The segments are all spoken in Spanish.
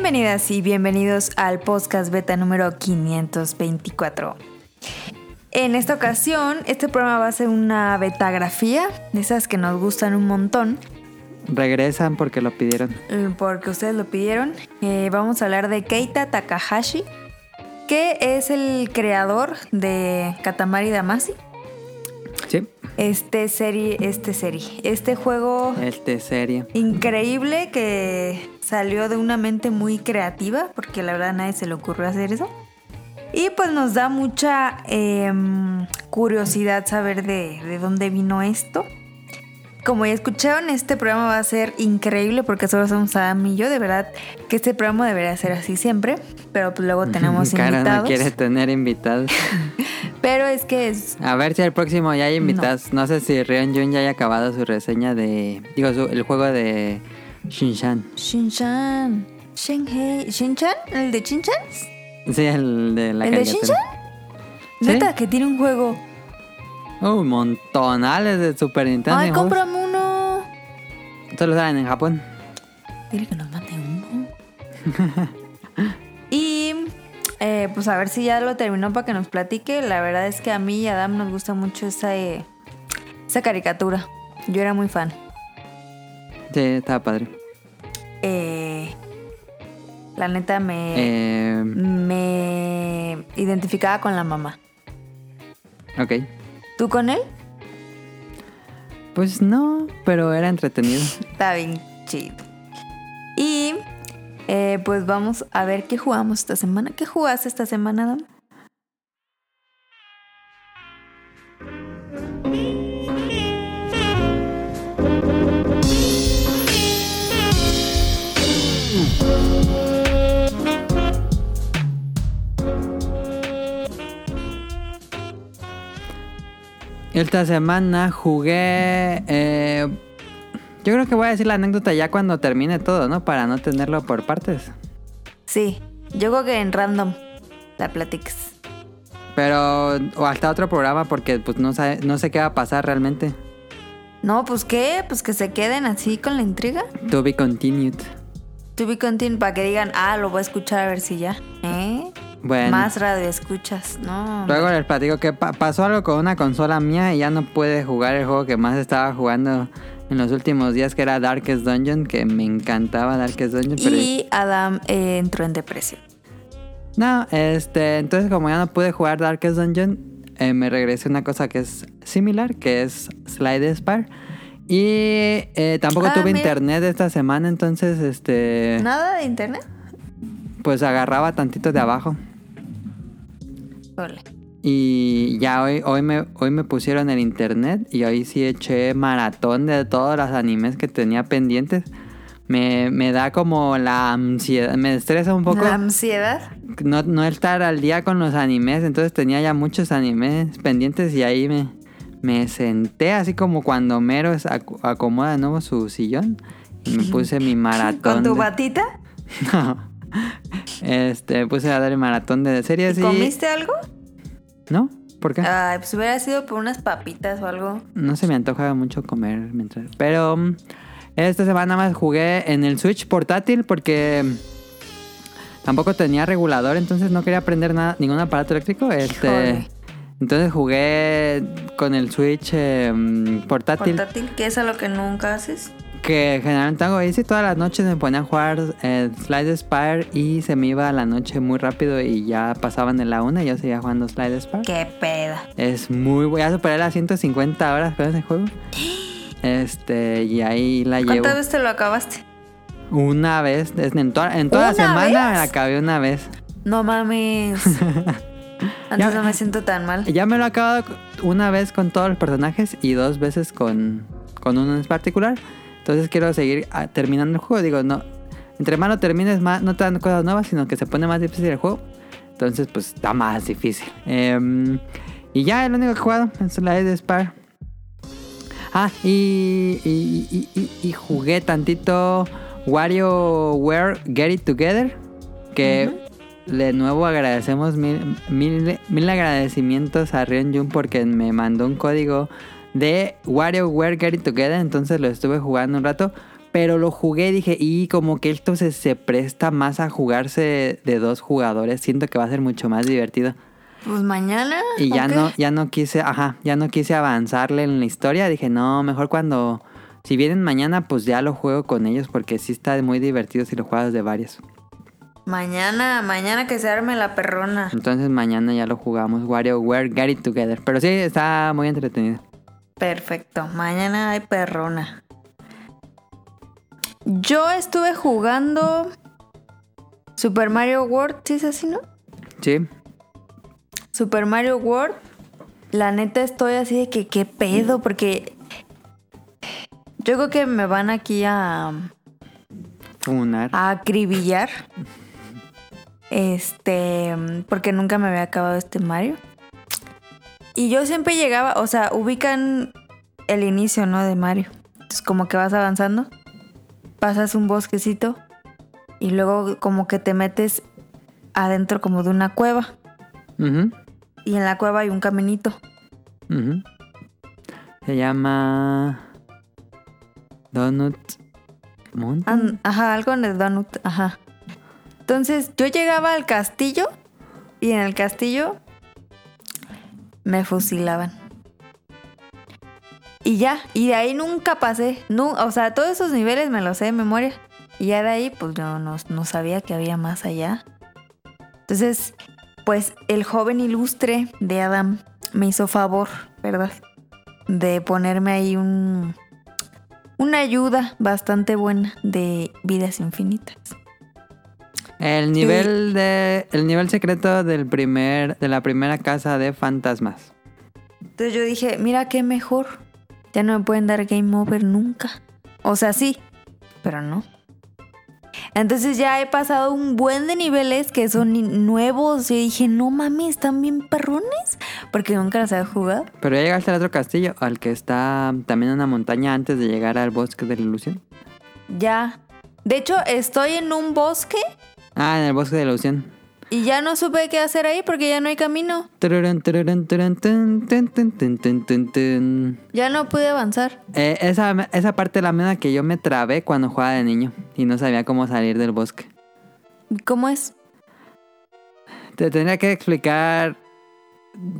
Bienvenidas y bienvenidos al podcast beta número 524. En esta ocasión, este programa va a ser una betagrafía, de esas que nos gustan un montón, Regresan porque lo pidieron. eh, porque ustedes lo pidieron. Eh, vamos a hablar de Keita Takahashi, que es el creador de Katamari Damacy. Sí. Este serie, este serie, este juego Este serie. increíble que salió de una mente muy creativa, porque la verdad a nadie se le ocurrió hacer eso. Y pues nos da mucha em, curiosidad saber de, de dónde vino esto. Como ya escucharon, este programa va a ser increíble porque solo somos Adam y yo. De verdad que este programa debería ser así siempre. Pero pues luego tenemos Cara no invitados. quiere tener invitados. Pero es que es... A ver si el próximo ya hay invitados. No, sé si Rion Jun ya haya acabado su reseña de. Digo, su- el juego de Shinshan. Shinchan. Shenhei. ¿Shinchan? ¿El de Shinchan? Sí, el de la ¿El de. ¿Sí? Neta, que tiene un juego. Oh, montonales de Super Nintendo. Ay, cómprame uno. Solo salen en Japón. Dile que nos mande uno. y eh, pues a ver si ya lo terminó para que nos platique. La verdad es que a mí y a Adam nos gusta mucho esa, eh, esa caricatura. Yo era muy fan. Sí, estaba padre. Eh, la neta me, Eh, me identificaba con la mamá. ok. ¿Tú con él? Pues no, pero era entretenido. Está bien chido. Y eh, pues vamos a ver qué jugamos esta semana. ¿Qué jugaste esta semana, Adam? Esta semana jugué. eh, yo creo que voy a decir la anécdota ya cuando termine todo, ¿no? Para no tenerlo por partes. Sí, yo creo que en random la platiques. Pero. O hasta otro programa porque pues no, sabe- no sé qué va a pasar realmente. No, pues qué, pues que se queden así con la intriga. To be continued. To be continued para que digan, ah, lo voy a escuchar a ver si ya. ¿Eh? Bueno. Más radio escuchas, ¿no? Luego les platico que pa- pasó algo con una consola mía y ya no pude jugar el juego que más estaba jugando en los últimos días, que era Darkest Dungeon, que me encantaba Darkest Dungeon. Pero Y Adam eh, entró en depresión. No, este, entonces como ya no pude jugar Darkest Dungeon, eh, me regresé a una cosa que es similar, que es Slide Spire. Y eh, tampoco Ah, tuve mira. internet esta semana, entonces, este, ¿Nada de internet? pues agarraba tantito de abajo. Ole. Y ya hoy, hoy, me, hoy me pusieron el internet y hoy sí eché maratón de todos los animes que tenía pendientes. Me, me da como la ansiedad, me estresa un poco La ansiedad. no, no estar al día con los animes. Entonces tenía ya muchos animes pendientes y ahí me, me senté así como cuando Mero acu- acomoda de nuevo su sillón. Y me puse mi maratón. ¿Con tu de- batita? No. Este, puse a dar el maratón de series y... ¿Comiste algo? ¿No? ¿Por qué? Ay, pues hubiera sido por unas papitas o algo. No se me antoja mucho comer mientras. Pero mm, esta semana más jugué en el Switch portátil porque mm, tampoco tenía regulador, entonces no quería prender nada, ningún aparato eléctrico. Este, entonces jugué con el Switch eh, mm, portátil, Portátil, que es a lo que nunca haces. Que generalmente hago y sí, todas las noches me ponía a jugar eh, Slide Spire y se me iba la noche muy rápido y ya pasaban de la una y yo seguía jugando Slide Spire. Qué peda. Es muy buena. Ya superé las 150 horas con ese juego. Este, y ahí la llevo. ¿Cuántas veces te lo acabaste? Una vez. En, toda- en toda la ¿Una semana me la acabé una vez. No mames. Antes Ya- no me siento tan mal. Ya me lo he acabado una vez con todos los personajes y dos veces con, con uno en particular. Entonces quiero seguir ah, terminando el juego. Digo, no. Entre más lo termines, más, no te dan cosas nuevas, sino que se pone más difícil el juego. Entonces, pues está más difícil. Em, y ya, el único que he jugado es la de Spire. Ah, y, y, y- y- y jugué tantito WarioWare Get It Together. Que de nuevo agradecemos mil, mil, mil agradecimientos a Rion Jun porque me mandó un código de WarioWare Get It Together. Entonces lo estuve jugando un rato. Pero lo jugué y dije, y como que esto se, se presta más a jugarse de dos jugadores. Siento que va a ser mucho más divertido. Pues mañana. Y ya ¿o qué? no, ya no quise, ajá, ya no quise avanzarle en la historia. Dije, no, mejor cuando, si vienen mañana, pues ya lo juego con ellos porque sí está muy divertido si lo juegas de varios. Mañana, mañana que se arme la perrona. Entonces mañana ya lo jugamos, WarioWare Get It Together. Pero sí, está muy entretenido. Perfecto. Mañana hay perrona. Yo estuve jugando Super Mario World, ¿sí es así, no? Sí. Super Mario World. La neta estoy así de que qué pedo, porque yo creo que me van aquí a, Funar. a acribillar. Este, porque nunca me había acabado este Mario. Y yo siempre llegaba, o sea, ubican el inicio, ¿no? De Mario. Entonces como que vas avanzando, pasas un bosquecito y luego como que te metes adentro como de una cueva. Y en la cueva hay un caminito. Se llama Donut Mountain. Ajá, algo en el donut, ajá. Entonces yo llegaba al castillo y en el castillo me fusilaban. Y ya, y de ahí nunca pasé. No, o sea, todos esos niveles me los sé de memoria. Y ya de ahí, pues yo no, no sabía que había más allá. Entonces, pues el joven ilustre de Adam me hizo favor, ¿verdad? De ponerme ahí un, una ayuda bastante buena de vidas infinitas. El nivel de el nivel secreto del primer de la primera casa de fantasmas. Entonces yo dije, mira qué mejor. Ya no me pueden dar game over nunca. O sea, sí, pero no. Entonces ya he pasado un buen de niveles que son nuevos. Y dije, no mames, están bien perrones. Porque nunca los había jugado. Pero ya llegaste al otro castillo, al que está también en una montaña antes de llegar al bosque de la ilusión. Ya. De hecho, estoy en un bosque Ah, en el bosque de la ilusión. y ya no supe qué hacer ahí porque ya no hay camino. Ya no pude avanzar. Eh, esa, esa parte de la mena que yo me trabé cuando jugaba de niño y no sabía cómo salir del bosque. ¿Cómo es? Te tendría que explicar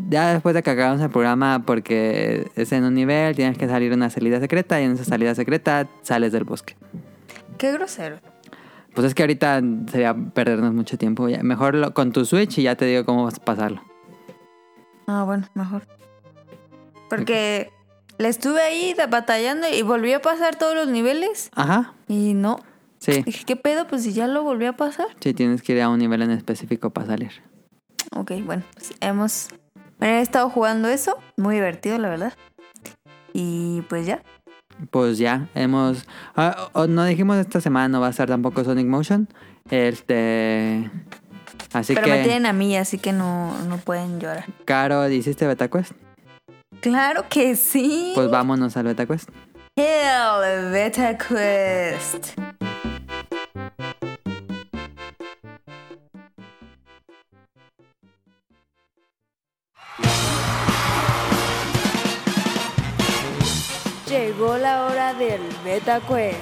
ya después de que acabamos el programa porque es en un nivel, tienes que salir una salida secreta y en esa salida secreta sales del bosque. Qué grosero. Pues es que ahorita sería perdernos mucho tiempo. Ya- Mejor lo- con tu Switch y ya te digo cómo vas a pasarlo. Ah, bueno, mejor. Porque le estuve ahí batallando y volví a pasar todos los niveles. Ajá, Y no. sí. Dije, ¿qué pedo? Pues si ya lo volví a pasar. Sí, tienes que ir a un nivel en específico para salir. Ok, bueno, pues hemos. Bueno, he estado jugando eso. Muy divertido, la verdad. Y pues ya. Pues ya, hemos... ah, oh, no dijimos esta semana, no va a estar tampoco Sonic Motion. Este... Así Pero que, me tienen a mí, así que no, no pueden llorar. Caro, ¿hiciste BetaQuest? Claro que sí. Pues vámonos al BetaQuest. Hell, Beta Llegó la hora del Beta Quest.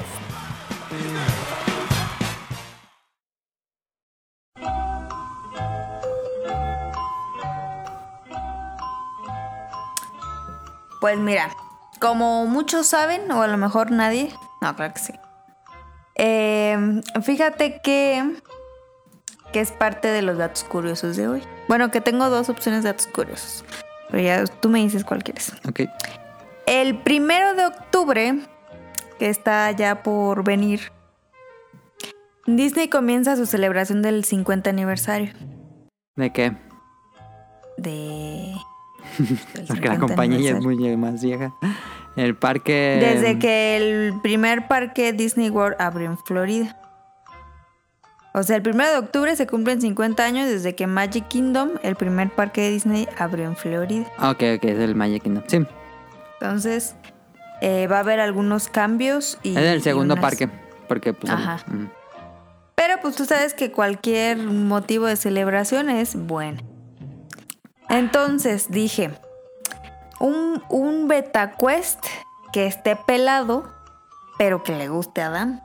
Pues mira, como muchos saben, o a lo mejor nadie, no, claro que sí. Eh, fíjate que, que es parte de los datos curiosos de hoy. Bueno, que tengo dos opciones de datos curiosos. Pero ya tú me dices cuál quieres. Ok. El primero de octubre, que está ya por venir, Disney comienza su celebración del 50 aniversario ¿De qué? de... Porque la 50 compañía es muy más vieja. El parque... Desde que el primer parque Disney World abrió en Florida. O sea, el 1 de octubre se cumplen 50 años desde que Magic Kingdom, el primer parque de Disney, abrió en Florida. Ah, Ok, ok, es el Magic Kingdom. Sí, Entonces, eh, va a haber algunos cambios. Y, es el segundo unas- parque. Porque, pues... Ajá. mm. Pero pues tú sabes que cualquier motivo de celebración es bueno. Entonces dije, un, un beta quest que esté pelado pero que le guste a Adam.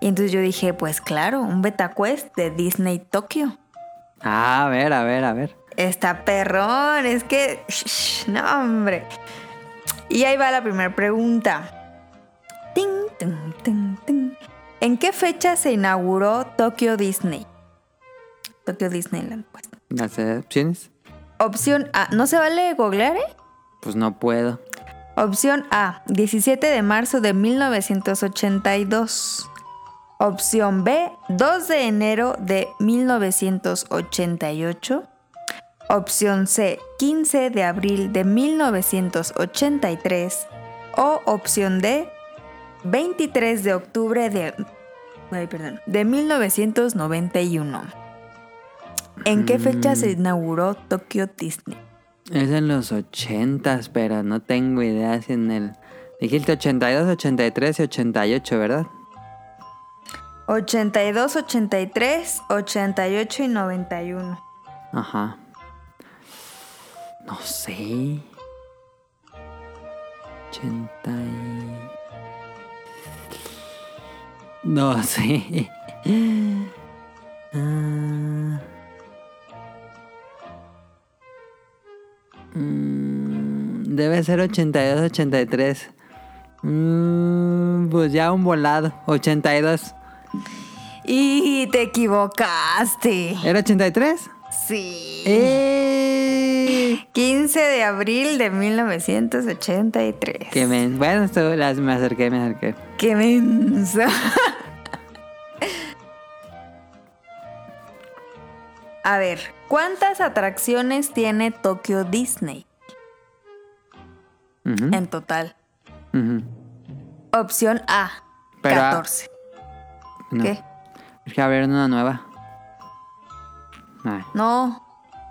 Y entonces yo dije, pues claro, un beta quest de Disney Tokio. Ah, a ver, a ver, a ver. Está perrón, es que... shh, no, hombre. Y ahí va la primera pregunta. ¿En qué fecha se inauguró Tokyo Disney? Tokyo Disneyland, pues. ¿Las opciones? Opción A. ¿No se vale googlear, eh? Pues no puedo. Opción A, 17 de marzo de 1982. Opción B, 2 de enero de 1988. Opción C, 15 de abril de 1983. O opción D, 23 de octubre de, ay, perdón, de 1991. ¿En qué fecha se inauguró Tokyo Disney? Es en los ochentas, pero no tengo idea si en el... Dijiste 82, 83 y 88, ¿verdad? 82, 83, 88 y 91. Ajá. No sé. 80 y... No sé. Ah. Mm, Debe ser 82, 83. Mm, pues ya un volado. 82. Y te equivocaste. ¿Era 83? Sí. ¡Eh! 15 de abril de 1983. Que me... Bueno, esto las- me acerqué, me acerqué. Qué menso. A ver, ¿cuántas atracciones tiene Tokyo Disney en total? Opción A, Pero- 14. No. ¿Qué? Es que abrieron una nueva. Ay. No.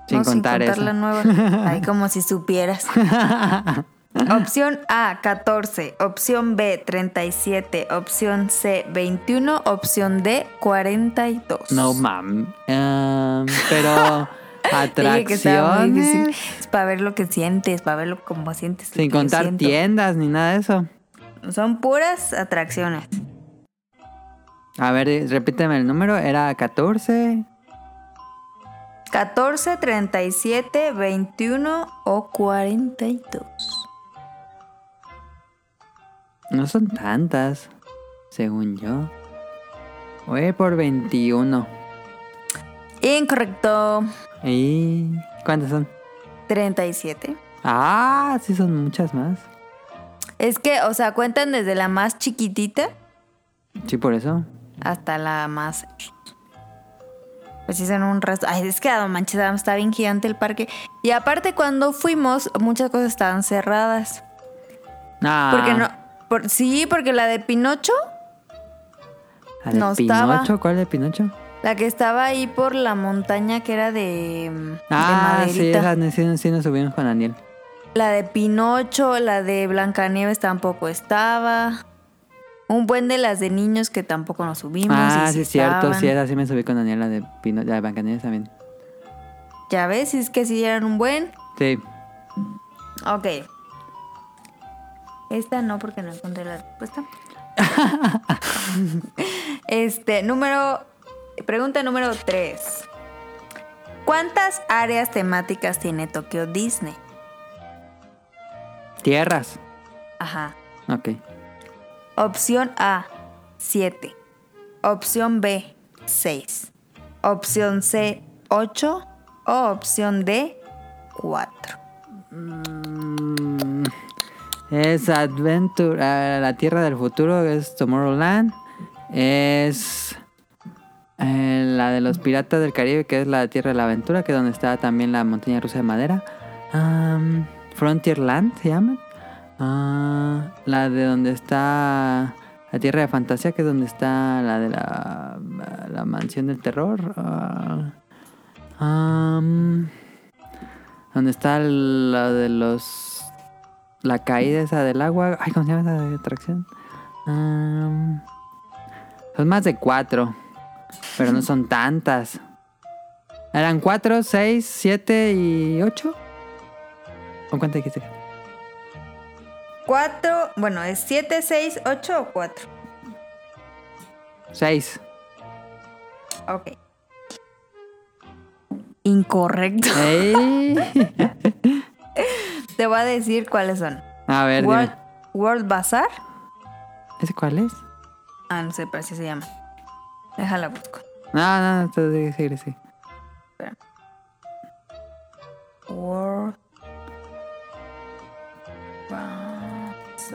Sin no, contar sin contar la nueva. Ay, como si supieras. Opción A, 14. Opción B, 37. Opción C, 21. Opción D, 42. No mam. Em, pero atracciones. Es para ver lo que sientes, para ver lo, cómo sientes. Sin contar tiendas ni nada de eso. Son puras atracciones. A ver, repíteme el número. Era 14. 14, 37, 21 o 42. No son tantas, según yo. Voy por 21. Incorrecto. ¿Y cuántas son? 37. Ah, sí son muchas más. Es que, o sea, cuentan desde la más chiquitita Sí, por eso. hasta la más. Pues sí, son un resto. Ay, es que a manches, está bien gigante el parque. Y aparte, cuando fuimos, muchas cosas estaban cerradas. Ah, Porque no. Por, sí, porque la de Pinocho, ¿La de no Pinocho? estaba. ¿Cuál de Pinocho? la que estaba ahí por la montaña que era de. de Ah, sí, maderita. esa sí, sí nos subimos con Daniel. La de Pinocho, la de Blancanieves tampoco estaba. Un buen de las de niños que tampoco nos subimos. Ah, sí, es cierto, sí, esa sí me subí con Daniel, la de la de Blancanieves también. Ya ves, es que sí eran un buen. Sí. Ok. Esta no, porque no encontré la respuesta. este, número. Pregunta número 3. ¿Cuántas áreas temáticas tiene Tokyo Disney? Tierras. Ajá. Ok. Opción A, 7. Opción B, 6. Opción C, 8. O opción D, 4. Mm, Es Adventure, la Tierra del Futuro, es Tomorrowland. Es eh, la de los Piratas del Caribe, que es la Tierra de la Aventura, que es donde está también la montaña rusa de madera. Am, Frontierland se llama. Ah, la de donde está la Tierra de Fantasía, que es donde está la de la, mansión del terror. Ah, donde está la de los. La caída esa del agua. Ay, ¿cómo se llama esa atracción? Am, son más de cuatro. Pero no son tantas. ¿Eran cuatro, seis, siete y ocho? ¿O cuánto dijiste? 4, bueno, es 7, 6, 8 o 4. 6. Ok. Incorrecto. Te voy a decir cuáles son. A ver, World, dime. World Bazaar. ¿Ese cuál es? Ah, no sé, pero así se llama. Déjala busco. No, no, no, tú sigue, sigue, sigue.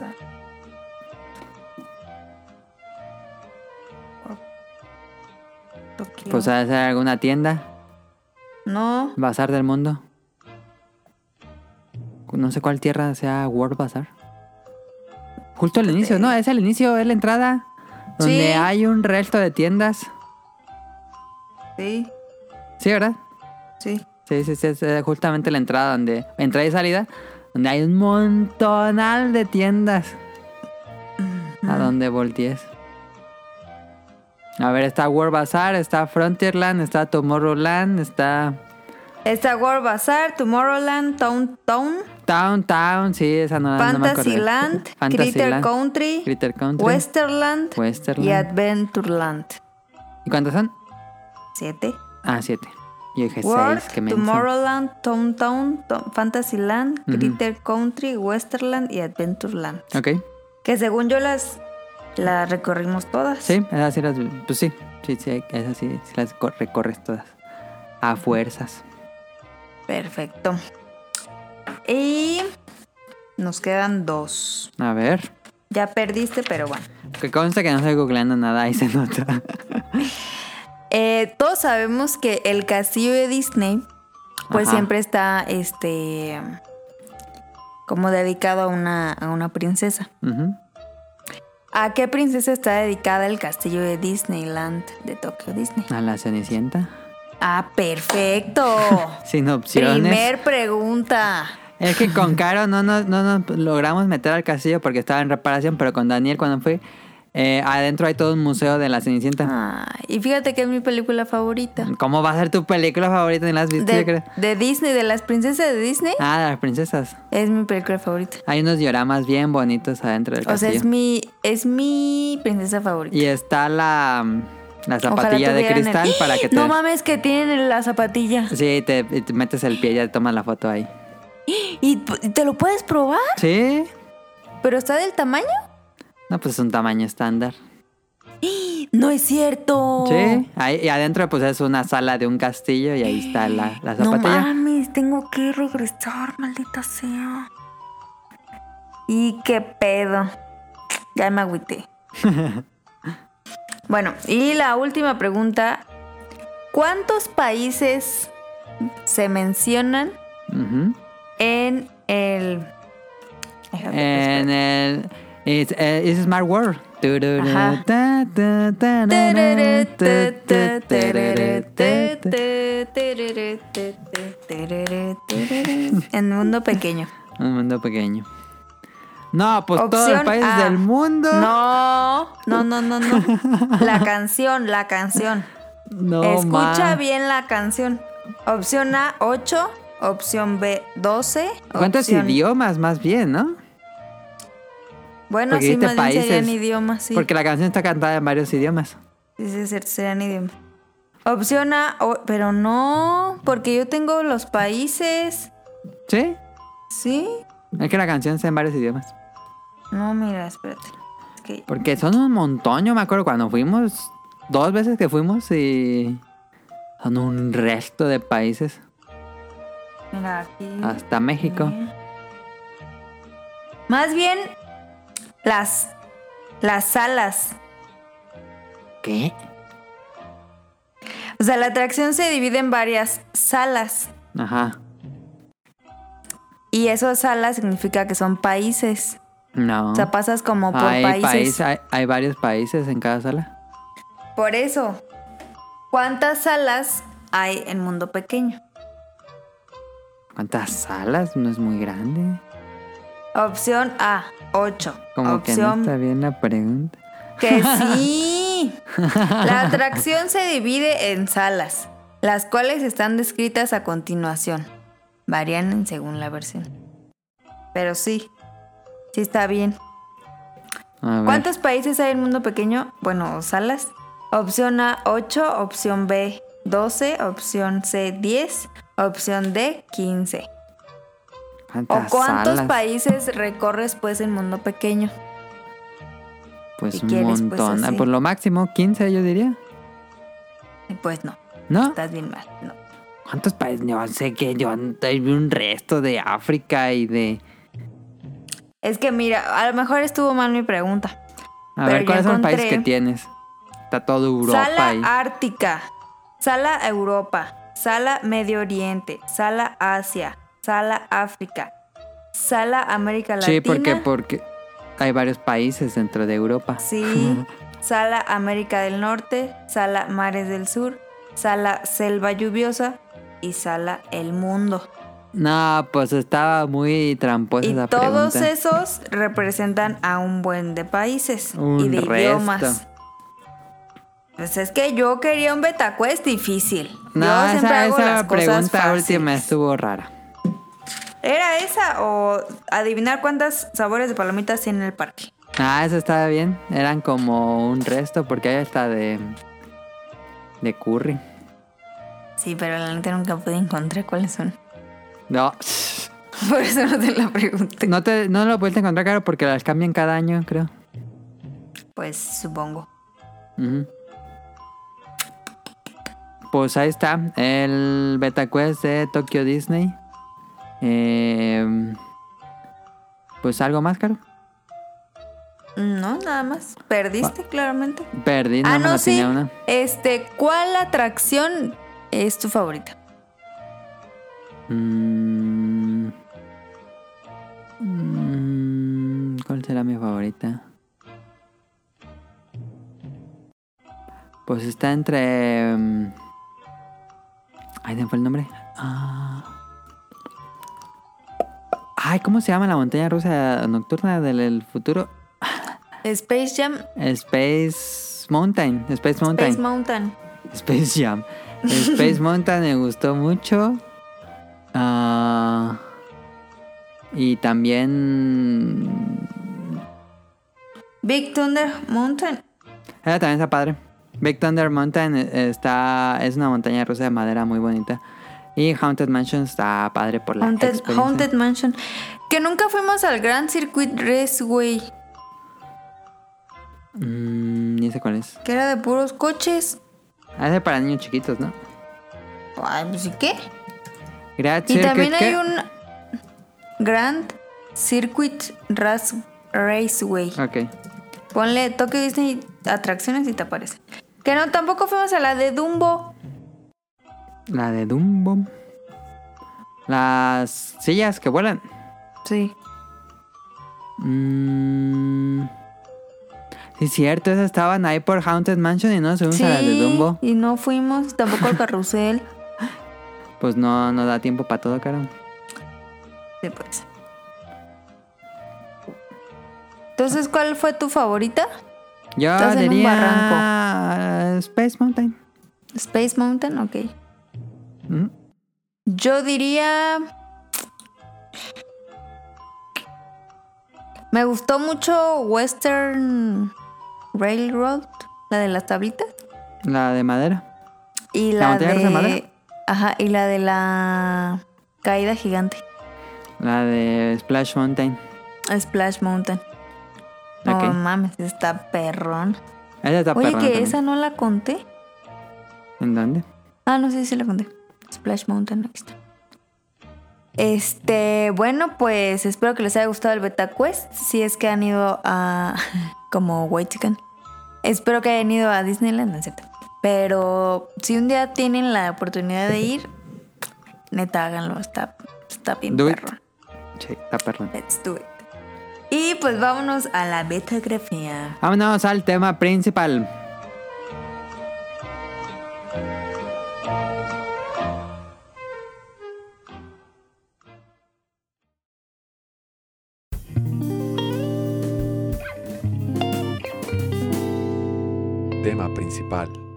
Bazaar. Tokio. Pues a alguna tienda, no, bazar del mundo. No sé cuál tierra sea World Bazaar. Justo al inicio, no, es el inicio, es la entrada. Donde Sí. hay un resto de tiendas. sí, Sí, ¿verdad? sí. Sí, sí, sí, es eh, justamente la entrada donde entrada y salida, hay un montonal de tiendas. A donde voltees. A ver, está World Bazaar, está Frontierland, está Tomorrowland, está Está World Bazaar, Tomorrowland, Town Town, Town Town, sí, esa no, no me acordé. Fantasyland, Critter Fantasyland, Country, Critter Country. Westerland y Westerland. Adventureland. ¿Y cuántos son? Siete. Ah, siete. Yo dije World, que me Tomorrowland, Town Town, To- Fantasyland, Ujú. Critter Country, Westerland y Adventureland. Ok, Que según yo las, las recorrimos todas. sí, esas sí las... Pues sí, sí, sí, esas sí, sí las co- recorres todas. A fuerzas. Perfecto. Y nos quedan dos. A ver. Ya perdiste, pero bueno. Que consta que no estoy googleando nada, ahí se nota. Eh, todos sabemos que el castillo de Disney, pues Ajá. siempre está, este, como dedicado a una, a una princesa. ¿A qué princesa está dedicada el castillo de Disneyland de Tokio Disney? A la Cenicienta. Ah, perfecto. Sin opciones. Primer pregunta. Es que con Caro no nos, no nos logramos meter al castillo porque estaba en reparación, pero con Daniel cuando fui, eh, adentro hay todo un museo de la Cenicienta. Ah, y fíjate que es mi película favorita. ¿Cómo va a ser tu película favorita? ¿Ni la has visto? yo creo? De, de Disney, de las princesas de Disney, Ah, de las princesas. es mi película favorita. Hay unos dioramas bien bonitos adentro del O sea, castillo. es mi, es mi princesa favorita. Y está la, la zapatilla de el- cristal para que te... No mames, que tienen la zapatilla. Sí, te, y te metes el pie y ya te tomas la foto ahí. ¿Y te lo puedes probar? ¿Sí? ¿Pero está del tamaño? No, pues es un tamaño estándar. No es cierto. Sí, ahí, y adentro pues es una sala de un castillo y ahí está la, la No zapatilla. mames, tengo que regresar, maldita sea. ¿Y qué pedo? Ya me agüité. bueno, y la última pregunta. ¿Cuántos países se mencionan en el... Déjame, En el... It's, eh, it's Smart World. En mundo pequeño. Un mundo pequeño. No, pues todos los Opción países del mundo. No, no, no, no, no. La canción, la canción. Escucha bien la canción. Opción A, 8. Opción B, 12. ¿Cuántos opción- idiomas más bien, no? Bueno, Porque sí, más bien países. serían idiomas, sí. Porque la canción está cantada en varios idiomas. Sí, sí, serían idiomas. Opción A, pero no, porque yo tengo los países. ¿Sí? ¿Sí? Es que la canción está en varios idiomas. No, mira, espérate. Es que Porque son un montón, yo me acuerdo cuando fuimos, dos veces que fuimos y son un resto de países, Mira, aquí. hasta México. Más bien, las, las salas. ¿Qué? O sea, la atracción se divide en varias salas. Ajá. Y esas salas significa que son países. No. O sea, pasas como por hay, países. país- hay, hay varios países en cada sala. Por eso, ¿cuántas salas hay en Mundo Pequeño? ¿Cuántas salas? No es muy grande. Opción A, 8. Como que no Opción está bien la pregunta. que sí. La atracción se divide en salas, las cuales están descritas a continuación. Varían según la versión. Pero sí, Sí, está bien. ¿Cuántos países hay en el mundo pequeño? Bueno, salas. Opción A, 8. Opción B, 12. Opción C, 10. Opción D, 15. ¿O ¿Cuántas cuántos salas? países recorres pues en mundo pequeño? Pues un quieres, pues, montón. Ah. Pues lo máximo, 15 yo diría. Y Pues no, ¿No? estás bien mal. No. ¿Cuántos países? Yo sé que yo hay un resto de África y de... Es que mira, a lo mejor estuvo mal mi pregunta. A ver, ¿cuáles son los países que tienes? Está todo Europa Sala ahí. Ártica, Sala Europa, Sala Medio Oriente, Sala Asia, Sala África, Sala América Latina. Sí, porque, porque hay varios países dentro de Europa. Sí, Sala América del Norte, Sala Mares del Sur, Sala Selva Lluviosa y Sala El Mundo. No, pues estaba muy tramposa Y esa todos pregunta. esos representan a un buen de países Un y de resto. idiomas. Pues es que yo quería un betacuest difícil. No, yo siempre esa, hago esa las pregunta última estuvo rara. ¿Era esa o adivinar cuántos sabores de palomitas tiene el parque? Ah, eso estaba bien. Eran como un resto porque hay hasta de... De curry. Sí, pero la neta nunca pude encontrar cuáles son. No, Por eso no te la pregunté. no, te, no lo puedes encontrar caro porque las cambian cada año, creo. Pues supongo. Pues ahí está, el Beta Quest de Tokyo Disney. Eh, pues algo más caro. No, nada más. Perdiste, claramente. Perdí, no ah, no, sí. tenía una. Este, ¿cuál atracción es tu favorita? Mm. Mm, ¿Cuál será mi favorita? Pues está entre. mm, Ay, ¿me fue el nombre? Ah. Ay, ¿cómo se llama la montaña rusa nocturna del el futuro? Space Jam, Space Mountain. Space Mountain. Space Mountain. Space Jam. Space Mountain me gustó mucho. Ah, y también. Big Thunder Mountain. Esa también está padre. Big Thunder Mountain está, es una montaña rusa de madera muy bonita. Y Haunted Mansion está padre por la Haunted, experiencia. Haunted Mansion. Que nunca fuimos al Grand Circuit Raceway. Mm, ni sé cuál es. Que era de puros coches. Ah, ese para niños chiquitos, ¿no? Ay, pues ¿y qué? Grand Y Circuit, también hay ¿qué? un Grand Circuit Ras- Raceway. Ok. Ponle Tokyo Disney atracciones y te aparece. Que no, tampoco fuimos a la de Dumbo. La de Dumbo. Las sillas que vuelan. Sí. Mm. Sí, cierto, esas estaban ahí por Haunted Mansion y no subimos Sí, a las de Dumbo. y no fuimos tampoco al carrusel. Pues no, no da tiempo para todo, caro. Sí, pues. Entonces, ¿cuál fue tu favorita? Yo diría Space Mountain. Space Mountain, ok. Mm. Yo diría. Me gustó mucho Western Railroad, la de las tablitas. La de madera. Y ¿La rusa de madera? de. Ajá, y la de la caída gigante. La de Splash Mountain. Splash Mountain. No mames, está perrón. Esa está Oye, que también. esa no la conté. ¿En dónde? Ah, no sé si la conté. Splash Mountain, está. Este, bueno, pues espero que les haya gustado el Beta Quest. Si es que han ido a. como White Chicken. Espero que hayan ido a Disneyland, no cierto. Pero si un día tienen la oportunidad de ir, neta, háganlo. Está, está bien Do it. perro. Sí, está perrón. Let's do it. Y pues vámonos a la betografía. Vámonos al tema principal. Tema principal.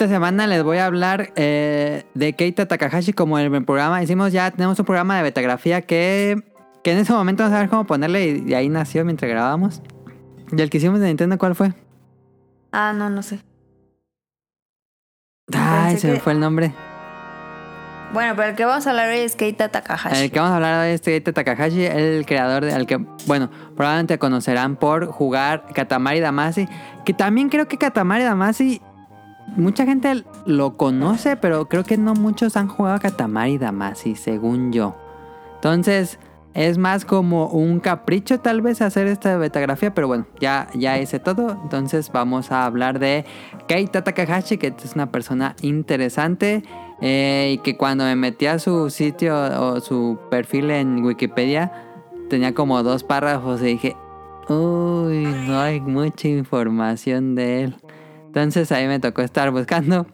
Esta semana les voy a hablar eh, de Keita Takahashi como en el programa. Hicimos ya, tenemos un programa de betagrafía que, que en ese momento no sabemos cómo ponerle y, y ahí nació mientras grabábamos. Y el que hicimos de Nintendo, ¿cuál fue? Ah, no, no sé. Ay, Pensé se me fue el nombre. Bueno, pero el que vamos a hablar hoy es Keita Takahashi. El que vamos a hablar hoy es Keita Takahashi, el creador del que, bueno, probablemente conocerán por jugar Katamari Damacy. Que también creo que Katamari Damacy, mucha gente lo conoce, pero creo que no muchos han jugado a Katamari Damacy, según yo. Entonces, es más como un capricho tal vez hacer esta betagrafía, pero bueno, ya, ya hice todo. Entonces vamos a hablar de Keita Takahashi, que es una persona interesante eh, y que cuando me metí a su sitio o su perfil en Wikipedia tenía como dos párrafos y dije, uy, no hay mucha información de él. Entonces ahí me tocó estar buscando.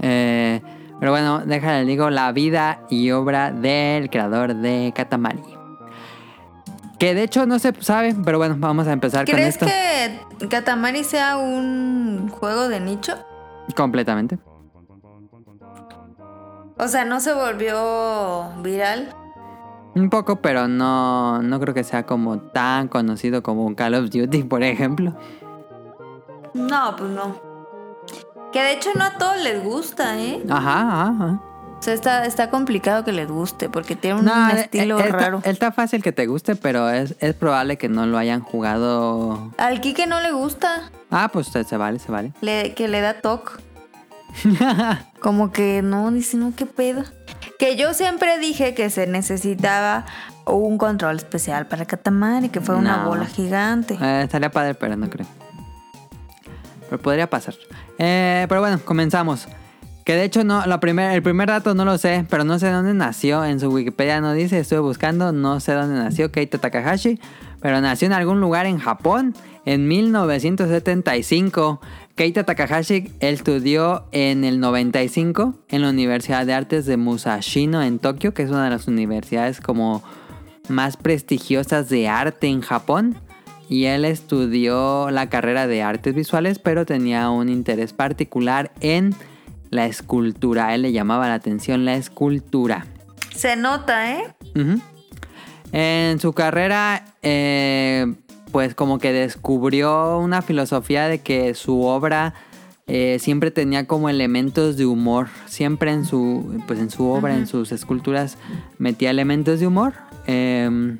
Eh, pero bueno, déjale digo la vida y obra del creador de Katamari. Que de hecho no se sabe, pero bueno, vamos a empezar con ¿Crees esto. que Katamari sea un juego de nicho? Completamente. O sea, ¿no se volvió viral? Un poco, pero no, no creo que sea como tan conocido como un Call of Duty, por ejemplo. No, pues no. Que de hecho no a todos les gusta, ¿eh? Ajá, ajá. O sea, está, está complicado que les guste porque tiene un No, estilo eh, está- raro. Está fácil que te guste, pero es, es probable que no lo hayan jugado. Al Kike no le gusta, Ah, pues se se vale, se vale. le- que le da toc. Como que no, dice, no, qué pedo. Que yo siempre dije que se necesitaba un control especial para Katamari, que fue una bola gigante. Eh, estaría padre, pero no creo. Pero podría pasar. Eh, pero bueno, comenzamos. Que de hecho no, la primer, el primer dato no lo sé, pero no sé dónde nació. En su Wikipedia no dice, estuve buscando, no sé dónde nació Keita Takahashi, pero nació en algún lugar en Japón en 1975. Keita Takahashi estudió en el 95 en la Universidad de Artes de Musashino en Tokio, que es una de las universidades como más prestigiosas de arte en Japón. Y él estudió la carrera de artes visuales, pero tenía un interés particular en la escultura. A él le llamaba la atención la escultura. Se nota, ¿eh? En su carrera, eh, pues como que descubrió una filosofía de que su obra eh, siempre tenía como elementos de humor. Siempre en su, pues en su obra, en sus esculturas, metía elementos de humor. Em,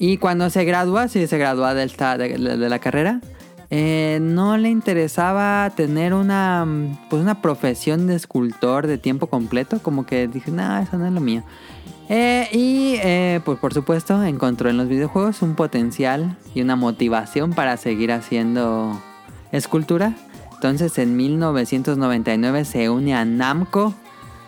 y cuando se gradúa, sí se gradúa de, esta- de- la carrera, eh, no le interesaba tener una, pues una profesión de escultor de tiempo completo. Como que dije, no, eso no es lo mío. Eh, y eh, pues por supuesto encontró en los videojuegos un potencial y una motivación para seguir haciendo escultura. Entonces en 1999 se une a Namco.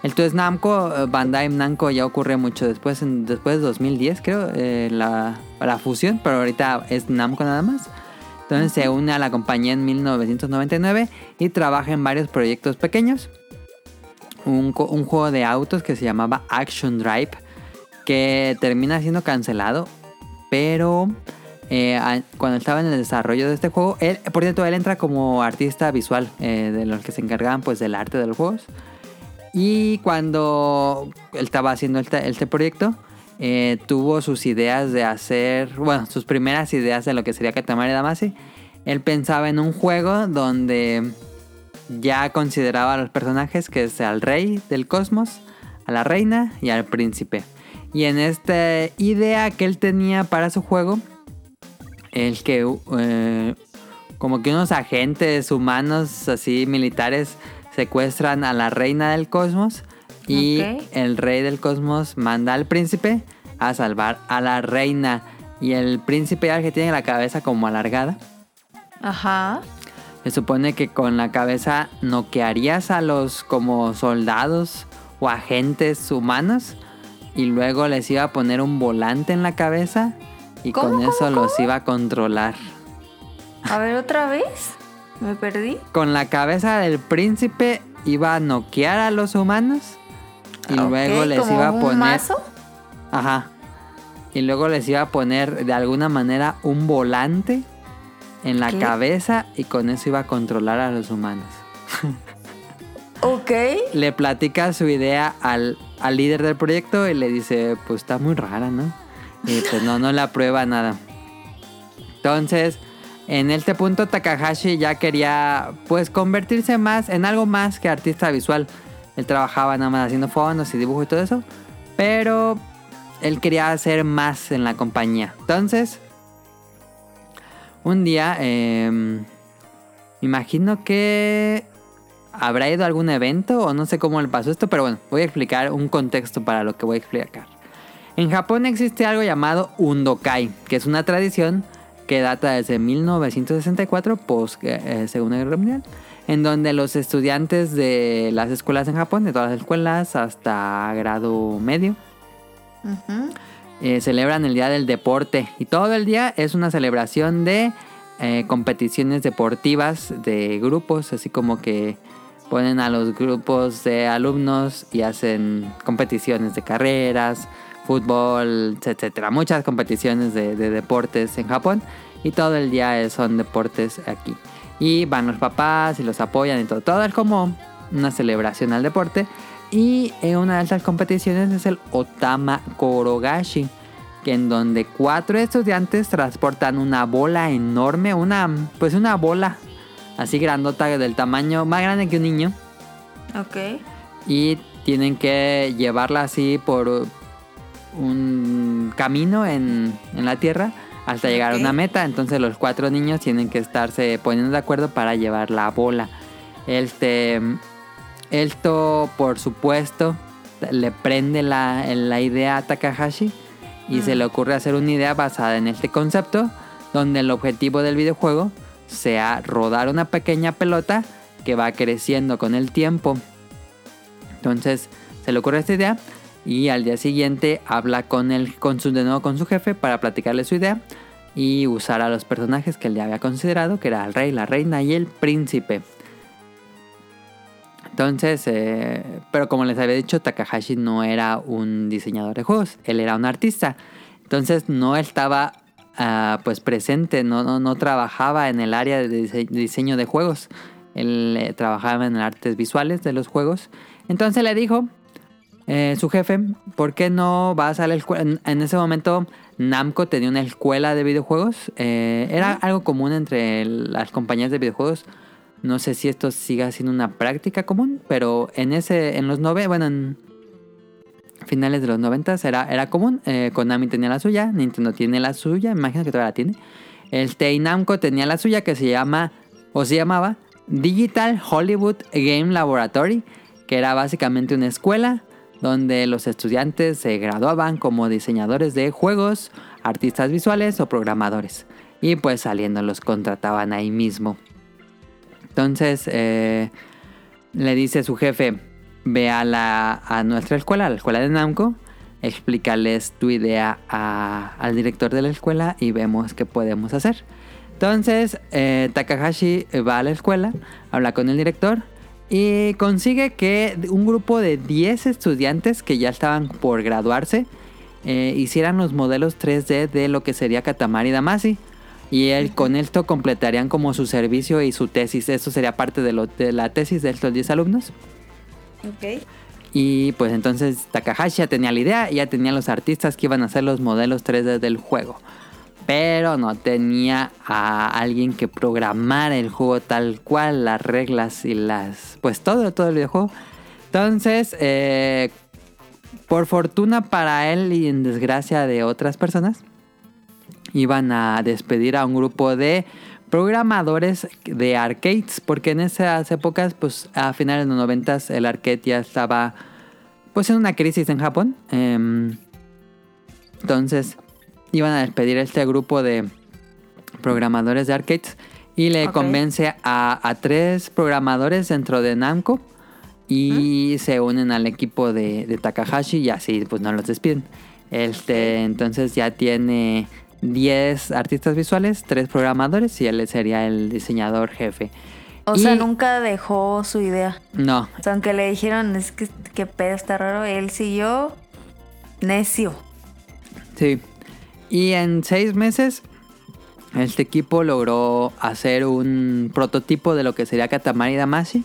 Entonces Namco, eh, Bandai Namco ya ocurre mucho después, en- después de 2010 creo, eh, la, la fusión, pero ahorita es Namco nada más. Entonces se une a la compañía en 1999 y trabaja en varios proyectos pequeños. Un, juego de autos que se llamaba Action Drive, que termina siendo cancelado, pero eh, cuando estaba en el desarrollo de este juego, él, por cierto, él entra como artista visual de los que se encargaban pues del arte de los juegos. Y cuando él estaba haciendo este, este proyecto, eh, tuvo sus ideas de hacer, bueno, sus primeras ideas de lo que sería Katamari Damacy. Él pensaba en un juego donde ya consideraba a los personajes que es al rey del cosmos, a la reina y al príncipe. Y en esta idea que él tenía para su juego, el que eh, como que unos agentes humanos así militares secuestran a la reina del cosmos y el rey del cosmos manda al príncipe a salvar a la reina y el príncipe ya que tiene la cabeza como alargada Ajá. se supone que con la cabeza noquearías a los como soldados o agentes humanos y luego les iba a poner un volante en la cabeza y ¿Cómo, con cómo, eso los cómo? iba a controlar. A ver, otra vez. Me perdí. Con la cabeza del príncipe iba a noquear a los humanos y luego les como iba a un poner... mazo. Ajá. Y luego les iba a poner de alguna manera un volante en la ¿Qué? cabeza y con eso iba a controlar a los humanos. Ok. Le platica su idea al, al líder del proyecto y le dice, pues está muy rara, ¿no? Y pues no, no la prueba nada. Entonces, en este punto Takahashi ya quería pues convertirse más en algo más que artista visual. Él trabajaba nada más haciendo fondos y dibujo y todo eso. Pero él quería hacer más en la compañía. Entonces, un día, eh, imagino que habrá ido a algún evento o no sé cómo le pasó esto, pero bueno, voy a explicar un contexto para lo que voy a explicar. En Japón existe algo llamado Undokai, que es una tradición que data desde 1964, post eh, Segunda Guerra Mundial, en donde los estudiantes de las escuelas en Japón, de todas las escuelas hasta grado medio, eh, celebran el Día del Deporte. Y todo el día es una celebración de eh, competiciones deportivas de grupos, así como que ponen a los grupos de alumnos y hacen competiciones de carreras, fútbol, etcétera. Muchas competiciones de, de deportes en Japón y todo el día son deportes aquí. Y van los papás y los apoyan y todo. Todo es como una celebración al deporte. Y en una de estas competiciones es el Otama Korogashi, que en donde cuatro estudiantes transportan una bola enorme, una pues una bola así grandota del tamaño más grande que un niño Ok. y tienen que llevarla así por un camino en, en la tierra hasta llegar a una meta. Entonces los cuatro niños tienen que estarse poniendo de acuerdo para llevar la bola. Este, esto, por supuesto, le prende la, la idea a Takahashi y se Mm. le ocurre hacer una idea basada en este concepto, donde el objetivo del videojuego sea rodar una pequeña pelota que va creciendo con el tiempo. Entonces se le ocurre esta idea y al día siguiente habla con el, con su, de nuevo con su jefe para platicarle su idea y usar a los personajes que él ya había considerado, que era el rey, la reina y el príncipe. Entonces, eh, pero como les había dicho, Takahashi no era un diseñador de juegos, él era un artista. Entonces no estaba ah, pues presente, no, no, no trabajaba en el área de dise- diseño de juegos. Él eh, trabajaba en artes visuales de los juegos. Entonces le dijo eh, su jefe, ¿por qué no vas a la escuela? En, en ese momento Namco tenía una escuela de videojuegos. Eh, era algo común entre las compañías de videojuegos. No sé si esto siga siendo una práctica común, pero en ese, en los nove, bueno, en finales de los noventas era, era común. Eh, Konami tenía la suya, Nintendo tiene la suya, imagino que todavía la tiene. Este y Namco tenía la suya que se llama, o se llamaba, Digital Hollywood Game Laboratory, que era básicamente una escuela donde los estudiantes se graduaban como diseñadores de juegos, artistas visuales o programadores. Y pues saliendo los contrataban ahí mismo. Entonces eh, le dice su jefe, ve a, la, a nuestra escuela, a la escuela de Namco, explícales tu idea a- al director de la escuela y vemos qué podemos hacer. Entonces eh, Takahashi va a la escuela, habla con el director y consigue que un grupo de 10 estudiantes que ya estaban por graduarse eh, hicieran los modelos 3D de lo que sería Katamari Damacy. Y él, con esto completarían como su servicio y su tesis. Esto sería parte de, lo- de la tesis de estos 10 alumnos. Ok. Y pues entonces Takahashi ya tenía la idea, ya tenía los artistas que iban a hacer los modelos 3D del juego. Pero no tenía a alguien que programara el juego tal cual, las reglas y las... Pues todo, todo el videojuego. Entonces, eh, por fortuna para él y en desgracia de otras personas, iban a despedir a un grupo de programadores de arcades, porque en esas épocas, pues a finales de los noventas, el arcade ya estaba pues en una crisis en Japón. Em, entonces iban a despedir a este grupo de programadores de arcades y le convence a, a tres programadores dentro de Namco y se unen al equipo de, de Takahashi y así pues no los despiden. Este, entonces ya tiene 10 artistas visuales, 3 programadores y él sería el diseñador jefe. O Y- sea, nunca dejó su idea. No, O sea, aunque le dijeron, es que qué pedo está raro, él siguió necio. Sí. Y en seis meses Este equipo logró hacer un prototipo de lo que sería Katamari Damacy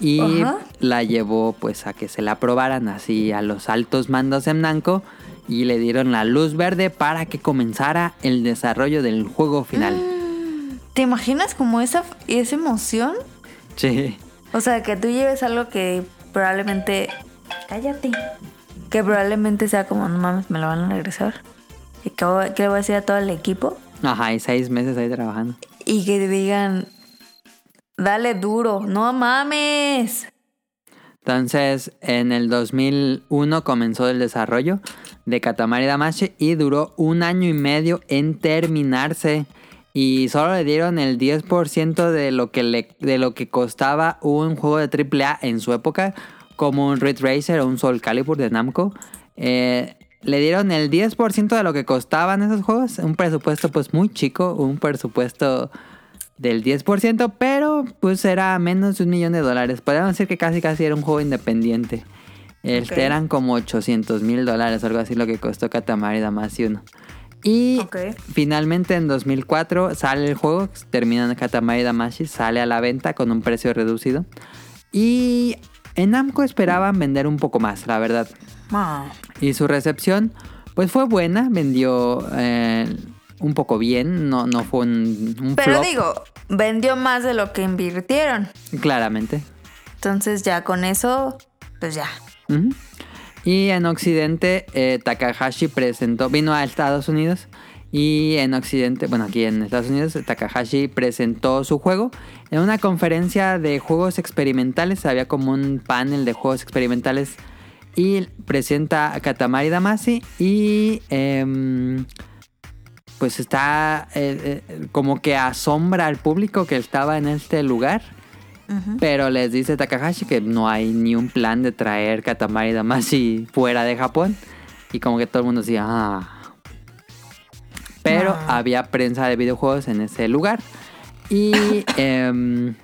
y Ajá. la llevó pues a que se la aprobaran así a los altos mandos en Namco y le dieron la luz verde para que comenzara el desarrollo del juego final. ¿Te imaginas como esa, esa emoción? Sí. O sea, que tú lleves algo que probablemente... Cállate. Que probablemente sea como, no mames, me lo van a regresar. ¿Y qué, le voy a decir a todo el equipo? Ajá, y seis meses ahí trabajando. Y que te digan, dale duro, no mames. Entonces, en el 2001 comenzó el desarrollo de Katamari Damacy y duró un año y medio en terminarse. Y solo le dieron el 10% de lo, que le, de lo que costaba un juego de AAA en su época, como un Red Racer o un Soul Calibur de Namco. Eh, le dieron el 10% de lo que costaban esos juegos. Un presupuesto pues muy chico, un presupuesto del 10%, pero pues era menos de un millón de dólares. Podríamos decir que casi casi era un juego independiente. Este. Eran como 800 mil dólares, algo así lo que costó Katamari Damacy 1. Y finalmente en 2004 sale el juego, termina Katamari Damacy, sale a la venta con un precio reducido. Y en Namco esperaban vender un poco más, la verdad. Y su recepción, pues fue buena, vendió eh, un poco bien, no, no fue un, un Pero flop, digo, vendió más de lo que invirtieron. claramente. Entonces ya con eso, pues ya. Y en Occidente, eh, Takahashi presentó, vino a Estados Unidos. Y en Occidente, bueno, aquí en Estados Unidos, Takahashi presentó su juego en una conferencia de juegos experimentales. Había como un panel de juegos experimentales. Y presenta a Katamari Damacy. Y em, pues está eh, eh, como que asombra al público que estaba en este lugar. Pero les dice Takahashi que no hay ni un plan de traer Katamari Damacy fuera de Japón. Y como que todo el mundo decía, ah. Pero Ah. había prensa de videojuegos en ese lugar. Y em,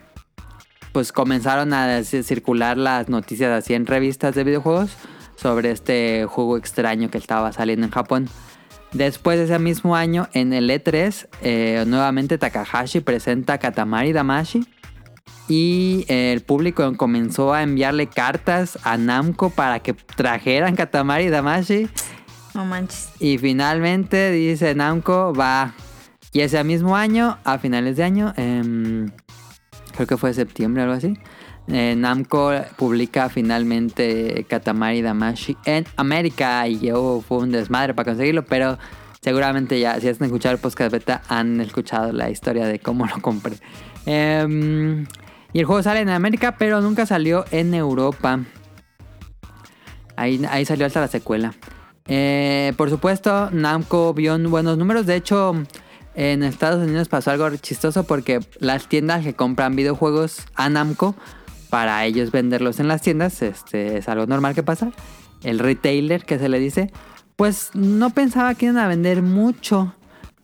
pues comenzaron a circular las noticias así en revistas de videojuegos sobre este juego extraño que estaba saliendo en Japón. Después de ese mismo año, en el E3, eh, nuevamente Takahashi presenta Katamari Damacy. Y eh, el público comenzó a enviarle cartas a Namco para que trajeran Katamari Damacy. No manches. Y finalmente dice Namco, va. Y ese mismo año, a finales de año, em, creo que fue septiembre o algo así, eh, Namco publica finalmente Katamari Damacy en América. Y yo fue un desmadre para conseguirlo, pero seguramente ya, si has escuchado el podcast beta, han escuchado la historia de cómo lo compré. Em, y el juego sale en América, pero nunca salió en Europa. Ahí, ahí salió hasta la secuela. Eh, por supuesto, Namco vio buenos números. De hecho, en Estados Unidos pasó algo chistoso porque las tiendas que compran videojuegos a Namco para ellos venderlos en las tiendas, este es algo normal que pasa. El retailer que se le dice, pues no pensaba que iban a vender mucho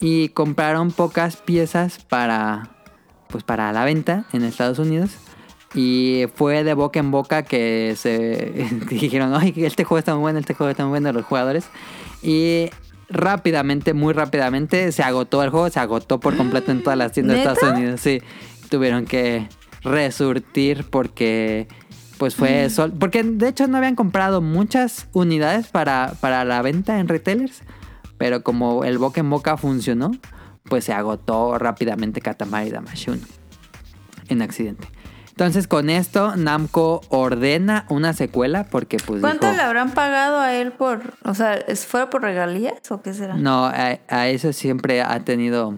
y compraron pocas piezas para pues para la venta en Estados Unidos. Y fue de boca en boca que se dijeron, ay, este juego está muy bueno, este juego está muy bueno los jugadores. Y rápidamente, muy rápidamente, se agotó el juego, se agotó por completo en todas las tiendas de. Estados Unidos. Sí, tuvieron que resurtir porque pues fue sol porque de hecho no habían comprado muchas unidades para, para la venta en retailers pero como el boca en boca funcionó pues se agotó rápidamente Katamari Damacy 1 en accidente entonces con esto Namco ordena una secuela porque pues ¿Cuánto dijo, le habrán pagado a él por, o sea, ¿es fuera por regalías o qué será? no a, a eso siempre ha tenido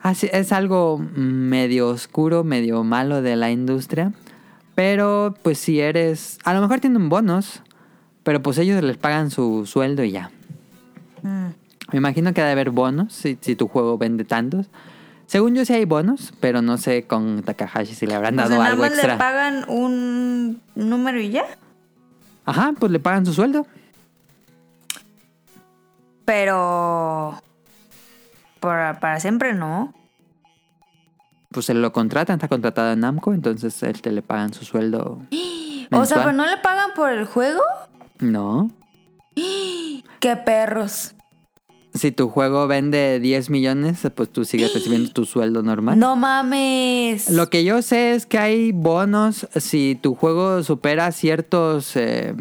así es algo medio oscuro medio malo de la industria pero pues si eres a lo mejor tienen bonos pero pues ellos les pagan su sueldo y ya Mm. Me imagino que ha de haber bonos si, si tu juego vende tantos. Según yo sí hay bonos, pero no sé con Takahashi si le habrán O dado sea, nada algo más extra. le pagan un número y ya. Ajá, pues le pagan su sueldo. Pero para, para siempre no. Pues se lo contratan, está contratado en Namco, entonces él te le pagan su sueldo. O sea, pero no le pagan por el juego. No. ¡Qué perros! Si tu juego vende 10 millones, pues tú sigues recibiendo tu sueldo normal. No mames. Lo que yo sé es que hay bonos si tu juego supera ciertos, eh,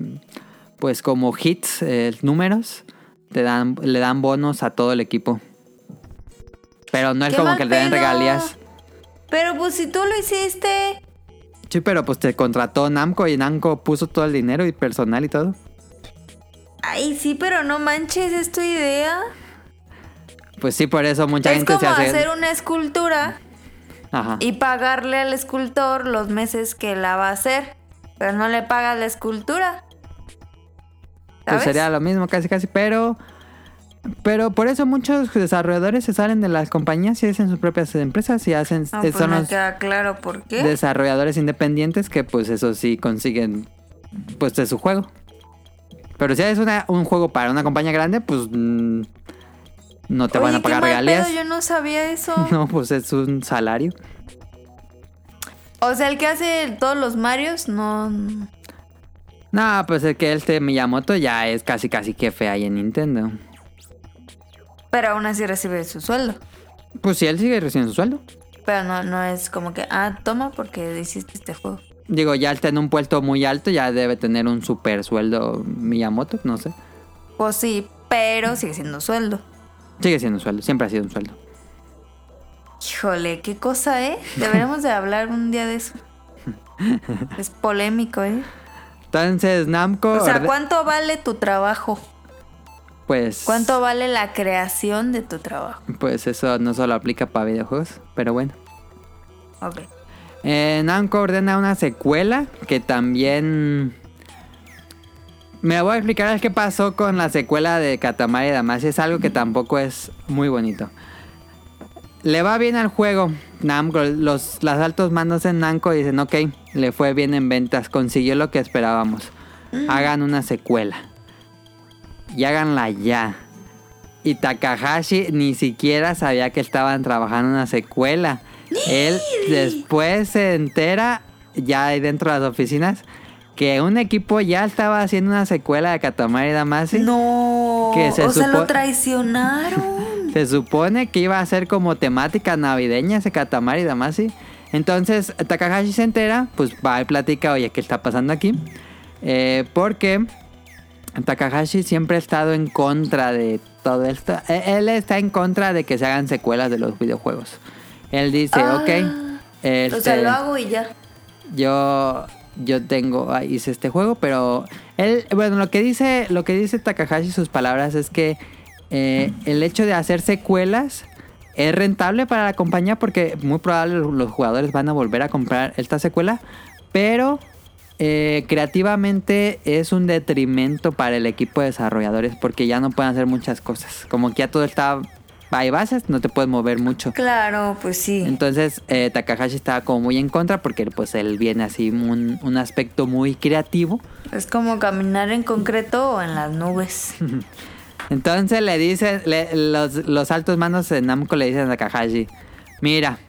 pues como hits, eh, números, te dan, le dan bonos a todo el equipo. Pero no es como que te den regalías. Pero pues si tú lo hiciste. Sí, pero pues te contrató Namco y Namco puso todo el dinero y personal y todo. Ay, sí, pero no manches, es tu idea. Pues sí, por eso mucha es gente como se hace. hacer una escultura Ajá. y pagarle al escultor los meses que la va a hacer. Pero no le pagas la escultura. Pues ¿Sabes? sería lo mismo casi casi, pero pero por eso muchos desarrolladores se salen de las compañías y hacen sus propias empresas y hacen Ah, eh, pues son me los queda claro por qué. desarrolladores independientes que pues eso sí consiguen pues de su juego. Pero si es una- un juego para una compañía grande, pues mm, no te van a pagar regalías. yo no sabía eso. No, pues es un salario. O sea, el que hace todos los Marios, no. No, pues es que este Miyamoto ya es casi casi jefe ahí en Nintendo. Pero aún así recibe su sueldo. Pues si él sigue recibiendo su sueldo. Pero no, no es como que, ah, toma porque hiciste este juego. Digo, ya está en un puesto muy alto, ya debe tener un super sueldo Miyamoto, no sé. Pues sí, pero sigue siendo sueldo. Sigue siendo un sueldo, siempre ha sido un sueldo. Híjole, qué cosa, ¿eh? Deberíamos de hablar un día de eso. Es polémico, ¿eh? Entonces, Namco, O sea, ¿cuánto vale tu trabajo? pues, ¿Cuánto vale la creación de tu trabajo? pues eso no solo aplica para videojuegos, pero bueno. Ok. Eh, Namco ordena una secuela que también... Me voy a explicar qué pasó con la secuela de Katamari Damacy. Es algo que tampoco es muy bonito. Le va bien al juego. Namco, los, los altos mandos en Namco dicen, ok, le fue bien en ventas, consiguió lo que esperábamos. Hagan una secuela. Y háganla ya. Y Takahashi ni siquiera sabía que estaban trabajando en una secuela. Él después se entera, ya ahí dentro de las oficinas, que un equipo ya estaba haciendo una secuela de Katamari Damacy. No. Que se o sea, supo- lo traicionaron. Se supone que iba a ser como temática navideña ese Katamari Damacy. Entonces Takahashi se entera, pues va y platica, oye, ¿qué está pasando aquí? Eh, porque Takahashi siempre ha estado en contra de todo esto. E- Él está en contra de que se hagan secuelas de los videojuegos. Él dice, Ah. ok, O este, sea, lo hago y ya. yo yo tengo ah, hice este juego pero él bueno lo que dice lo que dice Takahashi sus palabras es que eh, el hecho de hacer secuelas es rentable para la compañía porque muy probable los jugadores van a volver a comprar esta secuela pero eh, creativamente es un detrimento para el equipo de desarrolladores porque ya no pueden hacer muchas cosas. Como que ya todo está hay bases no te puedes mover mucho Claro, pues sí. entonces eh, Takahashi estaba como muy en contra porque pues él viene así un, un aspecto muy creativo. Es como caminar en concreto o en las nubes. Entonces le dicen, le- los, los altos mandos de Namco le dicen a Takahashi, mira,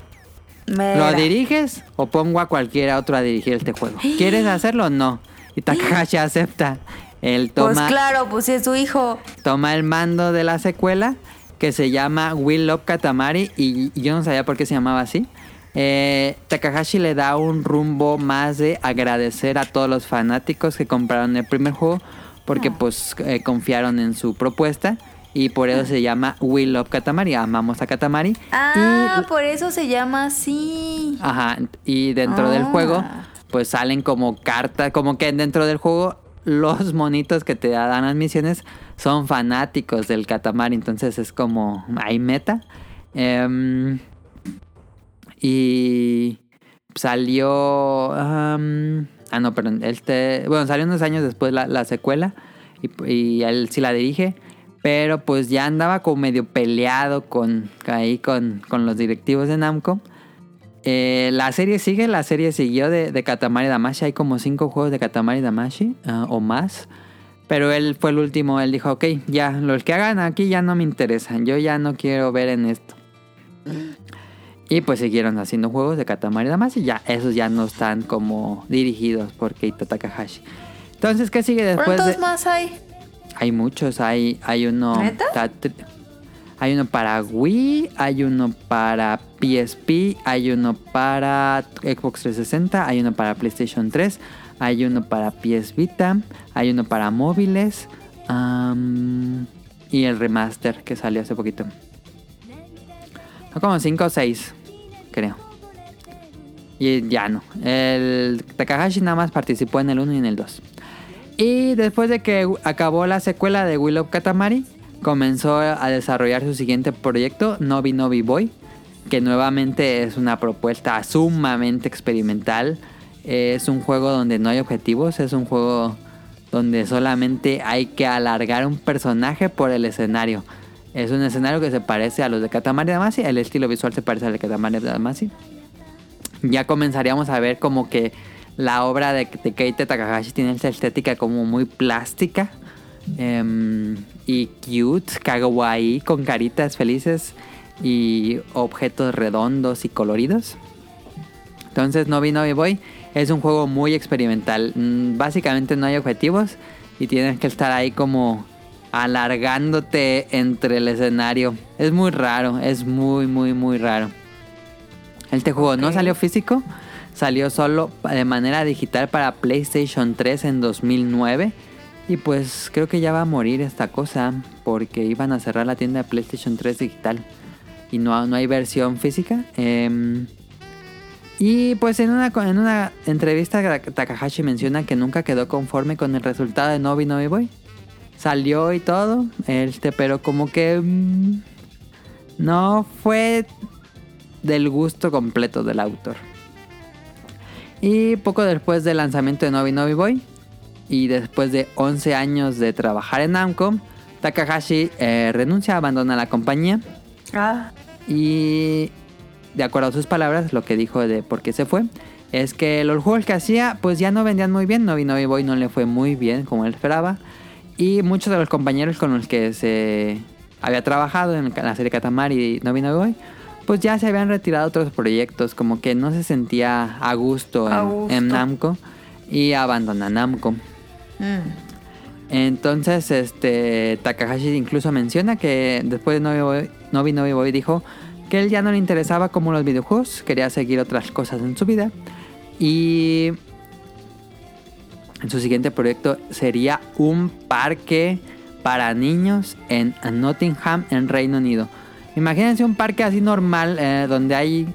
¿lo Mira. diriges o pongo a cualquiera otro a dirigir este juego? ¿Quieres hacerlo o no? Y Takahashi acepta. Él Pues toma, claro, pues es su hijo. toma el mando de la secuela que se llama Will Love Katamari y, y yo no sabía por qué se llamaba así. Eh, Takahashi le da un rumbo más de agradecer a todos los fanáticos que compraron el primer juego porque pues eh, confiaron en su propuesta y por eso se llama Will Love Katamari, amamos a Katamari. Ah, y, por eso se llama así. ajá, y dentro del Ah. juego pues salen como cartas, como que dentro del juego los monitos que te dan las misiones son fanáticos del Katamari, entonces es como hay meta. Em, y salió... ah, no, perdón. Este, bueno, salió unos años después la, la secuela y, y él sí la dirige. Pero pues ya andaba como medio peleado con, ahí con, con los directivos de Namco. Eh, la serie sigue, la serie siguió de, de Katamari Damashi. Hay como cinco juegos de Katamari Damashi ah, o más. Pero él fue el último, él dijo, ok, ya, los que hagan aquí ya no me interesan. Yo ya no quiero ver en esto. Y pues siguieron haciendo juegos de Katamari Damacy. Ya, esos ya no están como dirigidos por Keita Takahashi. Entonces, ¿qué sigue después ¿Cuántos de...? más hay? Hay muchos, hay, hay uno... Hay uno para Wii, hay uno para PSP, hay uno para Xbox 360, hay uno para PlayStation 3, hay uno para PS Vita, hay uno para móviles y el remaster que salió hace poquito. Son como 5 o 6, creo. Y ya no. El Takahashi nada más participó en el 1 y en el 2. Y después de que acabó la secuela de Will of Katamari, comenzó a desarrollar su siguiente proyecto, Nobi Nobi Boy, que nuevamente es una propuesta sumamente experimental. Es un juego donde no hay objetivos, es un juego donde solamente hay que alargar un personaje por el escenario. Es un escenario que se parece a los de Katamari Damacy, el estilo visual se parece al de Katamari Damacy. Ya comenzaríamos a ver como que la obra de, de Keita Takahashi tiene esta estética como muy plástica em, y cute, kawaii, con caritas felices y objetos redondos y coloridos. Entonces Novi Novi Boy es un juego muy experimental. Mm, Básicamente no hay objetivos y tienes que estar ahí como alargándote entre el escenario. Es muy raro, es muy, muy, muy raro. Este juego no salió físico, salió solo de manera digital para PlayStation 3 en 2009. Y pues creo que ya va a morir esta cosa porque iban a cerrar la tienda de PlayStation 3 digital y no, no hay versión física. Em, y pues en una, en una entrevista Takahashi menciona que nunca quedó conforme con el resultado de Novi Novi Boy. Salió y todo, este, pero como que mm, no fue del gusto completo del autor. Y poco después del lanzamiento de Novi Novi Boy y después de 11 años de trabajar en Namco, Takahashi eh, renuncia, abandona la compañía Ah, y de acuerdo a sus palabras, lo que dijo de por qué se fue es que los juegos que hacía pues ya no vendían muy bien. Novi Novi Boy no le fue muy bien como él esperaba. Y muchos de los compañeros con los que se había trabajado en la serie Katamari y Novi Novi Boy pues ya se habían retirado otros proyectos. Como que no se sentía a gusto en, A gusto. en Namco y abandona Namco. mm. Entonces, este Takahashi incluso menciona que después de Novi Novi Boy dijo que él ya no le interesaba como los videojuegos, quería seguir otras cosas en su vida y en su siguiente proyecto sería un parque para niños en Nottingham, en Reino Unido. Imagínense un parque así normal eh, donde hay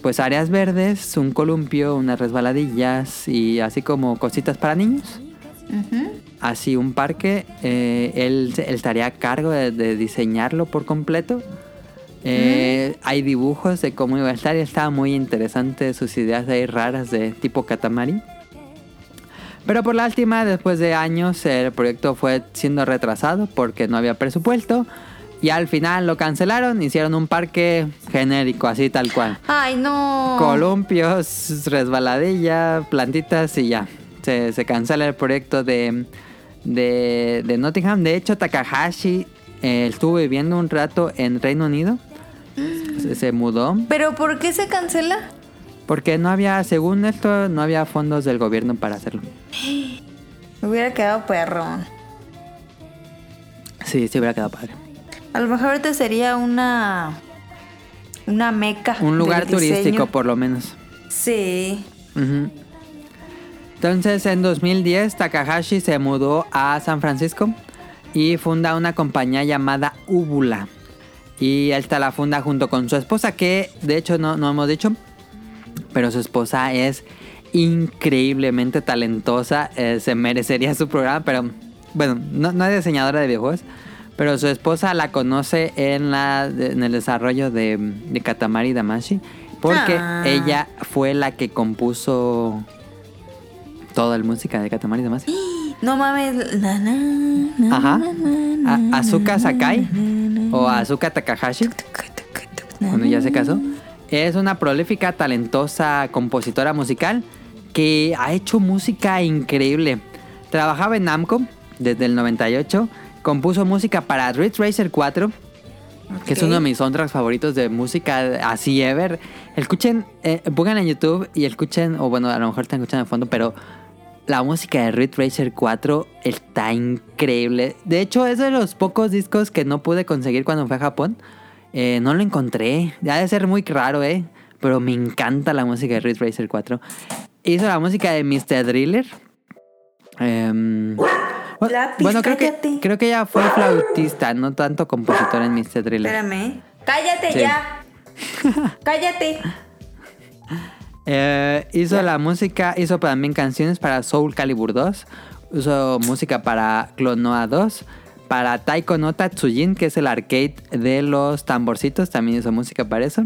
pues áreas verdes, un columpio, unas resbaladillas y así como cositas para niños así un parque. eh, él, él estaría a cargo de, de diseñarlo por completo. Eh, Hay dibujos de cómo iba a estar y estaba muy interesante sus ideas ahí raras de tipo Katamari. Pero por lástima, después de años, el proyecto fue siendo retrasado porque no había presupuesto. Y al final lo cancelaron, hicieron un parque genérico, así tal cual. Ay, no. Columpios, resbaladilla, plantitas y ya. Se, se cancela el proyecto de, de, de Nottingham. De hecho, Takahashi eh, estuvo viviendo un rato en Reino Unido. Se, mudó. ¿Pero por qué se cancela? Porque no había, según esto, no había fondos del gobierno para hacerlo. Me hubiera quedado perro. Sí, sí hubiera quedado padre. A lo mejor ahorita sería una. Una meca. Un lugar del diseño. turístico, por lo menos. Sí. Entonces en 2010 Takahashi se mudó a San Francisco y funda una compañía llamada Ubula. Y esta la funda junto con su esposa que de hecho no, no hemos dicho, pero su esposa es increíblemente talentosa, eh, se merecería su programa, pero bueno, no, no es diseñadora de videojuegos, pero su esposa la conoce en, la, en el desarrollo de, de Katamari Damashi, porque Ah. ella fue la que compuso toda la música de Katamari Damacy. No mames. Na, na, na, Ajá. A- Azuka Sakai o Azuka Takahashi, cuando ya se casó, es una prolífica, talentosa compositora musical que ha hecho música increíble. Trabajaba en Namco desde el 98, compuso música para Ridge Racer 4, que es uno de mis soundtracks favoritos de música así ever. Escuchen, eh, pongan en YouTube y escuchen, o bueno, a lo mejor están escuchando de fondo, pero la música de Ridge Racer 4 está increíble. De hecho, es de los pocos discos que no pude conseguir cuando fui a Japón. Eh, no lo encontré. Ya debe ser muy raro, ¿eh? Pero me encanta la música de Ridge Racer 4. Hizo la música de Mr. Driller. Em, bu- Lápiz, bueno, creo que, creo que ella fue flautista, no tanto compositor en Mr. Driller. Espérame. Cállate Sí. ya. Cállate. Eh, hizo la música, hizo también canciones para Soul Calibur 2. Hizo música para Clonoa 2. Para Taiko no Tatsujin, que es el arcade de los tamborcitos. También hizo música para eso.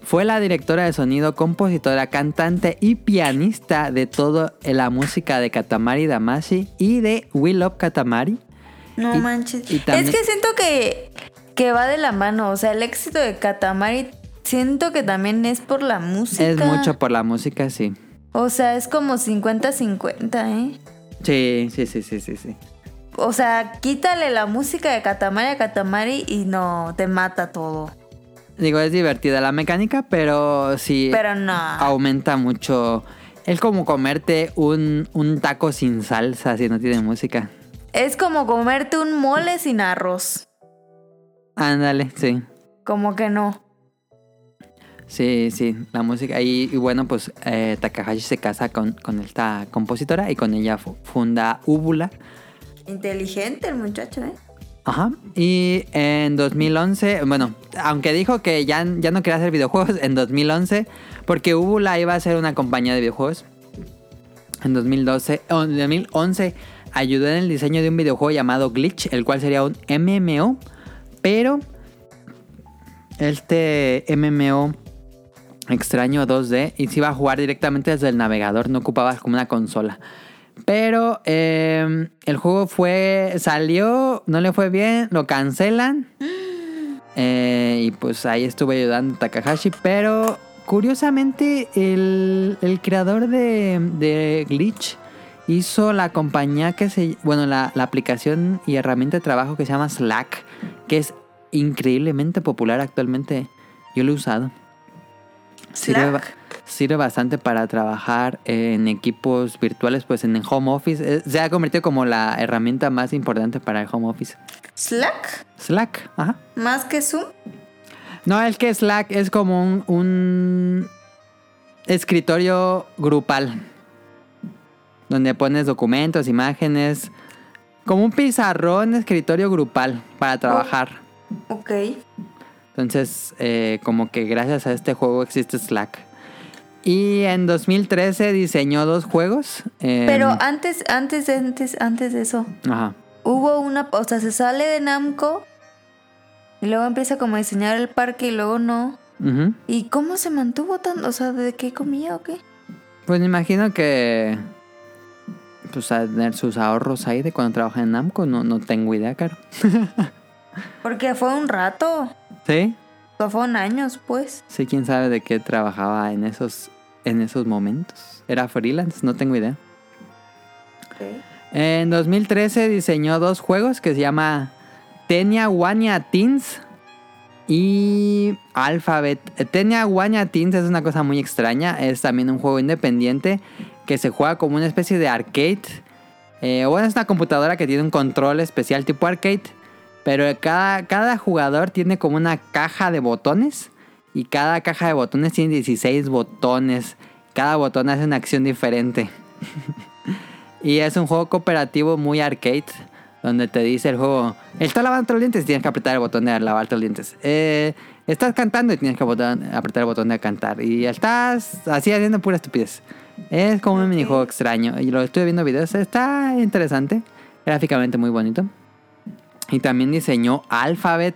Fue la directora de sonido, compositora, cantante y pianista de toda la música de Katamari Damacy y de We Love Katamari. No Y- manches. y también- Es que siento que, que va de la mano. O sea, el éxito de Katamari siento que también es por la música. Es mucho por la música, sí. O sea, es como 50-50, ¿eh? Sí, sí, sí, sí, sí, sí. O sea, quítale la música de Katamari a Katamari y no, te mata todo. Digo, es divertida la mecánica, pero sí Pero no. aumenta mucho. Es como comerte un, un taco sin salsa si no tiene música. Es como comerte un mole sin arroz. Ándale, sí. Como que no. Sí, sí, la música. Y, y bueno, pues eh, Takahashi se casa con, con esta compositora y con ella fu- funda Úbula. Inteligente el muchacho, ¿eh? Ajá. Y en 2011, bueno, aunque dijo que ya, ya no quería hacer videojuegos, en 2011, porque Úbula iba a ser una compañía de videojuegos. En 2012, oh, en 2011 ayudó en el diseño de un videojuego llamado Glitch, el cual sería un MMO, pero este MMO extraño 2D y se iba a jugar directamente desde el navegador, no ocupabas como una consola. Pero eh, el juego fue. salió, no le fue bien, lo cancelan. Eh, y pues ahí estuve ayudando a Takahashi. Pero curiosamente, el, el creador de, de Glitch hizo la compañía que se. Bueno, la, la aplicación y herramienta de trabajo que se llama Slack, que es increíblemente popular actualmente. Yo lo he usado. Sirve, sirve bastante para trabajar en equipos virtuales, pues en el home office. Eh, Se ha convertido como la herramienta más importante para el home office. Slack, Slack, ajá. más que Zoom. No, es que Slack es como un, un escritorio grupal. Donde pones documentos, imágenes. Como un pizarrón escritorio grupal para trabajar. Ok. Entonces, eh, como que gracias a este juego existe Slack. Y en 2013 diseñó dos juegos. em, Pero antes, antes, antes, antes de eso, Ajá. hubo una, o sea, se sale de Namco y luego empieza como a diseñar el parque y luego no. ¿Y cómo se mantuvo tan, o sea, de qué comía o qué? Pues me imagino que. Pues a tener sus ahorros ahí de cuando trabaja en Namco. No, no tengo idea, caro. Porque fue un rato, ¿Sí? o sea, fueron años, pues. Sí, quién sabe de qué trabajaba en esos, en esos momentos. Era freelance, no tengo idea. En 2013 diseñó dos juegos que se llama Tenia Wanya Teens y Alphabet. Tenia Wanya Teens es una cosa muy extraña. Es también un juego independiente que se juega como una especie de arcade. Eh, bueno, es una computadora que tiene un control especial tipo arcade. Pero cada, cada jugador tiene como una caja de botones. Y cada caja de botones tiene 16 botones. Cada botón hace una acción diferente. Y es un juego cooperativo muy arcade. Donde te dice el juego: Estás lavando los dientes y tienes que apretar el botón de lavarte los dientes. Eh, estás cantando y tienes que apretar el botón de cantar. Y estás así haciendo pura estupidez. Es como un minijuego extraño. Y lo estuve viendo videos. Está interesante. Gráficamente muy bonito. Y también diseñó Alphabet.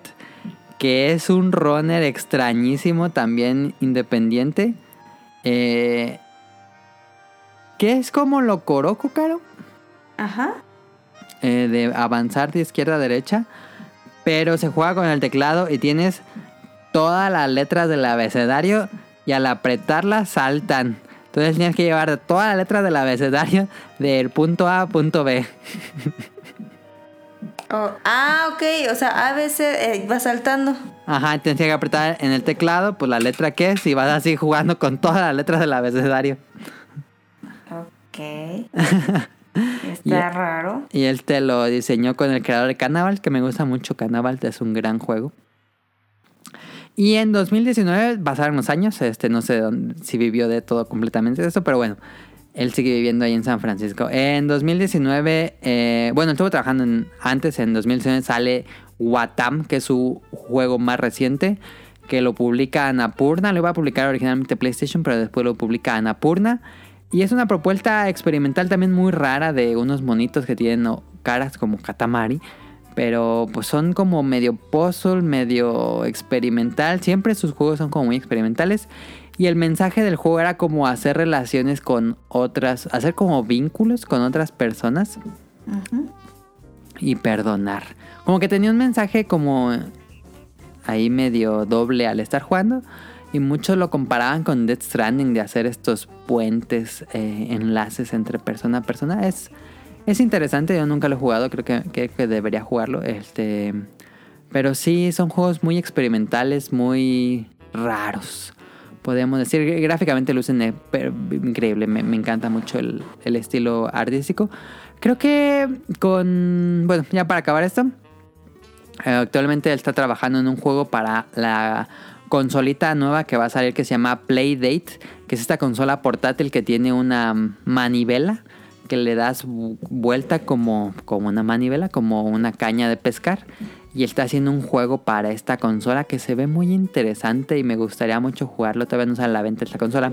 Que es un runner extrañísimo. También independiente. Eh, que es como lo Coroco, Caro Ajá. eh, de avanzar de izquierda a derecha, pero se juega con el teclado y tienes todas las letras del abecedario y al apretarlas saltan. Entonces tienes que llevar todas las letras del abecedario del punto A a punto B. Oh, ah, ok, o sea, a veces eh, va saltando. Ajá, tienes que apretar en el teclado pues la letra que es y vas así jugando con todas las letras del abecedario. Ok. Está raro. Y él te lo diseñó con el creador de Cannibal, que me gusta mucho. Cannibal es un gran juego. Y en 2019 pasaron los años, este no sé dónde- si vivió de todo completamente eso, pero bueno, él sigue viviendo ahí en San Francisco. En 2019, eh, bueno, estuvo trabajando antes, en 2019 sale Watam, que es su juego más reciente, que lo publica Anapurna, lo iba a publicar originalmente PlayStation, pero después lo publica Anapurna. Y es una propuesta experimental también muy rara de unos monitos que tienen caras como Katamari. Pero pues son como medio puzzle, medio experimental. Siempre sus juegos son como muy experimentales. Y el mensaje del juego era como hacer relaciones con otras, hacer como vínculos con otras personas y perdonar. Como que tenía un mensaje como ahí medio doble al estar jugando. Y muchos lo comparaban con Death Stranding de hacer estos puentes, eh, enlaces entre persona a persona. Es, es interesante, yo nunca lo he jugado, creo que, que- que debería jugarlo. Este, pero sí, son juegos muy experimentales, muy raros. Podemos decir, gráficamente lucen eh, increíble, me, encanta mucho el, el estilo artístico. Creo que con... Bueno, ya para acabar esto, eh, actualmente él está trabajando en un juego para la consolita nueva que va a salir que se llama Playdate, que es esta consola portátil que tiene una manivela que le das vu- vuelta como, como una manivela, como una caña de pescar. Y está haciendo un juego para esta consola que se ve muy interesante y me gustaría mucho jugarlo. Todavía no la venta esta consola.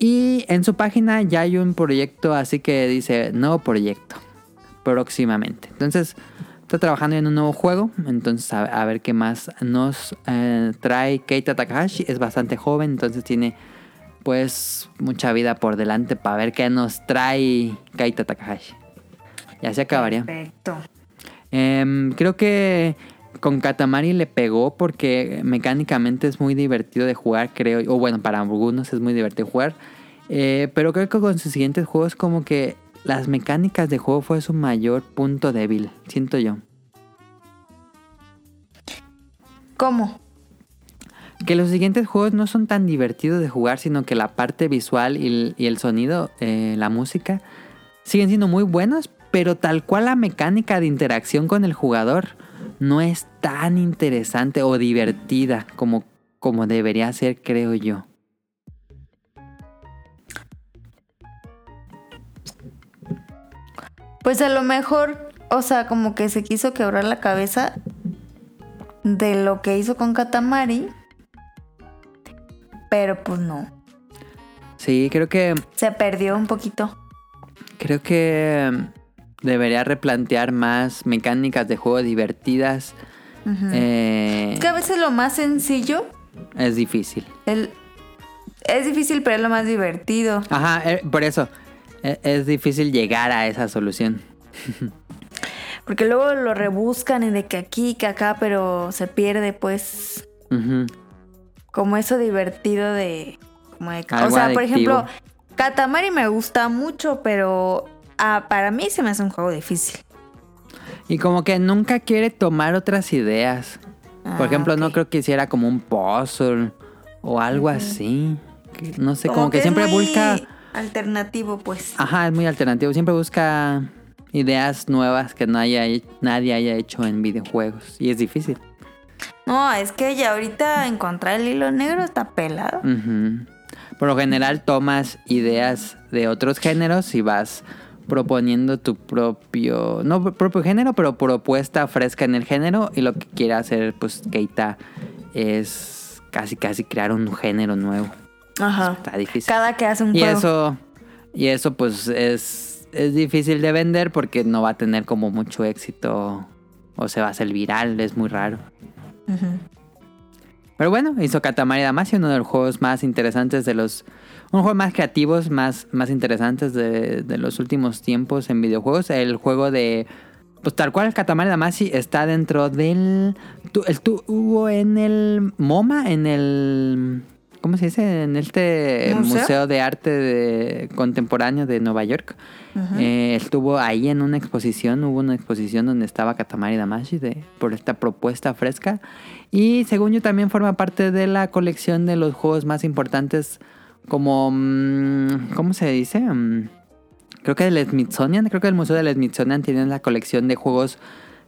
Y en su página ya hay un proyecto así que dice nuevo proyecto próximamente. Entonces está trabajando en un nuevo juego. Entonces a, a ver qué más nos eh, trae Keita Takahashi. Es bastante joven, entonces tiene pues mucha vida por delante para ver qué nos trae Keita Takahashi. Ya se acabaría. Perfecto. Em, creo que con Katamari le pegó porque mecánicamente es muy divertido de jugar, creo. O bueno, para algunos es muy divertido jugar. Eh, pero creo que con sus siguientes juegos como que las mecánicas de juego fue su mayor punto débil, siento yo. ¿Cómo? Que los siguientes juegos no son tan divertidos de jugar, sino que la parte visual y el, sonido, eh, la música, siguen siendo muy buenos, pero tal cual la mecánica de interacción con el jugador no es tan interesante o divertida como, como debería ser, creo yo. Pues a lo mejor, o sea, como que se quiso quebrar la cabeza de lo que hizo con Katamari. Pero pues no. Sí, creo que Se perdió un poquito. creo que debería replantear más mecánicas de juego divertidas. Eh, Es que a veces lo más sencillo, es difícil. el- es difícil, pero es lo más divertido. Ajá, eh, por eso. eh, Es difícil llegar a esa solución. Porque luego lo rebuscan y de que aquí, que acá, pero se pierde, pues. Como eso divertido de. Como de o Algo sea, por ejemplo, Katamari me gusta mucho, pero ah, para mí se me hace un juego difícil. Y como que nunca quiere tomar otras ideas. Por Ah, ejemplo, no creo que hiciera como un puzzle o algo así. No sé, como, que, siempre muy busca... Alternativo, pues. Ajá, es muy alternativo. Siempre busca ideas nuevas que no haya, nadie haya hecho en videojuegos. Y es difícil. No, es que ya ahorita encontrar el hilo negro está pelado. Ujú. Por lo general tomas ideas de otros géneros y vas proponiendo tu propio, no propio género, pero propuesta fresca en el género y lo que quiere hacer pues Keita es casi casi crear un género nuevo. Ajá. Está difícil. Cada que hace un Y juego. eso y eso pues es es difícil de vender porque no va a tener como mucho éxito o se va a hacer viral, es muy raro. Pero bueno, hizo Katamari Damacy, uno de los juegos más interesantes de los... Un juego más creativos, más, más interesantes de, de los últimos tiempos en videojuegos. El juego de... Pues tal cual, Katamari Damacy está dentro del... tu- el tuvo en el MoMA, en el... ¿Cómo se dice? En este ¿Museo? Museo, de Arte de- Contemporáneo de Nueva York. Ujú. Eh, estuvo ahí en una exposición, hubo una exposición donde estaba Katamari Damacy de, por esta propuesta fresca. Y según yo también forma parte de la colección de los juegos más importantes como... mm, ¿Cómo se dice? Mm, creo que del Smithsonian, creo que el Museo del Smithsonian tiene la colección de juegos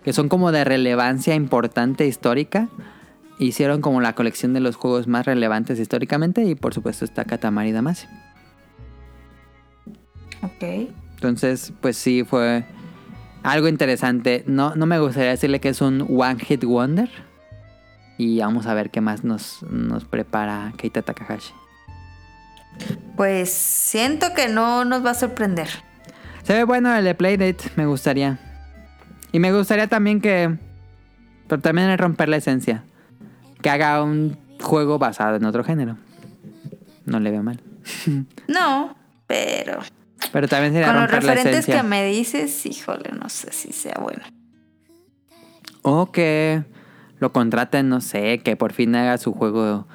que son como de relevancia importante histórica. Hicieron como la colección de los juegos más relevantes históricamente y por supuesto está Katamari Damacy. Ok. Entonces, pues sí, fue algo interesante. No, no me gustaría decirle que es un One Hit Wonder. Y vamos a ver qué más nos, nos prepara Keita Takahashi. Pues siento que no nos va a sorprender. Se ve bueno el de Playdate, me gustaría. Y me gustaría también que... Pero también es romper la esencia. Que haga un juego basado en otro género. No le veo mal. No, pero Pero también sería con los la referentes que me dices, híjole, no sé si sea bueno. O que lo contraten, no sé, que por fin haga su juego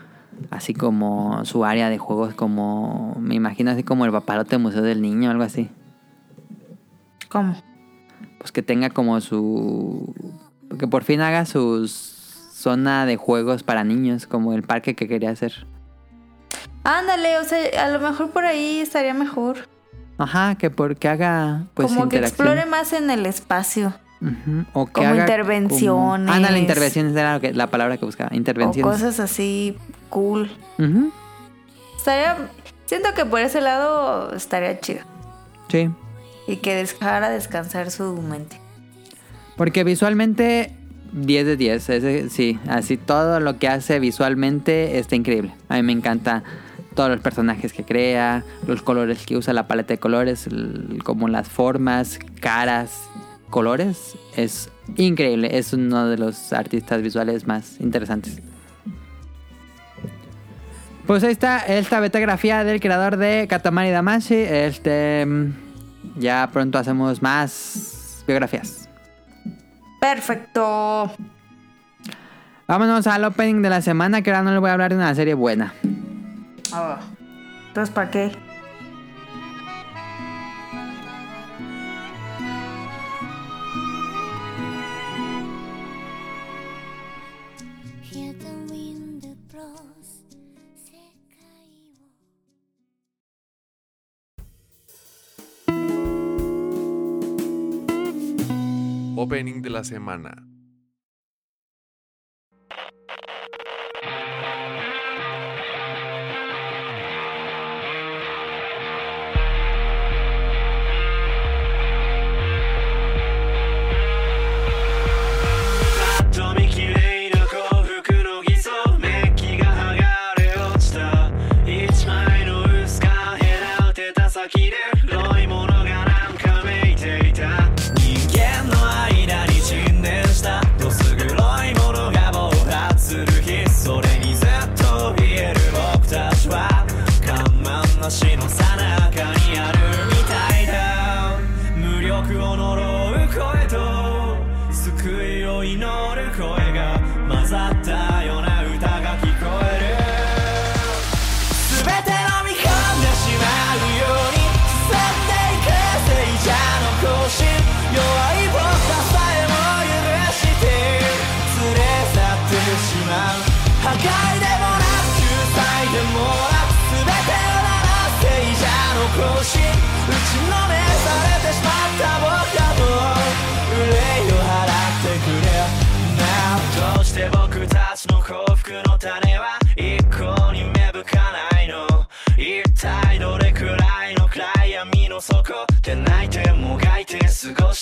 así como su área de juegos como, me imagino así como el papalote museo del niño, algo así. ¿Cómo? Pues que tenga como su... Que por fin haga su zona de juegos para niños, como el parque que quería hacer. Ándale, o sea, a lo mejor por ahí estaría mejor. Ajá, que porque haga pues Como que explore más en el espacio. O que como haga intervenciones. Como... Ándale, intervenciones era lo que- la palabra que buscaba. O Intervenciones. cosas así cool. Ujú, Estaría. Siento que por ese lado estaría chido. Sí. Y que dejara descansar su mente. Porque visualmente 10 de 10, ese, sí, así todo lo que hace visualmente está increíble. A mí me encanta todos los personajes que crea, los colores que usa, la paleta de colores, como las formas, caras, colores. Es increíble, es uno de los artistas visuales más interesantes. Pues ahí está esta betagrafía del creador de Katamari Damacy. Este, mm, ya pronto hacemos más biografías. Perfecto. Vámonos al opening de la semana, que ahora no le voy a hablar de una serie buena. Ah. Entonces, ¿para qué? de la semana.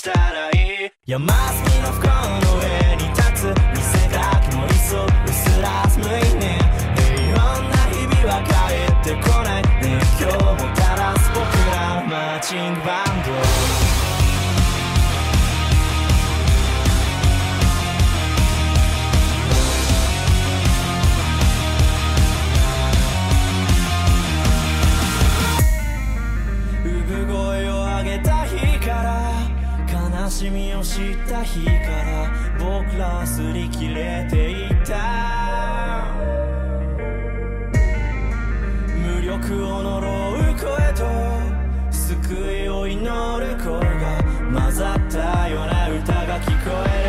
したらいい。山積みの不幸の上に立つ見せかけの理想薄らす無意念平穏な日々は帰ってこないね。今日もたらす僕らマーチングバンしみを知った日から僕らは擦り切れていた。無力を呪う声と救いを祈る声が混ざったような歌が聞こえる。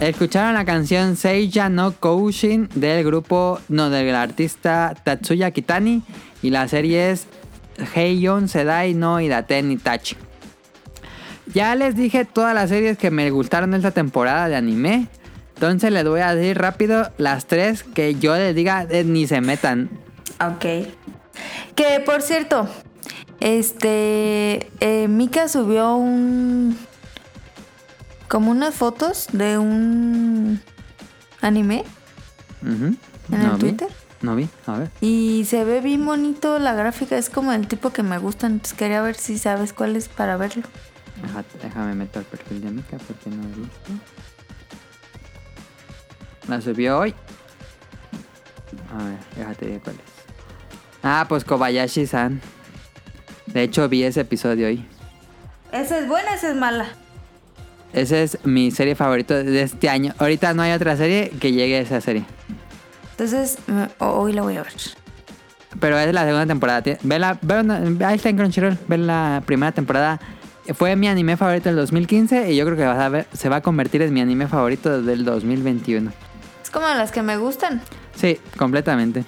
Escucharon la canción Seiya no Koushin del grupo, no, del artista Tatsuya Kitani. Y la serie es Heiyon Sedai no Idaten Itachi. Ya les dije todas las series que me gustaron esta temporada de anime. Entonces les voy a decir rápido las tres que yo les diga ni se metan. Ok. Que por cierto, este. eh, Mika subió un. Como unas fotos de un anime en el No vi. Twitter. No vi, a ver. Y se ve bien bonito la gráfica, es como el tipo que me gusta, entonces quería ver si sabes cuál es para verlo. Deja- déjame meter el perfil de Mika porque no he visto. La subió hoy. A ver, déjate ver cuál es. Ah, pues Kobayashi-san. De hecho, vi ese episodio hoy. Esa es buena, esa es mala. Esa es mi serie favorita de este año. Ahorita no hay otra serie que llegue a esa serie. Entonces, hoy la voy a ver. Pero es la segunda temporada. Ve la, ve una- ahí está en Crunchyroll. Ve la primera temporada. Fue mi anime favorito del 2015 y yo creo que vas a ver- se va a convertir en mi anime favorito del 2021. Es como las que me gustan. Sí, completamente.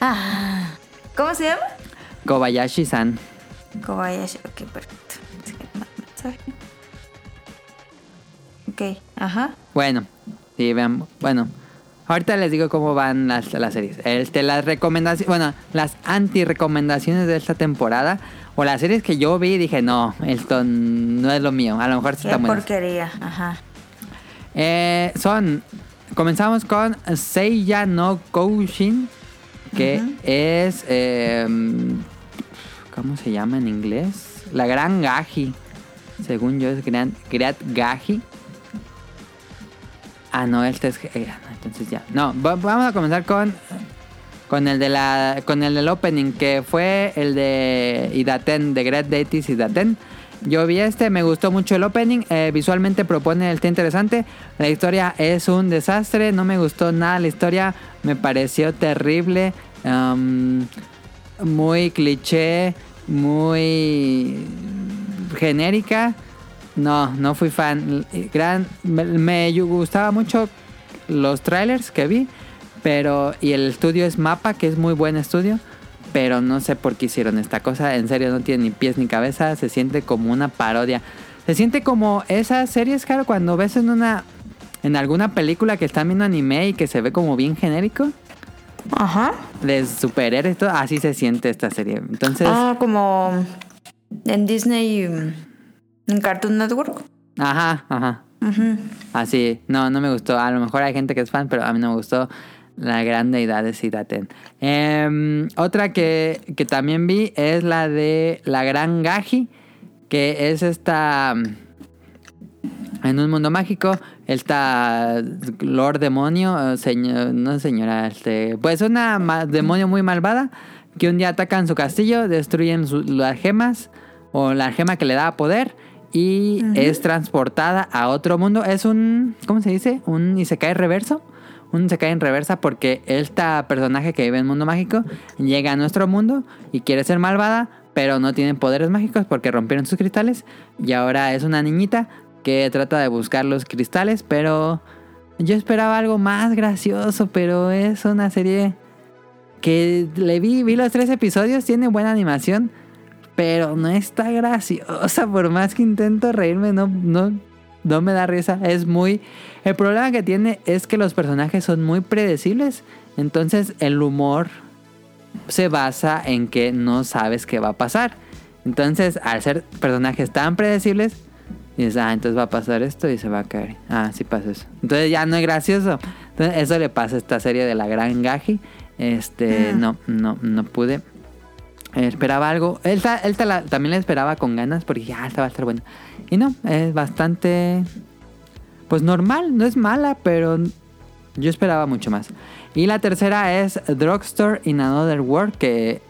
Ah. ¿Cómo se llama? Kobayashi-san. Kobayashi. Ok, perfecto. Ok, ajá. Bueno, sí, vean. Bueno, ahorita les digo cómo van las, las series. Este, las recomendaciones, bueno, las anti-recomendaciones de esta temporada. O las series que yo vi y dije, no, esto no es lo mío. A lo mejor está buenas. porquería. Ajá. Eh, son. Comenzamos con Seiya no Koushin. Que es. eh, ¿Cómo se llama en inglés? La Gran Gaji. Según yo es Gran, Great Gaji. Ah, no, este es. eh, no, entonces ya. No, va- vamos a comenzar con. Con el de la. Con el del opening. Que fue el de Idaten. De Great Deities Idaten. Yo vi este, me gustó mucho el opening. eh, visualmente propone, está interesante. La historia es un desastre. No me gustó nada la historia. Me pareció terrible. muy cliché. Muy genérica. No, no fui fan. Gran, me, me gustaba mucho los trailers que vi. Pero, y el estudio es Mapa, que es muy buen estudio. Pero no sé por qué hicieron esta cosa. En serio, no tiene ni pies ni cabeza. Se siente como una parodia. Se siente como esas series, claro, cuando ves en una. En alguna película que están viendo anime y que se ve como bien genérico. Ajá. De superhéroes todo. Así se siente esta serie. Entonces. Ah, como en Disney, en Cartoon Network. Ajá, ajá. Así, no, no me gustó. A lo mejor hay gente que es fan, pero a mí no me gustó la gran deidad de Sidaten. Em, otra que, que también vi es la de la gran Gaji, que es esta... mm, En un mundo mágico, esta Lord Demonio, eh, señor, no señora, este, pues una demonio muy malvada, que un día atacan su castillo, destruyen su- las gemas, o la gema que le da poder, y es transportada a otro mundo. Es un, ¿cómo se dice? Un Isekai reverso. Un Isekai en reversa porque esta personaje que vive en el mundo mágico llega a nuestro mundo y quiere ser malvada, pero no tiene poderes mágicos porque rompieron sus cristales. Y ahora es una niñita que trata de buscar los cristales, pero yo esperaba algo más gracioso, pero es una serie que le vi, vi los tres episodios, tiene buena animación, pero no está graciosa. Por más que intento reírme, no, no, no me da risa. Es muy. El problema que tiene es que los personajes son muy predecibles. Entonces el humor se basa en que no sabes qué va a pasar. Entonces, al ser personajes tan predecibles, dices, ah, entonces va a pasar esto y se va a caer. Ah, sí pasa eso. Entonces ya no es gracioso. Entonces, eso le pasa a esta serie de la gran Gaji. Este, no, no, no pude. Esperaba algo. Él, también la esperaba con ganas porque ya esta va a estar buena. Y no, es bastante. Pues normal, no es mala, pero yo esperaba mucho más. Y la tercera es Drugstore in Another World, que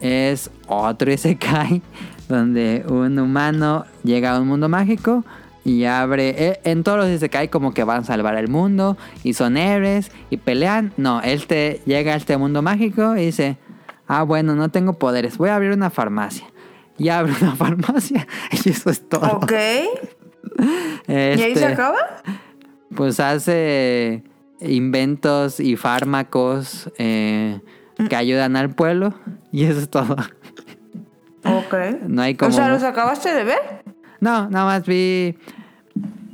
es otro Isekai, donde un humano llega a un mundo mágico y abre. eh, En todos los Isekai, como que van a salvar el mundo y son héroes y pelean. No, él te llega a este mundo mágico y dice: Ah, bueno, no tengo poderes, voy a abrir una farmacia. Y abre una farmacia y eso es todo. Ok. ¿Y ahí Este, se acaba? pues hace inventos y fármacos eh, que ayudan al pueblo y eso es todo. Ok. No hay como... O sea, ¿los acabaste de ver? No, nada más vi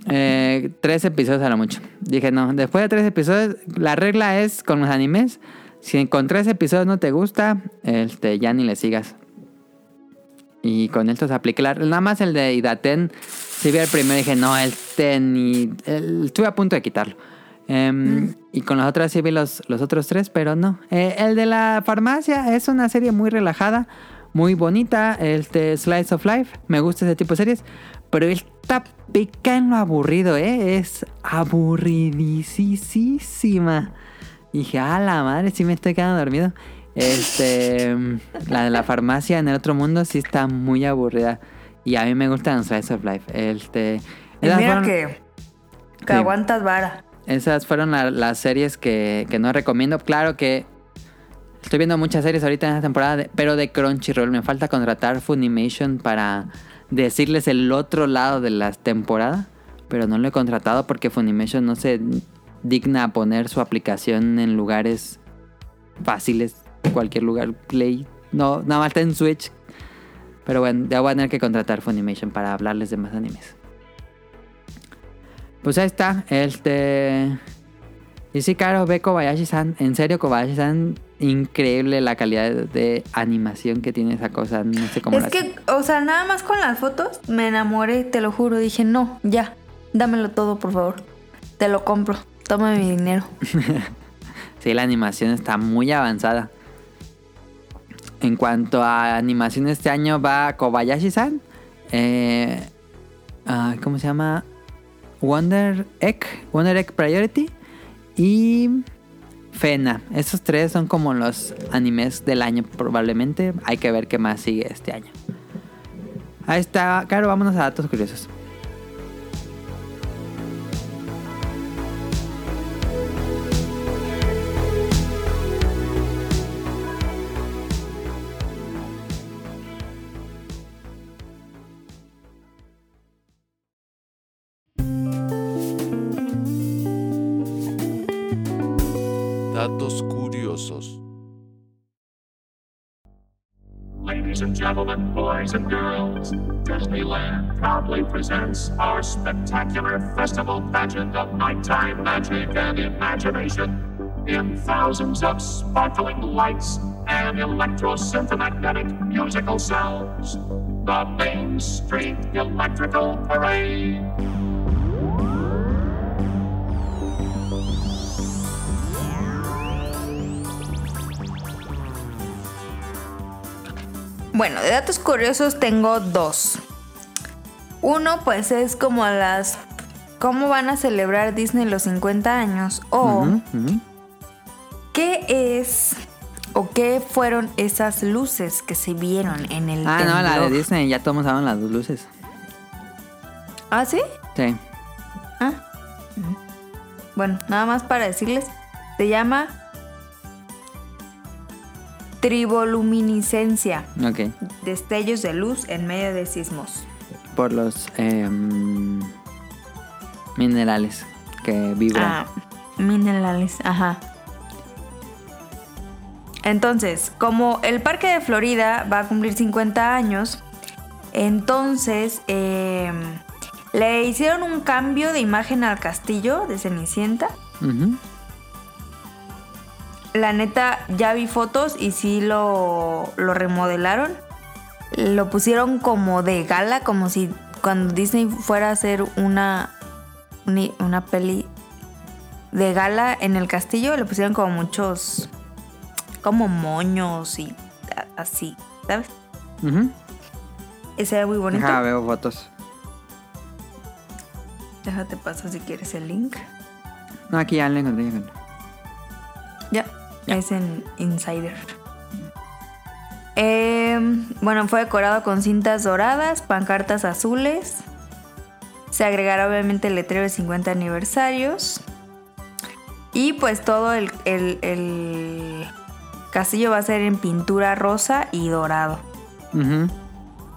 eh, tres episodios a lo mucho. Dije, no, después de tres episodios, la regla es con los animes, si con tres episodios no te gusta, este, ya ni le sigas. Y con esto se aplica. la- Nada más el de Idaten, si vi el primero dije, no, este ni... el- estuve a punto de quitarlo. Em, Y con los otros sí vi los, los otros tres, pero no. Eh, el de la farmacia es una serie muy relajada, muy bonita. El de Slice of Life, me gusta ese tipo de series. Pero esta pica en lo aburrido, ¿eh? Es aburridísima. Dije, a la madre, sí me estoy quedando dormido. Este, la de la farmacia en el otro mundo sí está muy aburrida. Y a mí me gustan Slice of Life. Este, Y mira fueron- que, que Sí. aguantas vara. esas fueron la- las series que, que no recomiendo. Claro que estoy viendo muchas series ahorita en esta temporada, de- pero de Crunchyroll. Me falta contratar Funimation para decirles el otro lado de la temporada. Pero no lo he contratado porque Funimation no se digna a poner su aplicación en lugares fáciles. Cualquier lugar. Play. No, nada más está en Switch. Pero bueno, ya voy a tener que contratar Funimation para hablarles de más animes. Pues ahí está. Este. Y sí, claro, ve Kobayashi-san. En serio, Kobayashi-san. Increíble la calidad de, animación que tiene esa cosa. No sé cómo Es la que, o sea, nada más con las fotos me enamoré, te lo juro. Dije, no, ya, dámelo todo, por favor. Te lo compro. Toma mi dinero. Sí, la animación está muy avanzada. En cuanto a animación este año va Kobayashi-san. eh, ah, ¿Cómo se llama? Wonder Egg. Wonder Egg Priority. Y Fena. Esos tres son como los animes del año probablemente. Hay que ver qué más sigue este año. Ahí está. Claro, vámonos a datos curiosos. Gentlemen, boys and girls, Disneyland proudly presents our spectacular festival pageant of nighttime magic and imagination. In thousands of sparkling lights and electro-synthomatic musical sounds, the Main Street Electrical Parade. Bueno, de datos curiosos tengo dos. Uno, pues es como las. ¿Cómo van a celebrar Disney los 50 años? O qué es. O qué fueron esas luces que se vieron en el. Ah, no, la de? Disney. Ya todos saben las dos luces. ¿Ah, sí? Sí. Ah. Bueno, nada más para decirles. Se llama. Triboluminiscencia. Ok. Destellos de luz en medio de sismos. Por los em, minerales que vibran. Ah, minerales, ajá. Entonces, como el parque de Florida va a cumplir 50 años, entonces eh, le hicieron un cambio de imagen al castillo de Cenicienta. Ujú. La neta, ya vi fotos y sí lo, lo remodelaron. Lo pusieron como de gala, como si cuando Disney fuera a hacer una, una peli de gala en el castillo, le pusieron como muchos, como moños y así, ¿sabes? Ujú. Ese era muy bonito. Ajá, veo fotos. Déjate paso si quieres el link. No, aquí ya lo encontré. Ya, es en Insider. Eh, bueno, fue decorado con cintas doradas, pancartas azules. Se agregará obviamente el letrero de 50 aniversarios. Y pues todo el, el- el castillo va a ser en pintura rosa y dorado.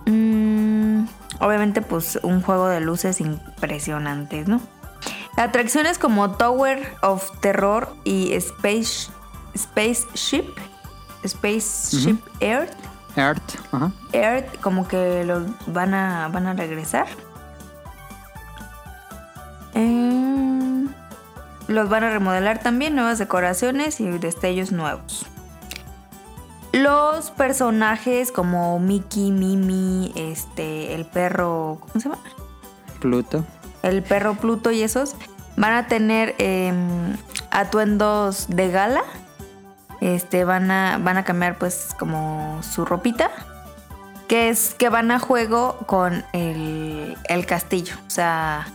Mm, obviamente pues un juego de luces impresionantes, ¿no? Atracciones como Tower of Terror y Space Spaceship, Spaceship Earth, Earth. Ajá. Earth como que los van a van a regresar. Eh, los van a remodelar también, nuevas decoraciones y destellos nuevos. Los personajes como Mickey, Mimi, este, el perro, ¿cómo se llama? Pluto. El perro Pluto y esos van a tener em, atuendos de gala. Este, van a, van a cambiar pues como su ropita. Que es que van a juego con el, el castillo. O sea,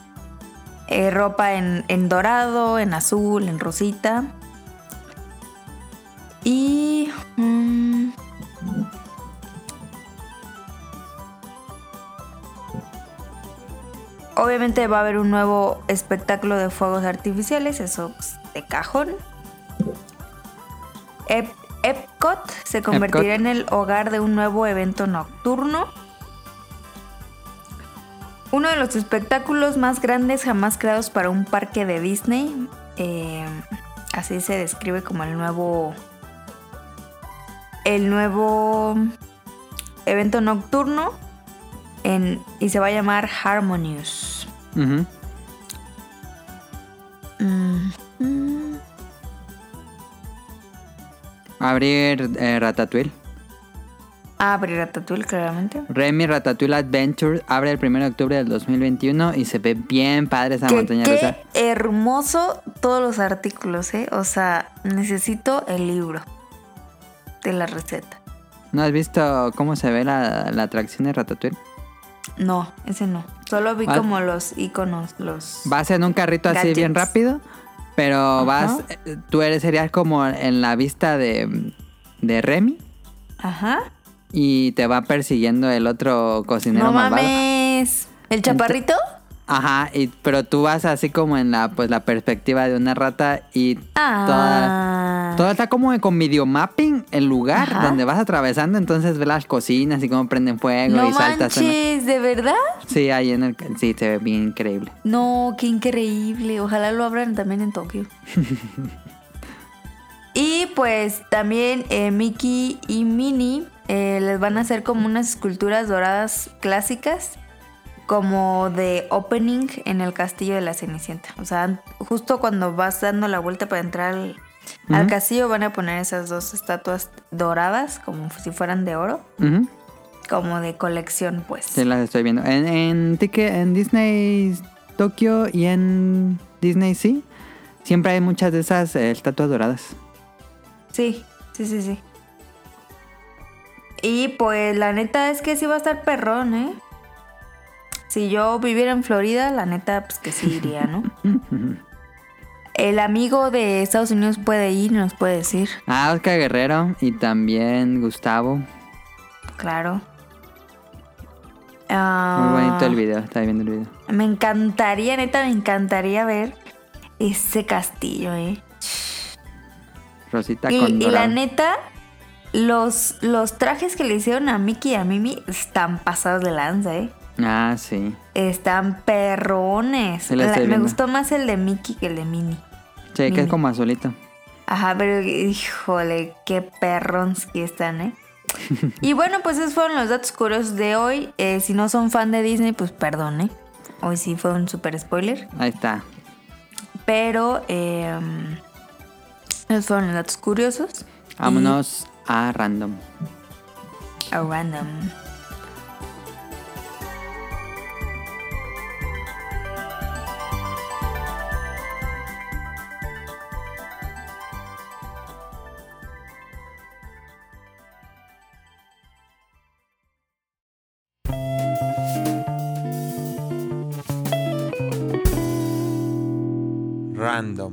eh, ropa en, en dorado, en azul, en rosita. Y... mm, obviamente va a haber un nuevo espectáculo de fuegos artificiales, eso pues, de cajón. Ep- Epcot se convertirá Epcot. en el hogar de un nuevo evento nocturno. Uno de los espectáculos más grandes jamás creados para un parque de Disney. eh, así se describe como el nuevo. El nuevo evento nocturno. en- y se va a llamar Harmonious. Mm. Abrir eh, Ratatouille. Abrir Ratatouille, claramente. Remy Ratatouille Adventure abre el 1 de octubre del 2021 y se ve bien padre esa Que- montaña qué rusa. hermoso todos los artículos, ¿eh? O sea, necesito el libro de la receta. ¿No has visto cómo se ve la, la atracción de Ratatouille? No, ese no. Solo vi Ah. como los iconos, los... Vas en un carrito así bien rápido, pero Ajá. vas, eh, tú eres serías como en la vista de, de Remy Ajá. y te va persiguiendo el otro cocinero No malvado. mames. ¿El chaparrito? Ajá, y, pero tú vas así como en la pues la perspectiva de una rata y toda, Ah. todo está como con videomapping el lugar Ajá. donde vas atravesando, entonces ves las cocinas y cómo prenden fuego no y saltas. manches, ¿de verdad? Sí, ahí en el sí se ve bien increíble. No, qué increíble. Ojalá lo abran también en Tokio. y pues también eh, Mickey y Minnie eh, les van a hacer como unas esculturas doradas clásicas, como de opening en el castillo de la Cenicienta. O sea, justo cuando vas dando la vuelta para entrar al, castillo van a poner esas dos estatuas doradas, como si fueran de oro, como de colección, pues. Sí, las estoy viendo. En, en, Ticket- en Disney Tokio y en Disney Sea siempre hay muchas de esas eh, estatuas doradas. Sí, sí, sí, sí. Y pues la neta es que sí va a estar perrón, ¿eh? Si yo viviera en Florida, la neta, pues que sí iría, ¿no? El amigo de Estados Unidos puede ir, nos puede decir, Ah, Oscar Guerrero y también Gustavo. claro. Muy Ah, bonito el video, estaba viendo el video. Me encantaría, neta, me encantaría ver ese castillo, ¿eh? Rosita Y, con y la neta, los, los trajes que le hicieron a Mickey y a Mimi están pasados de lanza, ¿eh? Ah, sí. Están perrones. Sí, la me gustó más el de Mickey que el de Minnie. Sí, que Mini. es como azulito. Ajá, pero híjole, qué perrons que están, ¿eh? y bueno, pues esos fueron los datos curiosos de hoy. Eh, si no son fan de Disney, pues perdón, ¿eh? Hoy sí fue un super spoiler. Ahí está. Pero eh, esos fueron los datos curiosos. Vámonos a random. A random. Random.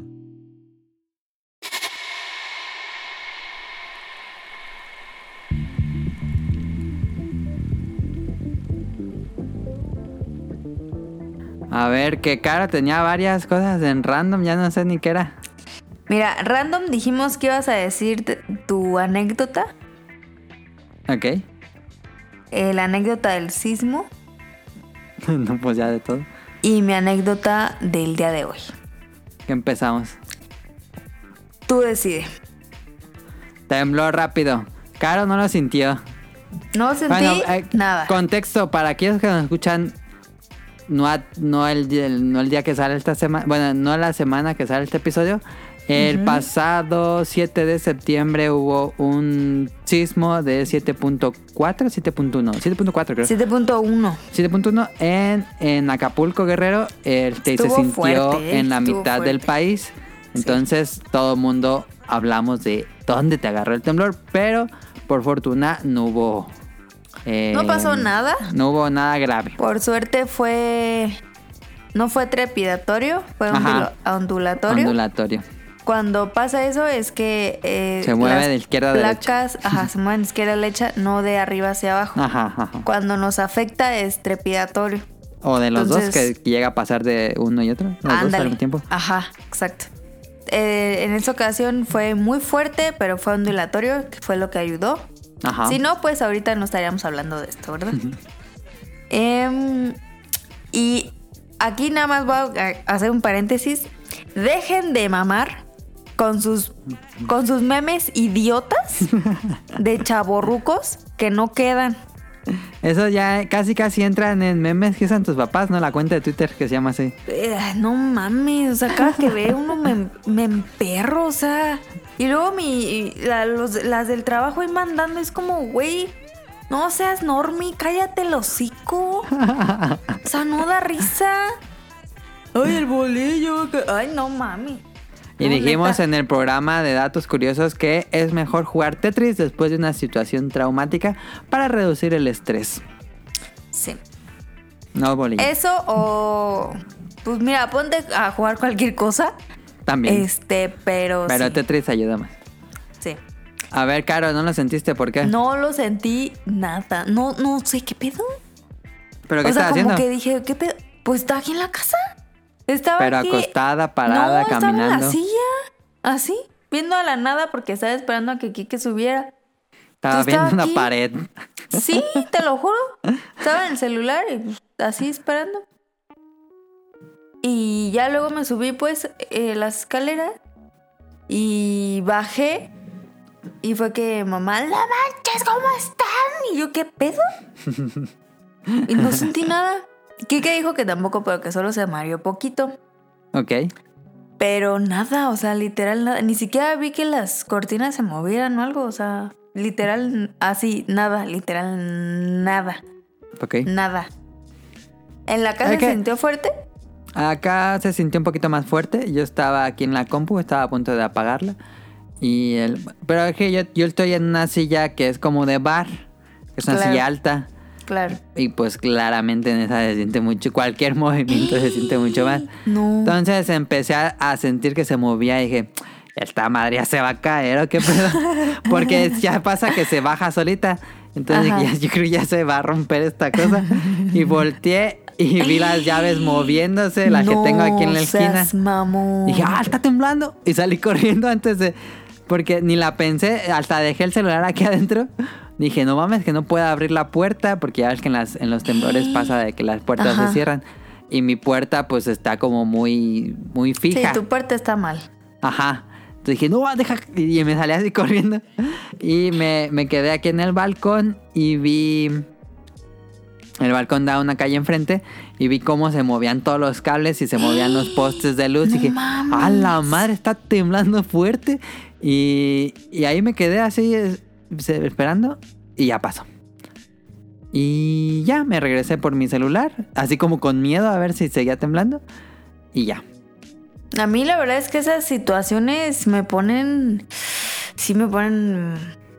A ver, que cara tenía varias cosas en random, ya no sé ni qué era. Mira, random dijimos que ibas a decir tu anécdota. Ok. eh, la anécdota del sismo. no, pues ya de todo. y mi anécdota del día de hoy. Que empezamos. Tú decide. Tembló rápido. Caro no lo sintió. No sentí Bueno, eh, nada. Contexto, para aquellos que nos escuchan, no, a- no, el, día- no el día que sale esta semana, bueno, no la semana que sale este episodio. El pasado 7 de septiembre hubo un sismo de 7.4, 7.1, 7.4 creo. 7.1. 7.1 en, en Acapulco, Guerrero. Este, se Estuvo sintió fuerte, ¿eh? en la mitad del país. Entonces todo el mundo hablamos de dónde te agarró el temblor. Pero por fortuna no hubo... eh, No pasó nada. No hubo nada grave. Por suerte fue. No fue trepidatorio, fue Ajá. ondulatorio. Ondulatorio. Cuando pasa eso es que. eh, Se mueve de izquierda a derecha. placas, Ajá, se mueven de izquierda a derecha, no de arriba hacia abajo. Ajá, ajá. Cuando nos afecta es trepidatorio. O de los dos que llega a pasar de uno y otro. Los dos al Ándale. mismo tiempo. Ajá, exacto. Eh, en esa ocasión fue muy fuerte, pero fue ondulatorio, que fue lo que ayudó. Ajá. Si no, pues ahorita no estaríamos hablando de esto, ¿verdad? Em, y aquí nada más voy a hacer un paréntesis. Dejen de mamar con sus, con sus memes idiotas de chaborrucos que no quedan. Eso ya casi casi entran en memes que usan tus papás, ¿no? La cuenta de Twitter que se llama así. Eh, no mames, o sea, cada que ve uno me, me emperro, o sea. Y luego mi, la- los- las del trabajo ahí mandando, es como, güey, no seas normie, cállate el hocico. O sea, no da risa. Ay, el bolillo. que- Ay, no mami. Y dijimos en el programa de datos curiosos que es mejor jugar Tetris después de una situación traumática para reducir el estrés. Sí. No bolillo. Eso o. Pues mira, ponte a jugar cualquier cosa. También. Este, pero. Pero sí, Tetris ayuda más. sí. A ver, Caro, ¿no lo sentiste? ¿Por qué? No lo sentí nada. No, no sé qué pedo. ¿Pero qué o sea, estás como haciendo? que dije, ¿qué pedo? Pues estaba aquí en la casa. Estaba Pero aquí. acostada, parada, no, Estaba en caminando. la silla. Así, viendo a la nada porque estaba esperando a que Kike subiera. Estaba viendo estaba una pared. Sí, te lo juro. Estaba en el celular y pues, así esperando. Y ya luego me subí pues eh, las escaleras y bajé y fue que mamá, la manches, ¿cómo están? Y yo, ¿qué pedo? Y no sentí nada. Kike dijo que tampoco, pero que solo se mareó poquito. Ok. Pero nada, o sea, literal nada. Ni siquiera vi que las cortinas se movieran o algo, o sea, literal así, nada, literal nada, Ok. nada. ¿En la casa se sintió fuerte? Acá se sintió un poquito más fuerte. Yo estaba aquí en la compu, estaba a punto de apagarla. Y el... Pero es que yo, yo estoy en una silla que es como de bar. Es una Claro. silla alta. Claro. Y pues claramente en esa se siente mucho. Cualquier movimiento se siente mucho más. No. Entonces empecé a, a sentir que se movía y dije, esta madre ya se va a caer o qué pedo. Porque ya pasa que se baja solita. Entonces ya- yo creo que ya se va a romper esta cosa. Y volteé y vi las llaves moviéndose, las que tengo aquí en la No esquina. seas mamón. Y dije, ah, está temblando. Y salí corriendo antes de. Porque ni la pensé, hasta dejé el celular aquí adentro. Dije, no mames, que no puedo abrir la puerta. Porque ya ves que en, las, en los temblores pasa de que las puertas Ajá. se cierran. Y mi puerta, pues está como muy, muy Sí, fija. tu parte está mal. Ajá. Entonces dije, no, deja. Y me salí así corriendo. Y me, me quedé aquí en el balcón y vi. El balcón da una calle enfrente y vi cómo se movían todos los cables y se movían los postes de luz. No y dije, mames. ¡a la madre! Está temblando fuerte. Y, y ahí me quedé así esperando y ya pasó. Y ya me regresé por mi celular, así como con miedo a ver si seguía temblando. Y ya. A mí la verdad es que esas situaciones me ponen, sí me ponen,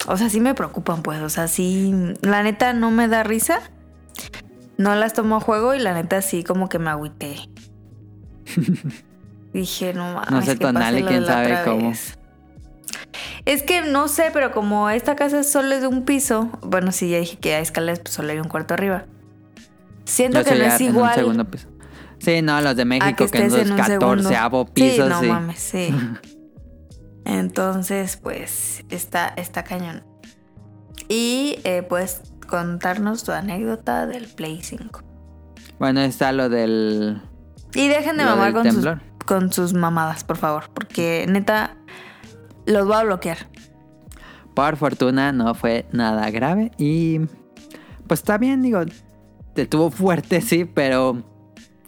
o sea, sí me preocupan pues, o sea, sí, la neta no me da risa, no las tomo a juego y la neta sí como que me agüité. Dije, no mames. No sé, ¿qué pasó Tonali, lo de quién sabe cómo. vez? Es que no sé, pero como esta casa solo es de un piso, bueno, sí, ya dije que hay escaleras, pues solo hay un cuarto arriba. Siento Yo que no es en un igual. segundo piso. Sí, no, los de a México que, en los en un segundo. 14 pisos, sí, no sí. mames, sí. Entonces, pues, está, está cañón. Y eh, puedes contarnos tu anécdota del Play 5. Bueno, está lo del Y dejen de mamar con sus, con sus mamadas, por favor. Porque neta, los voy a bloquear. Por fortuna no fue nada grave y pues está bien, digo, estuvo fuerte, sí, pero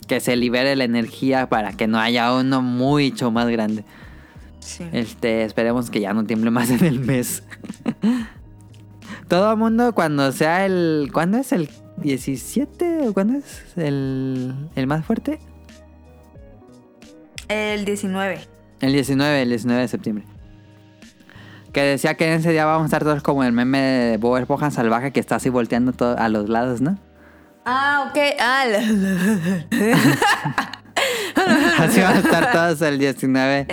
que se libere la energía para que no haya uno mucho más grande. Sí. Este, esperemos que ya no tiemble más en el mes. Todo mundo cuando sea el... ¿Cuándo es el 17 o cuándo es el, el más fuerte? El 19. El 19, el 19 de septiembre. Que decía que en ese día vamos a estar todos como el meme de Bob Esponja salvaje que está así volteando todo a los lados, ¿no? Ah, ok. Ah, la- Así van a estar todos el 19.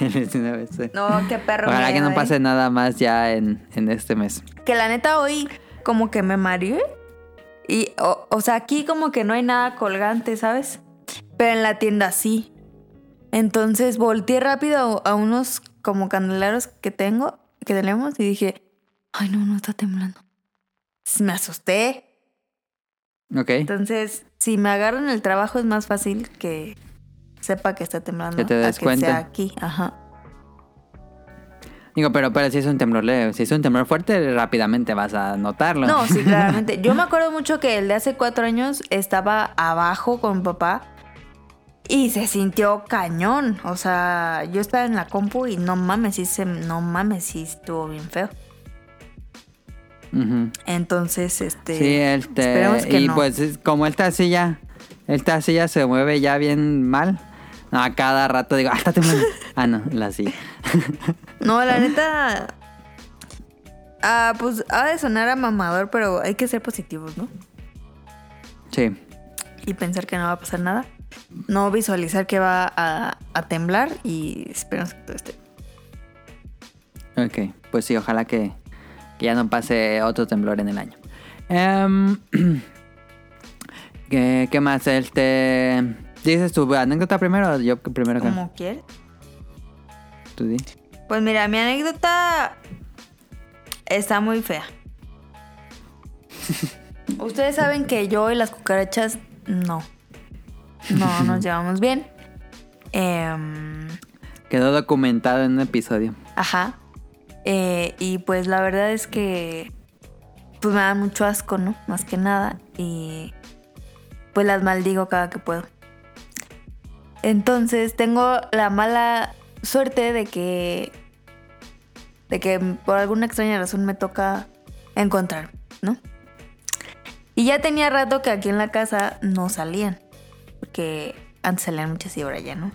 El 19, sí. no, qué perro. Ojalá que no eh. pase nada más ya en, en este mes. Que la neta hoy como que me mareé. Y, o, o sea, aquí como que no hay nada colgante, ¿sabes? Pero en la tienda sí. Entonces volteé rápido a, unos como candeleros que tengo, que tenemos, y dije, ay no, no está temblando. Me asusté. Ok. Entonces, si me agarro en el trabajo es más fácil que sepa que está temblando. Que te a des que cuenta. sea aquí, ajá. Digo, pero, pero si es un temblor leve, si es un temblor fuerte, rápidamente vas a notarlo. No, sí, claramente. Yo me acuerdo mucho que el de hace cuatro años estaba abajo con mi papá y se sintió cañón. O sea, yo estaba en la compu y no mames, sí se, no mames, sí estuvo bien feo. Entonces, este. Sí, este. esperemos que y no. pues es- como esta silla, esta silla se mueve ya bien mal. No, a cada rato digo, ah, está ah, no, la silla. No, la neta. Ah, pues ha de sonar a mamador, pero hay que ser positivos, ¿no? sí. Y pensar que no va a pasar nada. No visualizar que va a, a temblar y esperemos que todo esté. Ok, pues sí, ojalá que, que ya no pase otro temblor en el año. Em, ¿qué, qué más? Este, ¿Dices tu anécdota primero o yo primero? Como quieres. Tú di. Pues mira, mi anécdota está muy fea. Ustedes saben que yo y las cucarachas no. No nos llevamos bien. Em, Quedó documentado en un episodio. ajá. Eh, y pues la verdad es que pues me da mucho asco, ¿no? Más que nada. Y pues las maldigo cada que puedo. Entonces tengo la mala suerte de que de que por alguna extraña razón me toca encontrar, ¿no? Y ya tenía rato que aquí en la casa no salían, porque antes salían muchas y ahora ya no.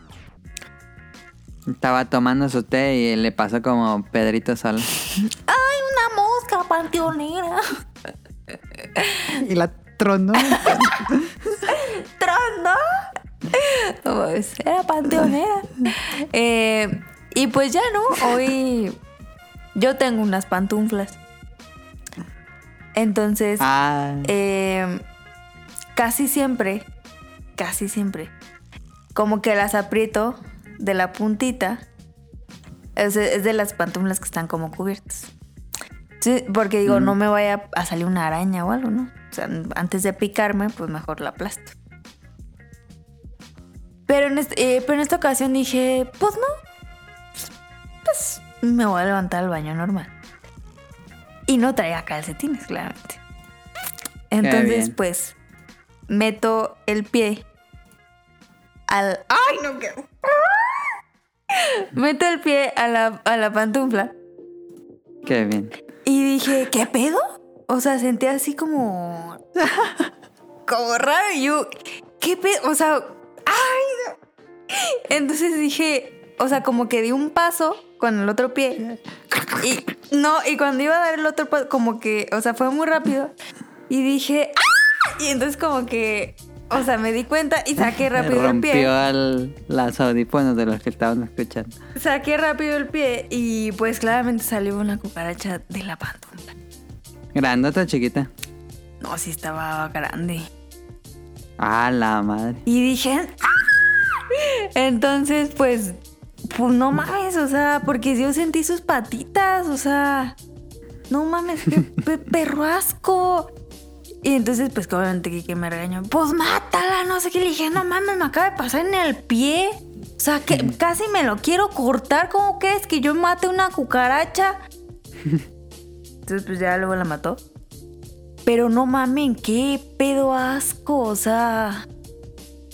Estaba tomando su té y le pasó como Pedrito Sola. ¡Ay, una mosca panteonera! y la tronó. ¡Trono! Pues era panteonera. Eh, y pues ya no, hoy yo tengo unas pantuflas. Entonces, ah, eh, casi siempre, casi siempre, como que las aprieto de la puntita. Es de, es de las pantuflas que están como cubiertas. Sí, porque digo, no me vaya a salir una araña o algo, ¿no? O sea, antes de picarme, pues mejor la aplasto. Pero en, este- eh, pero en esta ocasión dije, pues no. Pues me voy a levantar al baño normal. Y no traía calcetines, claramente. Entonces, pues, meto el pie al... ¡Ay, no quiero! Meto el pie a la, a la pantufla qué bien. y dije, ¿qué pedo? O sea, sentí así como... como raro y yo, ¿qué pedo? O sea, ¡ay! no. Entonces dije, o sea, como que di un paso con el otro pie. Y no, y cuando iba a dar el otro paso, como que, o sea, fue muy rápido. Y dije, ¡ah! Y entonces como que, o sea, me di cuenta y saqué rápido el Rompió pie. al, las audífonos de los que estaban escuchando. Saqué rápido el pie y pues claramente salió una cucaracha de la pantufla. Grandota chiquita. No, sí estaba grande. Ah, la madre. Y dije, "¡Ah!". entonces pues, pues no mames, o sea, porque yo sentí sus patitas, o sea, no mames, qué pe- perro asco. Y entonces, pues obviamente Kike me regañó. Pues mátala, no sé qué. Le dije, no mames, me acaba de pasar en el pie. O sea, que casi me lo quiero cortar. ¿Cómo crees que yo mate una cucaracha? Entonces, pues ya luego la mató. Pero no mamen, qué pedo asco. O sea.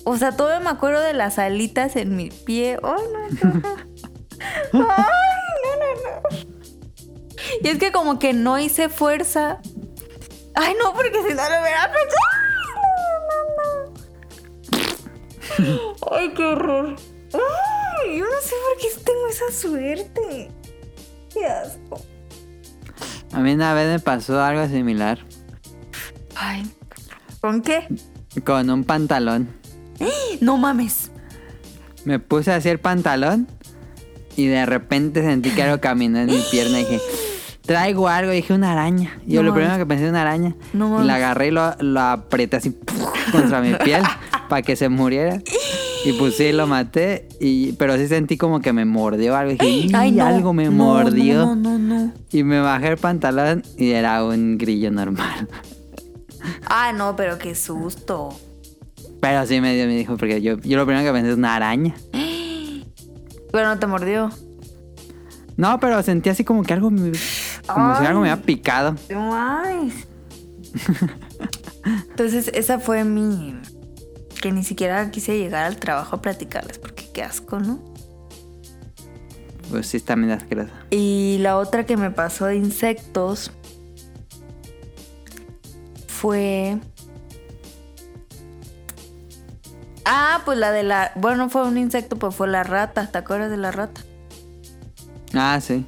O sea, todavía me acuerdo de las alitas en mi pie. Ay, no, horror. Ay, no, no, no. Y es que como que no hice fuerza. Ay, no, porque si no lo hubiera pensado. Ay, qué horror. Ay, yo no sé por qué tengo esa suerte. Qué asco. A mí una vez me pasó algo similar. Ay, ¿con qué? Con un pantalón. No mames. Me puse así el pantalón y de repente sentí que algo caminó en mi pierna y dije, traigo algo. Y dije, una araña. Yo No lo primero que pensé en una araña. No y la agarré y lo, lo apreté así contra mi piel para que se muriera. Y pues sí, lo maté. Y, pero sí sentí como que me mordió algo. Y dije, Ay, "Y no. algo me mordió. No, no, no, no. Y me bajé el pantalón y era un grillo normal. Ah, no, pero qué susto. Pero sí me dio, me dijo, porque yo, yo lo primero que pensé es una araña. Pero no te mordió. No, pero sentí así como que algo me, como si Ay. algo me había picado. Mames. Entonces, esa fue mi. Que ni siquiera quise llegar al trabajo a platicarles, porque qué asco, ¿no? Pues sí, está medio asquerosa. Y la otra que me pasó de insectos fue. Ah, pues la de la. Bueno, fue un insecto, pues fue la rata. ¿Te acuerdas de la rata? Ah, sí.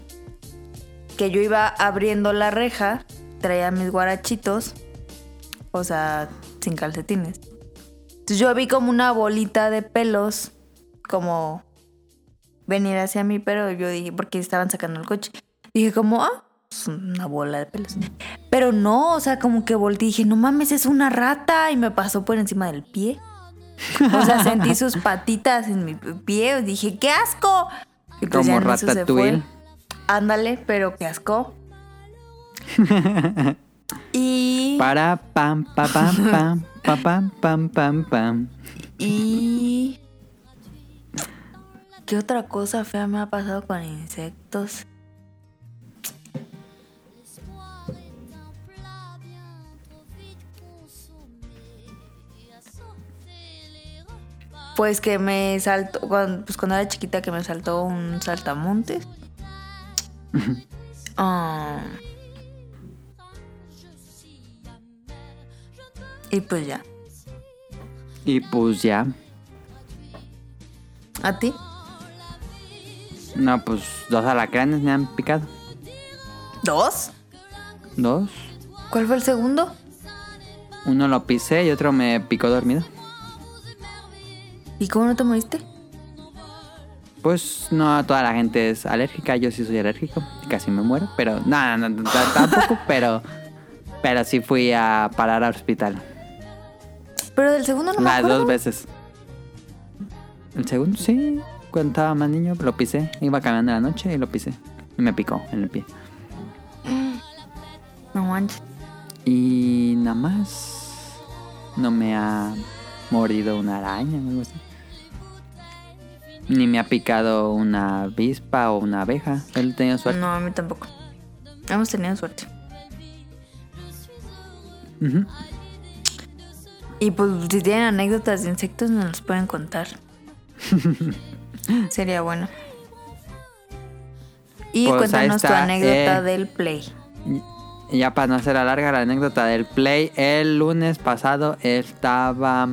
Que yo iba abriendo la reja, traía mis guarachitos, o sea, sin calcetines. Entonces yo vi como una bolita de pelos, como venir hacia mí, pero yo dije, porque estaban sacando el coche. Dije como, ah, es una bola de pelos. Pero no, o sea, como que volteé y dije, no mames, es una rata, y me pasó por encima del pie. O sea, sentí sus patitas en mi pie, dije, ¡qué asco! Y pues Como. Ratatouille. Ándale, pero qué asco. y. Para pam, pa, pam, pam, pa, pam, pam, pam, pam. Y. ¿Qué otra cosa fea me ha pasado con insectos? Pues que me saltó. Pues cuando era chiquita, que me saltó un saltamontes. Ah, y pues ya. Y pues ya. ¿A ti? No, pues dos alacranes me han picado. ¿Dos? Dos. ¿Cuál fue el segundo? Uno lo pisé y otro me picó dormido. ¿Y cómo no te moriste? Pues no toda la gente es alérgica, yo sí soy alérgico casi me muero, pero no, no, tampoco, pero pero sí fui a parar al hospital Pero del segundo no me las dos veces. El segundo sí, cuando estaba más niño lo pisé, iba caminando en la noche y lo pisé y me picó en el pie. No manches. Y nada más no me ha mordido una araña o algo así. Ni me ha picado una avispa o una abeja. Él tenía suerte. No, a mí tampoco. Hemos tenido suerte. Y pues si tienen anécdotas de insectos nos las pueden contar. Sería bueno. Y Pues cuéntanos tu anécdota eh. del play. Ya para no hacer la larga la anécdota del play, el lunes pasado estaba...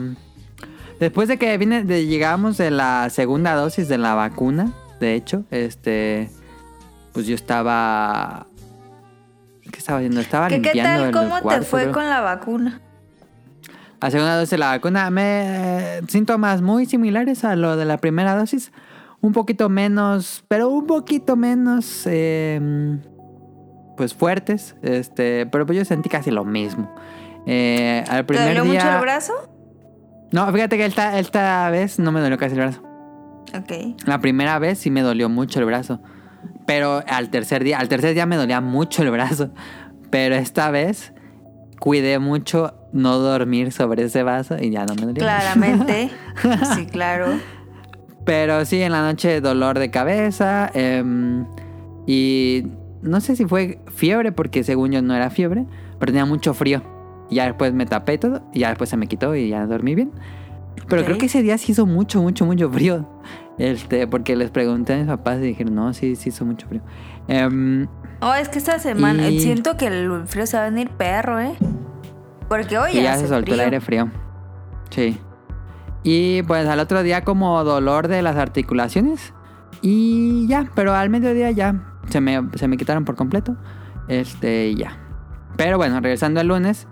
Después de que vine, de, llegamos de la segunda dosis de la vacuna, de hecho, este... Pues yo estaba... ¿Qué estaba haciendo? Estaba ¿Qué, qué limpiando tal? el ¿Cómo te fue creo. con la vacuna? La segunda dosis de la vacuna, me síntomas muy similares a lo de la primera dosis. Un poquito menos, pero un poquito menos, eh, pues fuertes. Este, pero pues yo sentí casi lo mismo. Eh, al ¿Te primer dolió día. mucho el brazo? No, fíjate que esta, esta vez no me dolió casi el brazo. Ok. La primera vez sí me dolió mucho el brazo. Pero al tercer día, al tercer día me dolía mucho el brazo. Pero esta vez cuidé mucho no dormir sobre ese vaso y ya no me dolió. Claramente. sí, claro. Pero sí, en la noche dolor de cabeza. em, y no sé si fue fiebre, porque según yo no era fiebre, pero tenía mucho frío. Y ya después me tapé todo y ya después se me quitó y ya dormí bien. Pero Ok. creo que ese día sí hizo mucho, mucho, mucho frío. Este, porque les pregunté a mis papás y dijeron, no, sí, sí hizo mucho frío. Em, Oh, es que esta semana Y- siento que el frío se va a venir perro, ¿eh? Porque hoy y ya hace se soltó el frío. aire frío. Sí. Y pues al otro día como dolor de las articulaciones. Y ya, pero al mediodía ya se me, se me quitaron por completo. Este, ya. Pero bueno, regresando al lunes,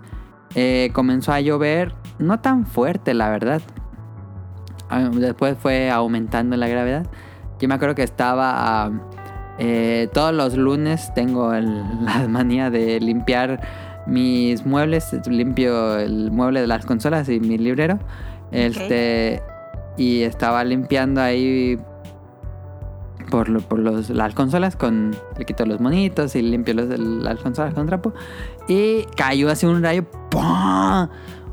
eh, comenzó a llover, no tan fuerte, la verdad. Ah, Después fue aumentando la gravedad. Yo me acuerdo que estaba... eh, todos los lunes tengo el- la manía de limpiar mis muebles. Limpio el mueble de las consolas y mi librero. Este... Y estaba limpiando ahí por, lo- por los, las consolas con le quito los monitos y limpio los- las consolas con trapo. Y cayó así un rayo ¡pum!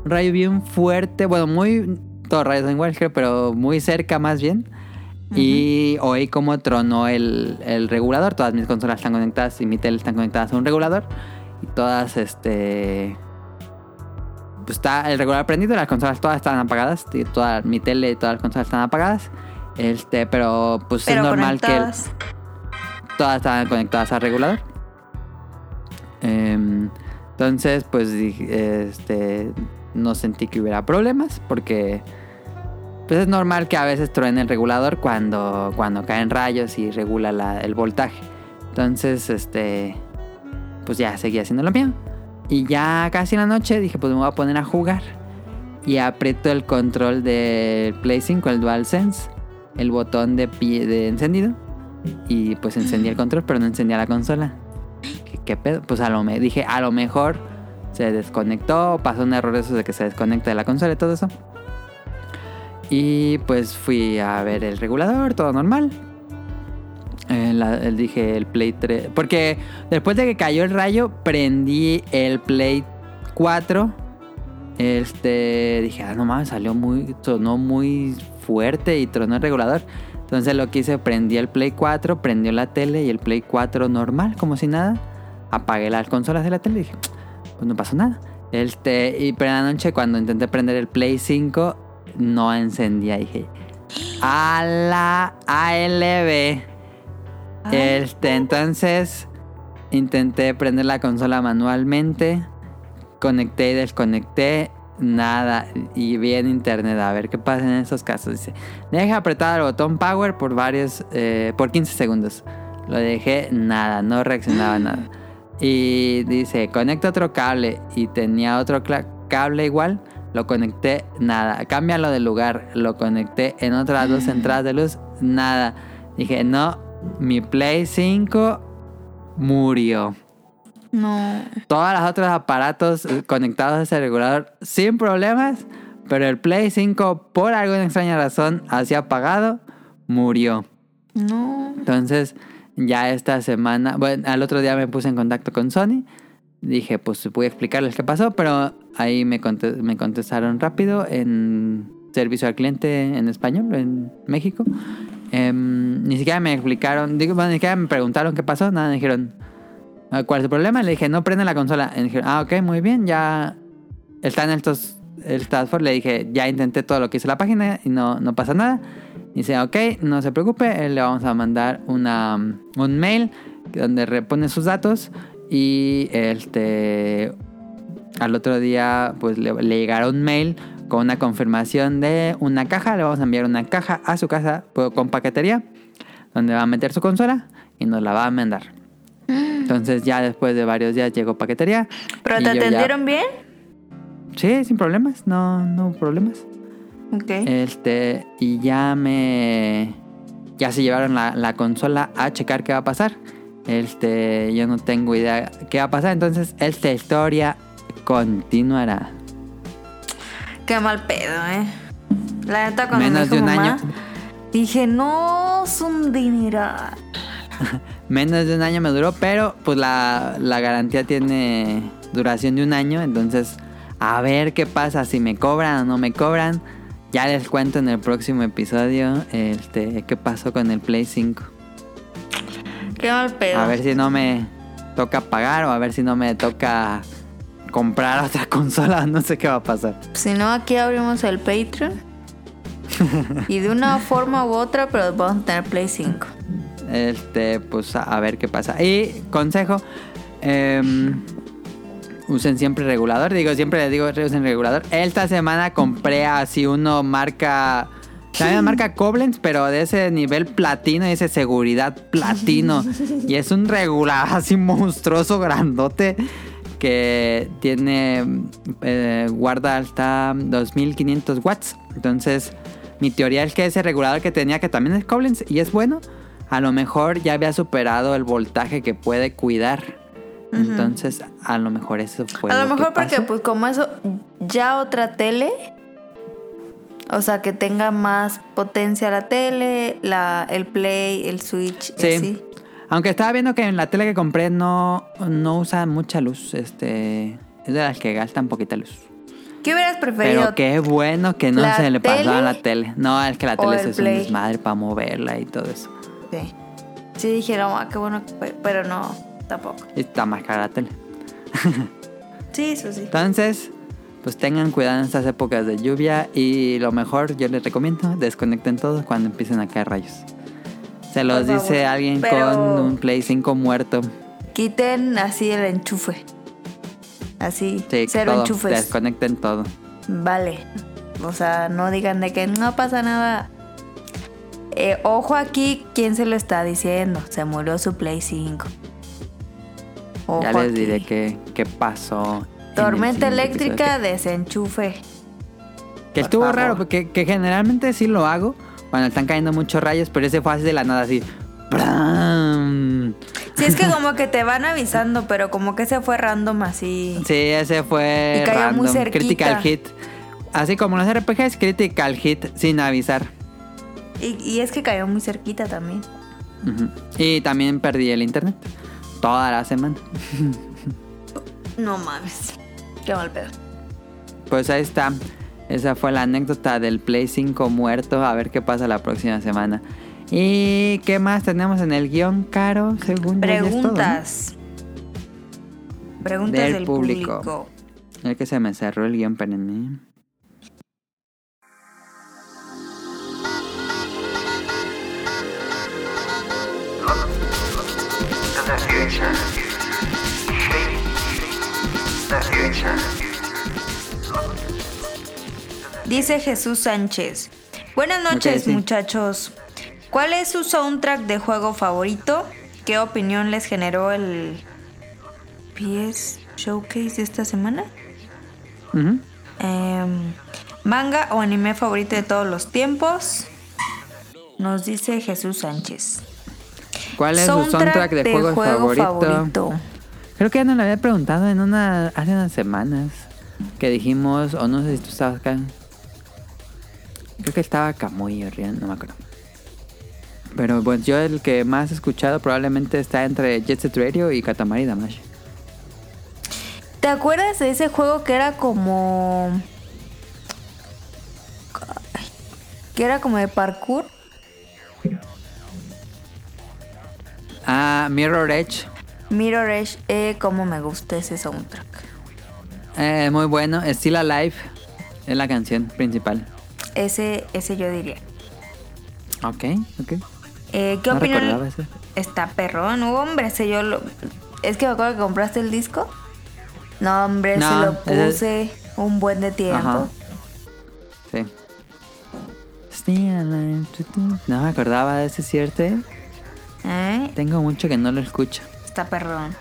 un rayo bien fuerte bueno muy todos rayos son iguales pero muy cerca más bien. Y oí como tronó el, el regulador todas mis consolas están conectadas y mi tele están conectadas a un regulador. Y todas este pues está el regulador prendido las consolas todas están apagadas y toda mi tele y todas las consolas están apagadas este pero pues Pero es normal que el- todas estaban conectadas al regulador. Em, entonces, pues este, no sentí que hubiera problemas porque pues es normal que a veces truene el regulador cuando, cuando caen rayos y regula la- el voltaje. Entonces, este, pues ya seguí haciendo lo mío. Y ya casi en la noche dije, pues me voy a poner a jugar. Y aprieto el control del Play 5, el DualSense, el botón de, pie, de encendido. Y pues encendí el control, pero no encendía la consola. ¿Qué, qué pedo? Pues a lo, me dije, a lo mejor se desconectó, pasó un error eso de que se desconecta de la consola y todo eso. Y pues fui a ver el regulador, todo normal. Eh, la- dije el Play 3. Porque después de que cayó el rayo, prendí el Play 4. Este. Dije, ah, no mames, salió muy. Sonó muy fuerte y tronó el regulador. Entonces lo que hice, prendí el Play 4, prendió la tele y el Play 4 normal, como si nada. Apagué las consolas de la tele y dije, pues no pasó nada. Este, y pero en la noche cuando intenté prender el Play 5, no encendía. Dije, a la ALB. Este, entonces intenté prender la consola manualmente. Conecté y desconecté. Nada. Y vi en internet a ver qué pasa en esos casos. Dice, deja apretar el botón power por varios. eh, por 15 segundos. Lo dejé, nada, no reaccionaba nada. Y dice, conecta otro cable. Y tenía otro cable igual. Lo conecté, nada. Cámbialo de lugar. Lo conecté en otras dos entradas de luz, nada. Dije, no, mi Play 5 murió. No. Todos los otros aparatos conectados a ese regulador sin problemas. Pero el Play 5, por alguna extraña razón, así apagado, murió. No. Entonces, ya esta semana, bueno, al otro día me puse en contacto con Sony. Dije, pues voy a explicarles qué pasó, pero ahí me, conte- me contestaron rápido en servicio al cliente en español, en México. Em, ni siquiera me explicaron, digo, bueno, ni siquiera me preguntaron qué pasó, nada, me dijeron, "Ah, ¿cuál es el problema? Le dije, no prende la consola. Y dijeron, ah, ok, muy bien, ya están estos, el Force. Le dije, ya intenté todo lo que hizo la página y no, no pasa nada. Dice, ok, no se preocupe, le vamos a mandar una, un mail donde repone sus datos y este al otro día pues le, le llegará un mail con una confirmación de una caja. Le vamos a enviar una caja a su casa con paquetería donde va a meter su consola y nos la va a mandar. Entonces ya después de varios días llegó paquetería. ¿Pero te ya- atendieron bien? Sí, sin problemas, no, no hubo problemas. Ok. Este, y ya me. Ya se llevaron la, la consola a checar qué va a pasar. Este, yo no tengo idea qué va a pasar. Entonces, esta historia continuará. Qué mal pedo, ¿eh? La neta, cuando Menos me de dijo un mamá, año. dije, no, es un dineral. Menos de un año me duró, pero pues la, la garantía tiene duración de un año. Entonces, a ver qué pasa, si me cobran o no me cobran. Ya les cuento en el próximo episodio este, qué pasó con el Play 5. Qué mal pedo. A ver si no me toca pagar o a ver si no me toca comprar otra consola. No sé qué va a pasar. Si no, aquí abrimos el Patreon. y de una forma u otra, pero vamos a tener Play 5. Este, pues a, a ver qué pasa. Y consejo, em, usen siempre regulador. Digo, siempre les digo, usen regulador. Esta semana compré así uno marca... También marca Koblenz, pero de ese nivel platino, ese seguridad platino. y es un regulador así monstruoso, grandote, que tiene, eh, guarda hasta 2500 watts. Entonces, mi teoría es que ese regulador que tenía, que también es Koblenz y es bueno, a lo mejor ya había superado el voltaje que puede cuidar. Entonces, a lo mejor eso fue. a lo que mejor porque, pasó. pues, como eso, ya otra tele. O sea, que tenga más potencia la tele, la, el Play, el Switch. Sí. así. Aunque estaba viendo que en la tele que compré no, no usa mucha luz. Este. Es de las que gastan poquita luz. ¿Qué hubieras preferido? Pero qué bueno que no ¿La se le pasó a la tele. No, es que la tele el es un desmadre para moverla y todo eso. Sí. Sí, dijeron, ah, qué bueno que fue", Pero no, tampoco. Y está más cara la tele. Sí, eso sí. Entonces, pues tengan cuidado en estas épocas de lluvia y lo mejor yo les recomiendo, desconecten todo cuando empiecen a caer rayos. Se los dice alguien con un Play 5 muerto. Quiten así el enchufe. Así, Sí, cero todo, enchufes. desconecten todo. Vale. O sea, no digan de que no pasa nada. Eh, ojo aquí, ¿quién se lo está diciendo? Se murió su Play 5. Ojo ya les aquí. diré qué, qué pasó. el Tormenta eléctrica, episodio. desenchufe. Que por estuvo favor. raro, porque que generalmente sí lo hago cuando están cayendo muchos rayos, pero ese fue así de la nada, así. ¡Pram! Sí, es que como que te van avisando, pero como que se fue random así. Sí, ese fue Y cayó muy cerquita. critical hit. Así como los RPGs, critical hit sin avisar. Y, y es que cayó muy cerquita también. Y también perdí el internet toda la semana. No mames. Qué mal pedo. Pues ahí está. Esa fue la anécdota del Play 5 muerto. A ver qué pasa la próxima semana. ¿Y qué más tenemos en el guion, Caro? Según. Preguntas. Preguntas Del del, público. público. Es que se me cerró el guion, espérenme. Dice Jesús Sánchez. Buenas noches, sí. muchachos. ¿Cuál es su soundtrack de juego favorito? ¿Qué opinión les generó el PS Showcase de esta semana? Em, manga o anime favorito de todos los tiempos. Nos dice Jesús Sánchez. ¿Cuál es su soundtrack de, juego, favorito? Creo que ya nos lo había preguntado en una hace unas semanas que dijimos, o no sé si tú estabas acá. Creo que estaba Kamui o Rian, no me acuerdo. Pero bueno, yo el que más he escuchado probablemente está entre Jet Set Radio y Katamari Damacy. ¿Te acuerdas de ese juego que era como. Que era como de parkour? Ah, Mirror Edge. Mirror Edge, eh, como me gusta ese soundtrack. Eh, muy bueno. Still Alive es la canción principal. Ese, ese yo diría. Ok, ok. Eh, ¿Qué No ese. Está perrón, hombre, ese yo lo. Es que me acuerdo que compraste el disco. No, hombre, No, se lo puse un buen de tiempo. Ajá. Sí. No me acordaba de ese cierto. ¿Eh? Tengo mucho que no lo escucho. Está perrón.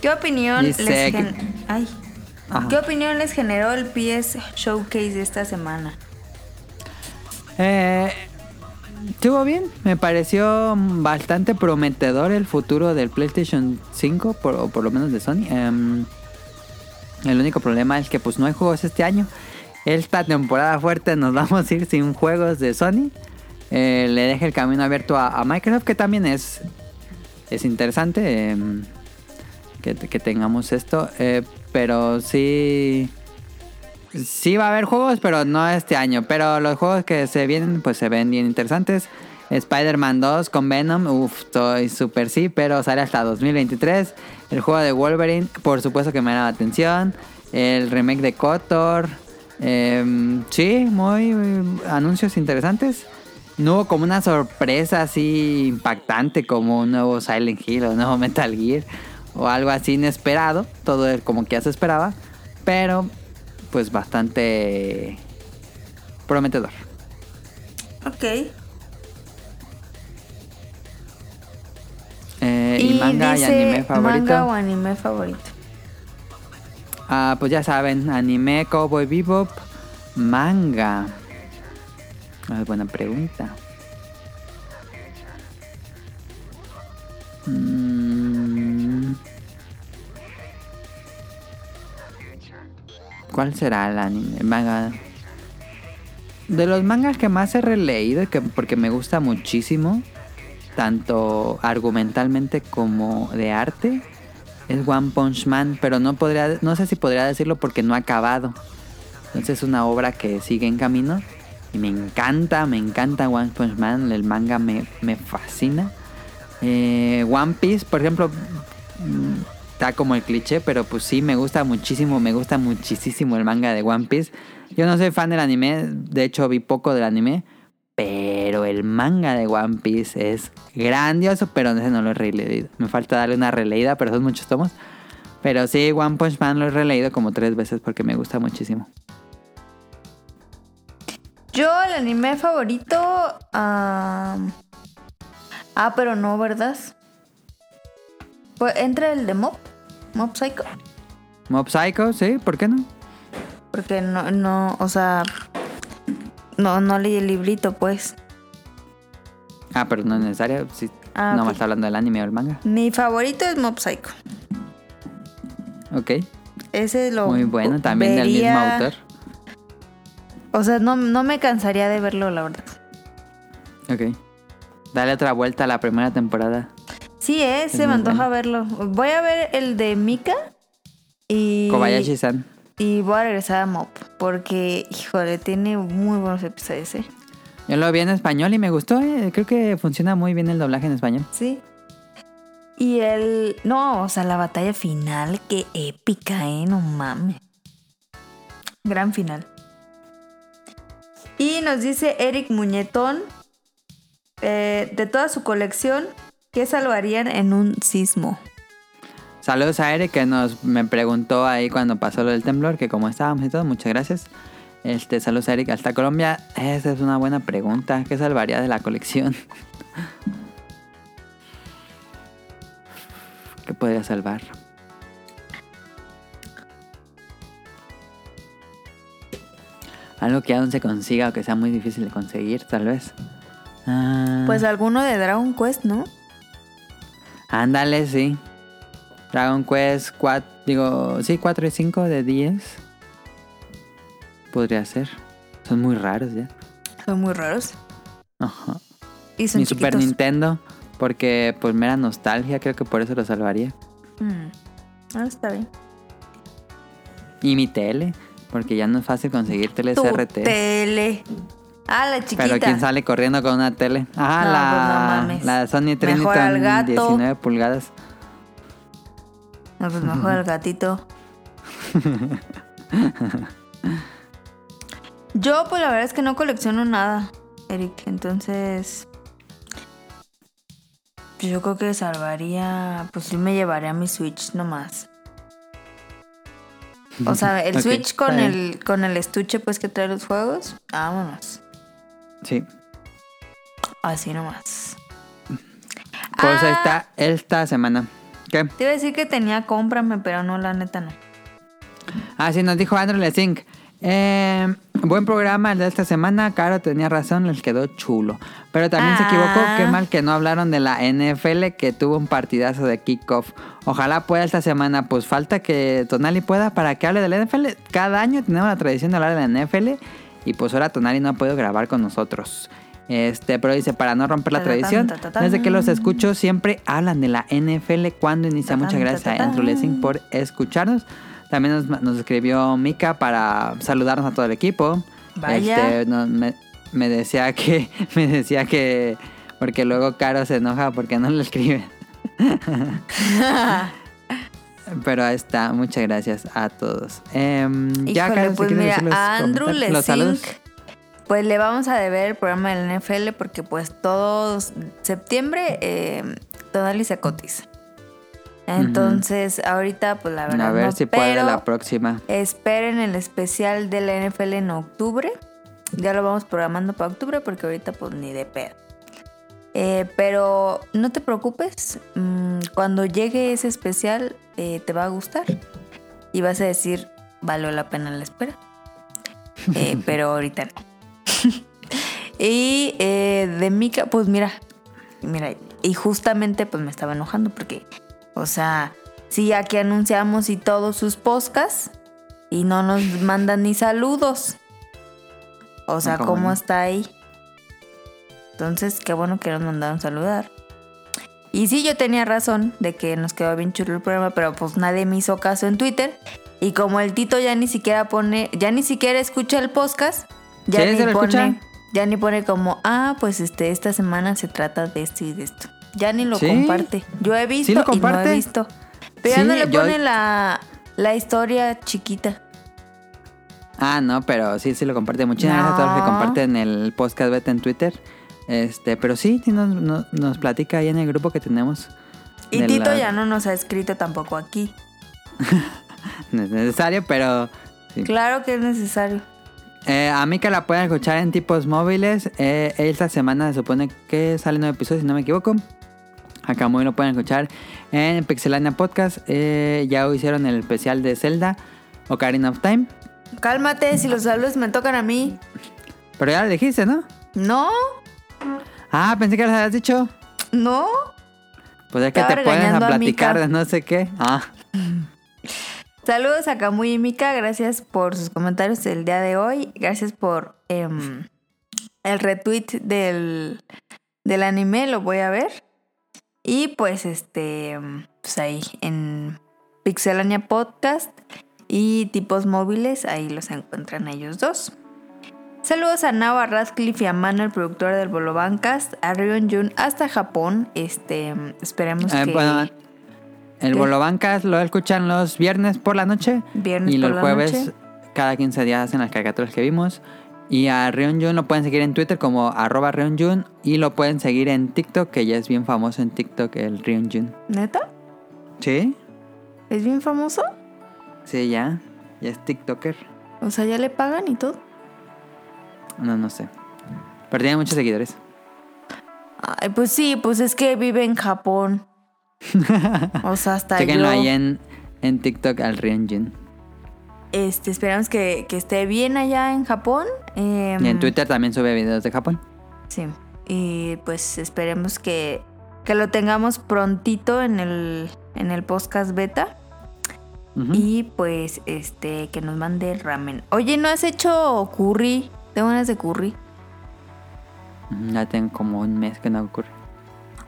¿Qué opinión Dice les que- gen- Ay. Ajá. ¿Qué opinión les generó el PS Showcase de esta semana? Eh, estuvo bien, me pareció bastante prometedor el futuro del PlayStation 5, por, o por lo menos de Sony. Em, el único problema es que pues no hay juegos este año. Esta temporada fuerte nos vamos a ir sin juegos de Sony. Eh, le deje el camino abierto a, a Microsoft, que también es, es interesante em, que, que tengamos esto. eh, pero sí, sí va a haber juegos, pero no este año. Pero los juegos que se vienen, pues se ven bien interesantes. Spider-Man 2 con Venom, uff, estoy súper sí, pero sale hasta 2023. El juego de Wolverine, por supuesto que me da la atención. El remake de Kotor. em, sí, muy, muy anuncios interesantes. No hubo como una sorpresa así impactante como un nuevo Silent Hill o un nuevo Metal Gear o algo así inesperado. Todo como que ya se esperaba, pero pues bastante prometedor. Ok. Eh, y, manga y anime favorito. Manga o anime favorito. Ah, pues ya saben, anime, Cowboy Bebop, manga. Buena pregunta. Mm. ¿Cuál será el anime? Manga. De los mangas que más he releído, que, porque me gusta muchísimo, tanto argumentalmente como de arte, es One Punch Man, pero no podría, no sé si podría decirlo porque no ha acabado. Entonces es una obra que sigue en camino y me encanta, me encanta One Punch Man, el manga me, me fascina. Eh, One Piece, por ejemplo, mm, está como el cliché, pero pues sí, me gusta muchísimo, me gusta muchísimo el manga de One Piece. Yo no soy fan del anime, de hecho vi poco del anime, pero el manga de One Piece es grandioso, pero ese no lo he releído. Me falta darle una releída, pero son muchos tomos. Pero sí, One Punch Man lo he releído como tres veces porque me gusta muchísimo. Yo, el anime favorito. ah, ah, pero no, ¿verdad? Pues entra el de Mob. Mob Psycho. Mob Psycho, sí, ¿por qué no? Porque no, no, o sea. No, no leí el librito, pues. Ah, pero no es necesario. Sí, Ah, no ok. me está hablando del anime o el manga. Mi favorito es Mob Psycho. Ok. Ese lo. Muy bueno, también del mismo autor. O sea, no, no me cansaría de verlo, la verdad. Ok. Dale otra vuelta a la primera temporada. Sí, eh, se me antoja bueno. verlo. Voy a ver el de Mika y. Kobayashi-san. Y voy a regresar a Mob. Porque, híjole, tiene muy buenos episodios, ¿eh? Yo lo vi en español y me gustó. eh. Creo que funciona muy bien el doblaje en español. Sí. Y el. No, o sea, la batalla final, qué épica, ¿eh? No mames. Gran final. Y nos dice Eric Muñetón. eh, de toda su colección, ¿qué salvarían en un sismo? Saludos a Eric que nos me preguntó ahí cuando pasó lo del temblor, que cómo estábamos y todo. Muchas gracias. Este, saludos a Eric hasta Colombia. Esa es una buena pregunta. ¿Qué salvaría de la colección? ¿Qué podría salvar? Algo que aún se consiga o que sea muy difícil de conseguir, tal vez. Ah, Pues alguno de Dragon Quest, ¿no? Ándale, sí. Dragon Quest 4, digo, sí, 4 y 5 de 10. Podría ser. Son muy raros ya. Son muy raros. Ajá. Y son Mi Super. Nintendo, porque pues mera nostalgia, creo que por eso lo salvaría. Mm. Ah, está bien. Y mi tele, porque ya no es fácil conseguir teles Tu RT. tele. Ah, la chiquita. Pero quién sale corriendo con una tele. Ah, No, la, pues no mames. la Sony al gato. 19 pulgadas. No, pues mejor el gatito. Yo, pues la verdad es que no colecciono nada, Eric. Entonces. pues, Yo creo que salvaría. Pues sí me llevaría mi Switch nomás. O sea, el Switch con está el, con el estuche pues que trae los juegos. Vámonos. Sí. Así nomás. Pues ahí Ah. está esta semana. ¿Qué? Te iba a decir que tenía cómprame, pero no, la neta no. Ah, sí, nos dijo Andrew Lezink. Eh, buen programa el de esta semana. Caro tenía razón, les quedó chulo. Pero también se equivocó. Ah. Qué mal que no hablaron de la NFL que tuvo un partidazo de kickoff. Ojalá pueda esta semana. Pues falta que Tonali pueda para que hable de la NFL. Cada año tenemos la tradición de hablar de la NFL. Y pues ahora Tonali no ha podido grabar con nosotros. Este, pero dice, para no romper la tradición, desde que los escucho siempre hablan de la NFL cuando inicia. Muchas gracias a Andrew. Lessing por escucharnos. También nos, nos escribió Mika para saludarnos a todo el equipo. Vaya. Este, no, me, me decía que, me decía que, porque luego Caro se enoja porque no le escribe. Pero ahí está, muchas gracias a todos. Ya, Híjole, Caro, si pues mira, los a Andrew Lessing, saludos. pues le vamos a deber el programa del NFL porque pues todos septiembre eh, Tonali Entonces, ahorita pues la verdad A ver no, si puede la próxima. esperen el especial de la NFL en octubre. Ya lo vamos programando para octubre porque ahorita pues ni de pedo. Eh, pero no te preocupes, mm, cuando llegue ese especial eh, te va a gustar y vas a decir, valió la pena la espera. Eh, pero ahorita no. y eh, de Mika, pues mira, mira, y justamente pues me estaba enojando porque, o sea, sí, aquí anunciamos y todos sus podcasts y no nos mandan ni saludos. O sea, ¿Cómo está ahí? Entonces, qué bueno que nos mandaron saludar. Y sí, yo tenía razón de que nos quedó bien chulo el programa, pero pues nadie me hizo caso en Twitter. Y como el Tito ya ni siquiera pone, ya ni siquiera escucha el podcast, ya ¿Sí? ni ¿Se lo pone, escucha? ya ni pone como, ah, pues este, esta semana se trata de esto y de esto. Ya ni lo ¿Sí? comparte. Yo he visto lo y no he comparte? visto. Pero ya Sí, no le yo- pone la, la historia chiquita. Ah, no, pero sí, sí lo comparte. Muchas gracias a todos los que No. comparten el podcast beta en Twitter. Este, pero sí, sí nos, nos, nos platica ahí en el grupo que tenemos. Y Tito la- ya no nos ha escrito tampoco aquí. No es necesario, pero sí. Claro que es necesario. Eh, a Mika la pueden escuchar en tipos móviles. Eh, esta semana se supone que sale nuevo episodio, si no me equivoco. Acá muy lo pueden escuchar en Pixelania Podcast. Eh, ya hicieron el especial de Zelda, Ocarina of Time. Cálmate, si los saludos me tocan a mí. Pero ya lo dijiste, ¿no? No, Ah, pensé que los habías dicho. no. Pues es que Estaba te pones a platicar de no sé qué. Ah, Saludos a Camuy y Mika, gracias por sus comentarios del día de hoy. Gracias por em, el retweet del, del anime, lo voy a ver. Y pues este, pues ahí en Pixelania Podcast y tipos móviles, ahí los encuentran ellos dos. Saludos a Nava Radcliffe y a Mano, el productor del Bolobancast, a Rion Jun hasta Japón. Este, esperemos Eh, que bueno, el ¿Qué? Bolobancas lo escuchan los viernes por la noche. Viernes y por los la jueves, noche. cada 15 días hacen las caricaturas que vimos. Y a Rion Jun lo pueden seguir en Twitter como arroba. Y lo pueden seguir en TikTok, que ya es bien famoso en TikTok, el Rion Jun. ¿Neta? ¿Sí? ¿Es bien famoso? Sí, ya. Ya es TikToker. O sea, ya le pagan y todo. No, no sé. Pero tiene muchos seguidores. Ay, pues sí, pues es que vive en Japón. O sea, hasta Chequenlo yo. ahí en, en TikTok al Rion Jun. Este, esperamos que, que esté bien allá en Japón. Em, Y en Twitter también sube videos de Japón. Sí. Y pues esperemos que, que lo tengamos prontito en el, en el podcast beta. Y pues, este, que nos mande ramen. Oye, ¿no has hecho curry? Tengo ganas de curry. Ujú, Ya tengo como un mes que no ocurre.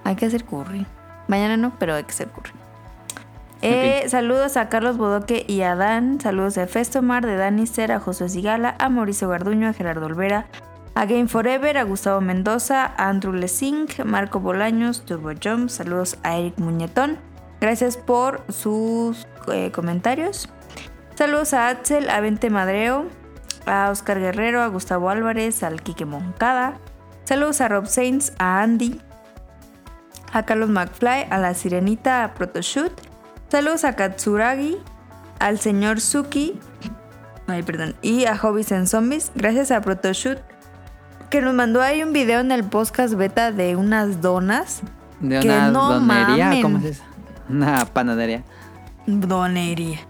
Hay que hacer curry. Mañana no, pero hay que hacer curry. Eh, Saludos a Carlos Bodoque y a Dan. Saludos de Festomar, de Dani Ser, a José Sigala, a Mauricio Garduño, a Gerardo Olvera, a Game Forever, a Gustavo Mendoza, a Andrew Lesing, Marco Bolaños, Turbo Jump. Saludos a Eric Muñetón. Gracias por sus eh, comentarios. Saludos a Axel, a Vente Madreo, a Oscar Guerrero, a Gustavo Álvarez, al Quique Moncada. Saludos a Rob Sainz, a Andy, a Carlos McFly, a la Sirenita, a Protoshoot. Saludos a Katsuragi, al señor Suki, ay, perdón, y a Hobbies en Zombies. Gracias a Protoshoot, que nos mandó ahí un video en el podcast beta de unas donas. De Que una no donería, mamen. ¿cómo se dice? Una panadería. Donería.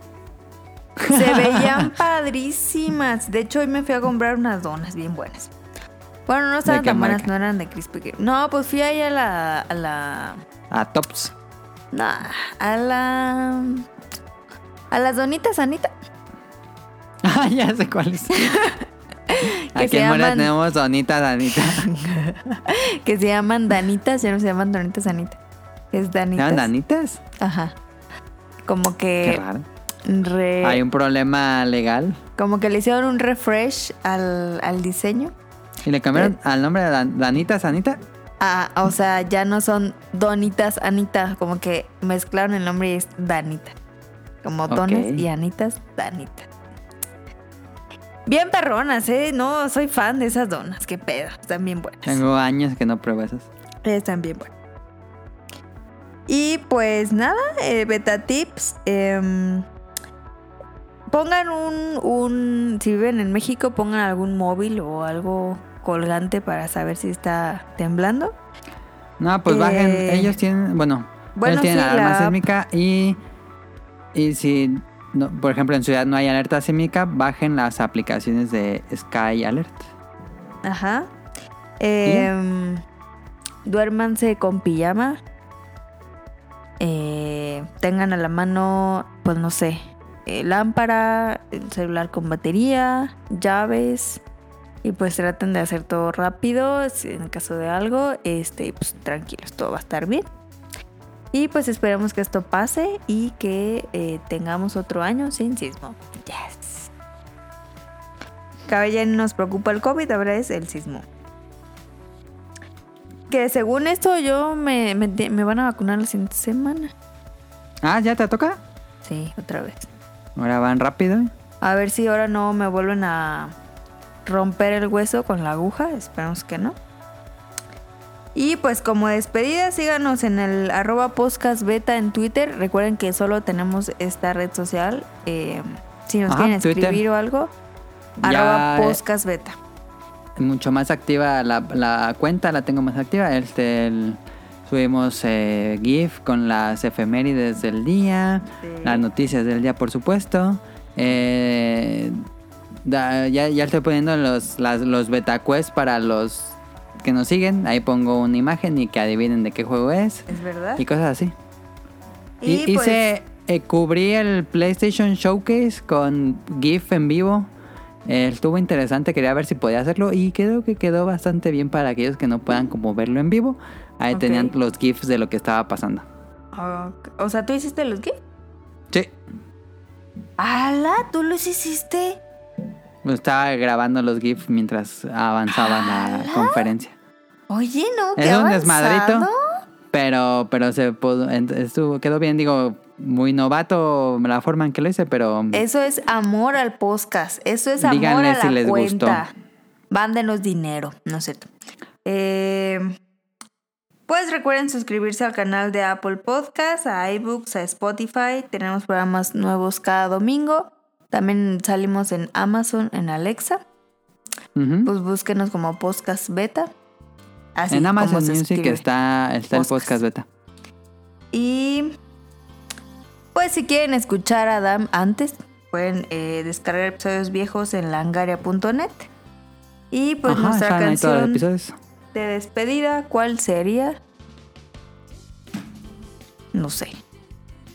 Se veían padrísimas. De hecho, hoy me fui a comprar unas donas bien buenas. Bueno, no estaban tan buenas, no eran de Krispy Kreme. No, pues fui ahí a la. a la. A Tops. No, a la. a las donitas, Anita. Ah, ya sé cuál es. Que que Aquí se en llaman tenemos Donita, Danita. que se llaman danitas, ya no se llaman donitas Anita. Es ¿Se danitas. llaman Danitas? Ajá. Como Qué que raro. re- Hay un problema legal. como que le hicieron un refresh al, al diseño. Y le cambiaron al nombre de Dan- Danitas, Anita. Ah, o sea, ya no son Donitas Anita, como que mezclaron el nombre y es Danita. Como Ok. dones y Anitas, Danita. Bien perronas, ¿eh? No, soy fan de esas donas, qué pedo, están bien buenas. Tengo años que no pruebo esas. Están bien buenas. Y pues nada, eh, beta tips. em, pongan un, un, si viven en México, pongan algún móvil o algo colgante para saber si está temblando. No, pues Eh, bajen. Ellos tienen, bueno, bueno, ellos tienen sí, alarma la- sísmica y, y si, no, por ejemplo, en ciudad no hay alerta sísmica, bajen las aplicaciones de Sky Alert. Ajá. Em, duérmanse con pijama. Eh, tengan a la mano, pues no sé, eh, lámpara, el celular con batería, llaves. Y pues traten de hacer todo rápido. En caso de algo, este, pues tranquilos, todo va a estar bien. Y pues esperamos que esto pase y que eh, tengamos otro año sin sismo. Yes. Cada ya no nos preocupa el COVID, ahora es el sismo. Que según esto yo me, me, me van a vacunar la siguiente semana. Ah, ¿ya te toca? Sí, otra vez. Ahora van rápido. A ver si ahora no me vuelven a romper el hueso con la aguja. Esperemos que no. Y pues como despedida, síganos en el arroba podcast beta en Twitter. Recuerden que solo tenemos esta red social. eh, si nos Ajá, quieren Twitter. escribir o algo, Ya, arroba eh, podcast beta. Mucho más activa la, la cuenta, la tengo más activa. Este, el- subimos eh, GIF con las efemérides del día, Sí. las noticias del día, por supuesto. Eh, da- ya, ya estoy poniendo los, las- los beta quests para los que nos siguen. Ahí pongo una imagen y que adivinen de qué juego es Es verdad. y cosas así. Y, Y, pues, hice, eh, cubrí el PlayStation Showcase con GIF en vivo. Eh, estuvo interesante, quería ver si podía hacerlo y creo que quedó bastante bien para aquellos que no puedan como verlo en vivo. Ahí tenían los GIFs de lo que estaba pasando. O sea, ¿tú hiciste los GIF? Sí, ¡Hala! ¿Tú los hiciste? Estaba grabando los GIFs mientras avanzaba la conferencia. Oye, no, qué Es un avanzado. desmadrito, pero pero se pudo, estuvo, quedó bien, digo, muy novato la forma en que lo hice, pero Eso es amor al podcast. Eso es amor Díganle a la si les cuenta. gustó. Mándenos dinero, no sé. Eh, pues recuerden suscribirse al canal de Apple Podcast, a iBooks, a Spotify. Tenemos programas nuevos cada domingo. También salimos en Amazon, en Alexa. Pues búsquenos como Podcast Beta. Así en Amazon Music está, el Podcast. beta. Y pues si quieren escuchar a Adam antes, pueden eh, descargar episodios viejos en langaria.net. Y pues Ajá, nuestra canción de despedida, ¿cuál sería? No sé.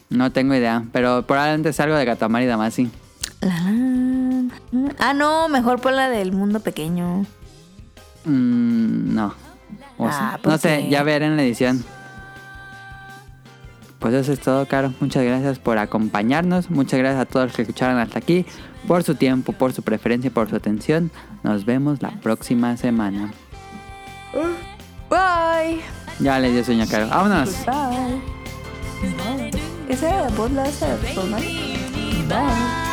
No tengo idea, pero probablemente es algo de Gatamari y Damacy. La, la, la. Ah, no, mejor por la del mundo pequeño. Mm, no. O Ah, sea, ¿por no sé, ya veré en la edición. Pues eso es todo, Caro. Muchas gracias por acompañarnos. Muchas gracias a todos los que escucharon hasta aquí. Por su tiempo, por su preferencia, por su atención. Nos vemos la próxima semana. Bye. Ya le dio sueño Caro. Vámonos. Bye. Persona. Bye.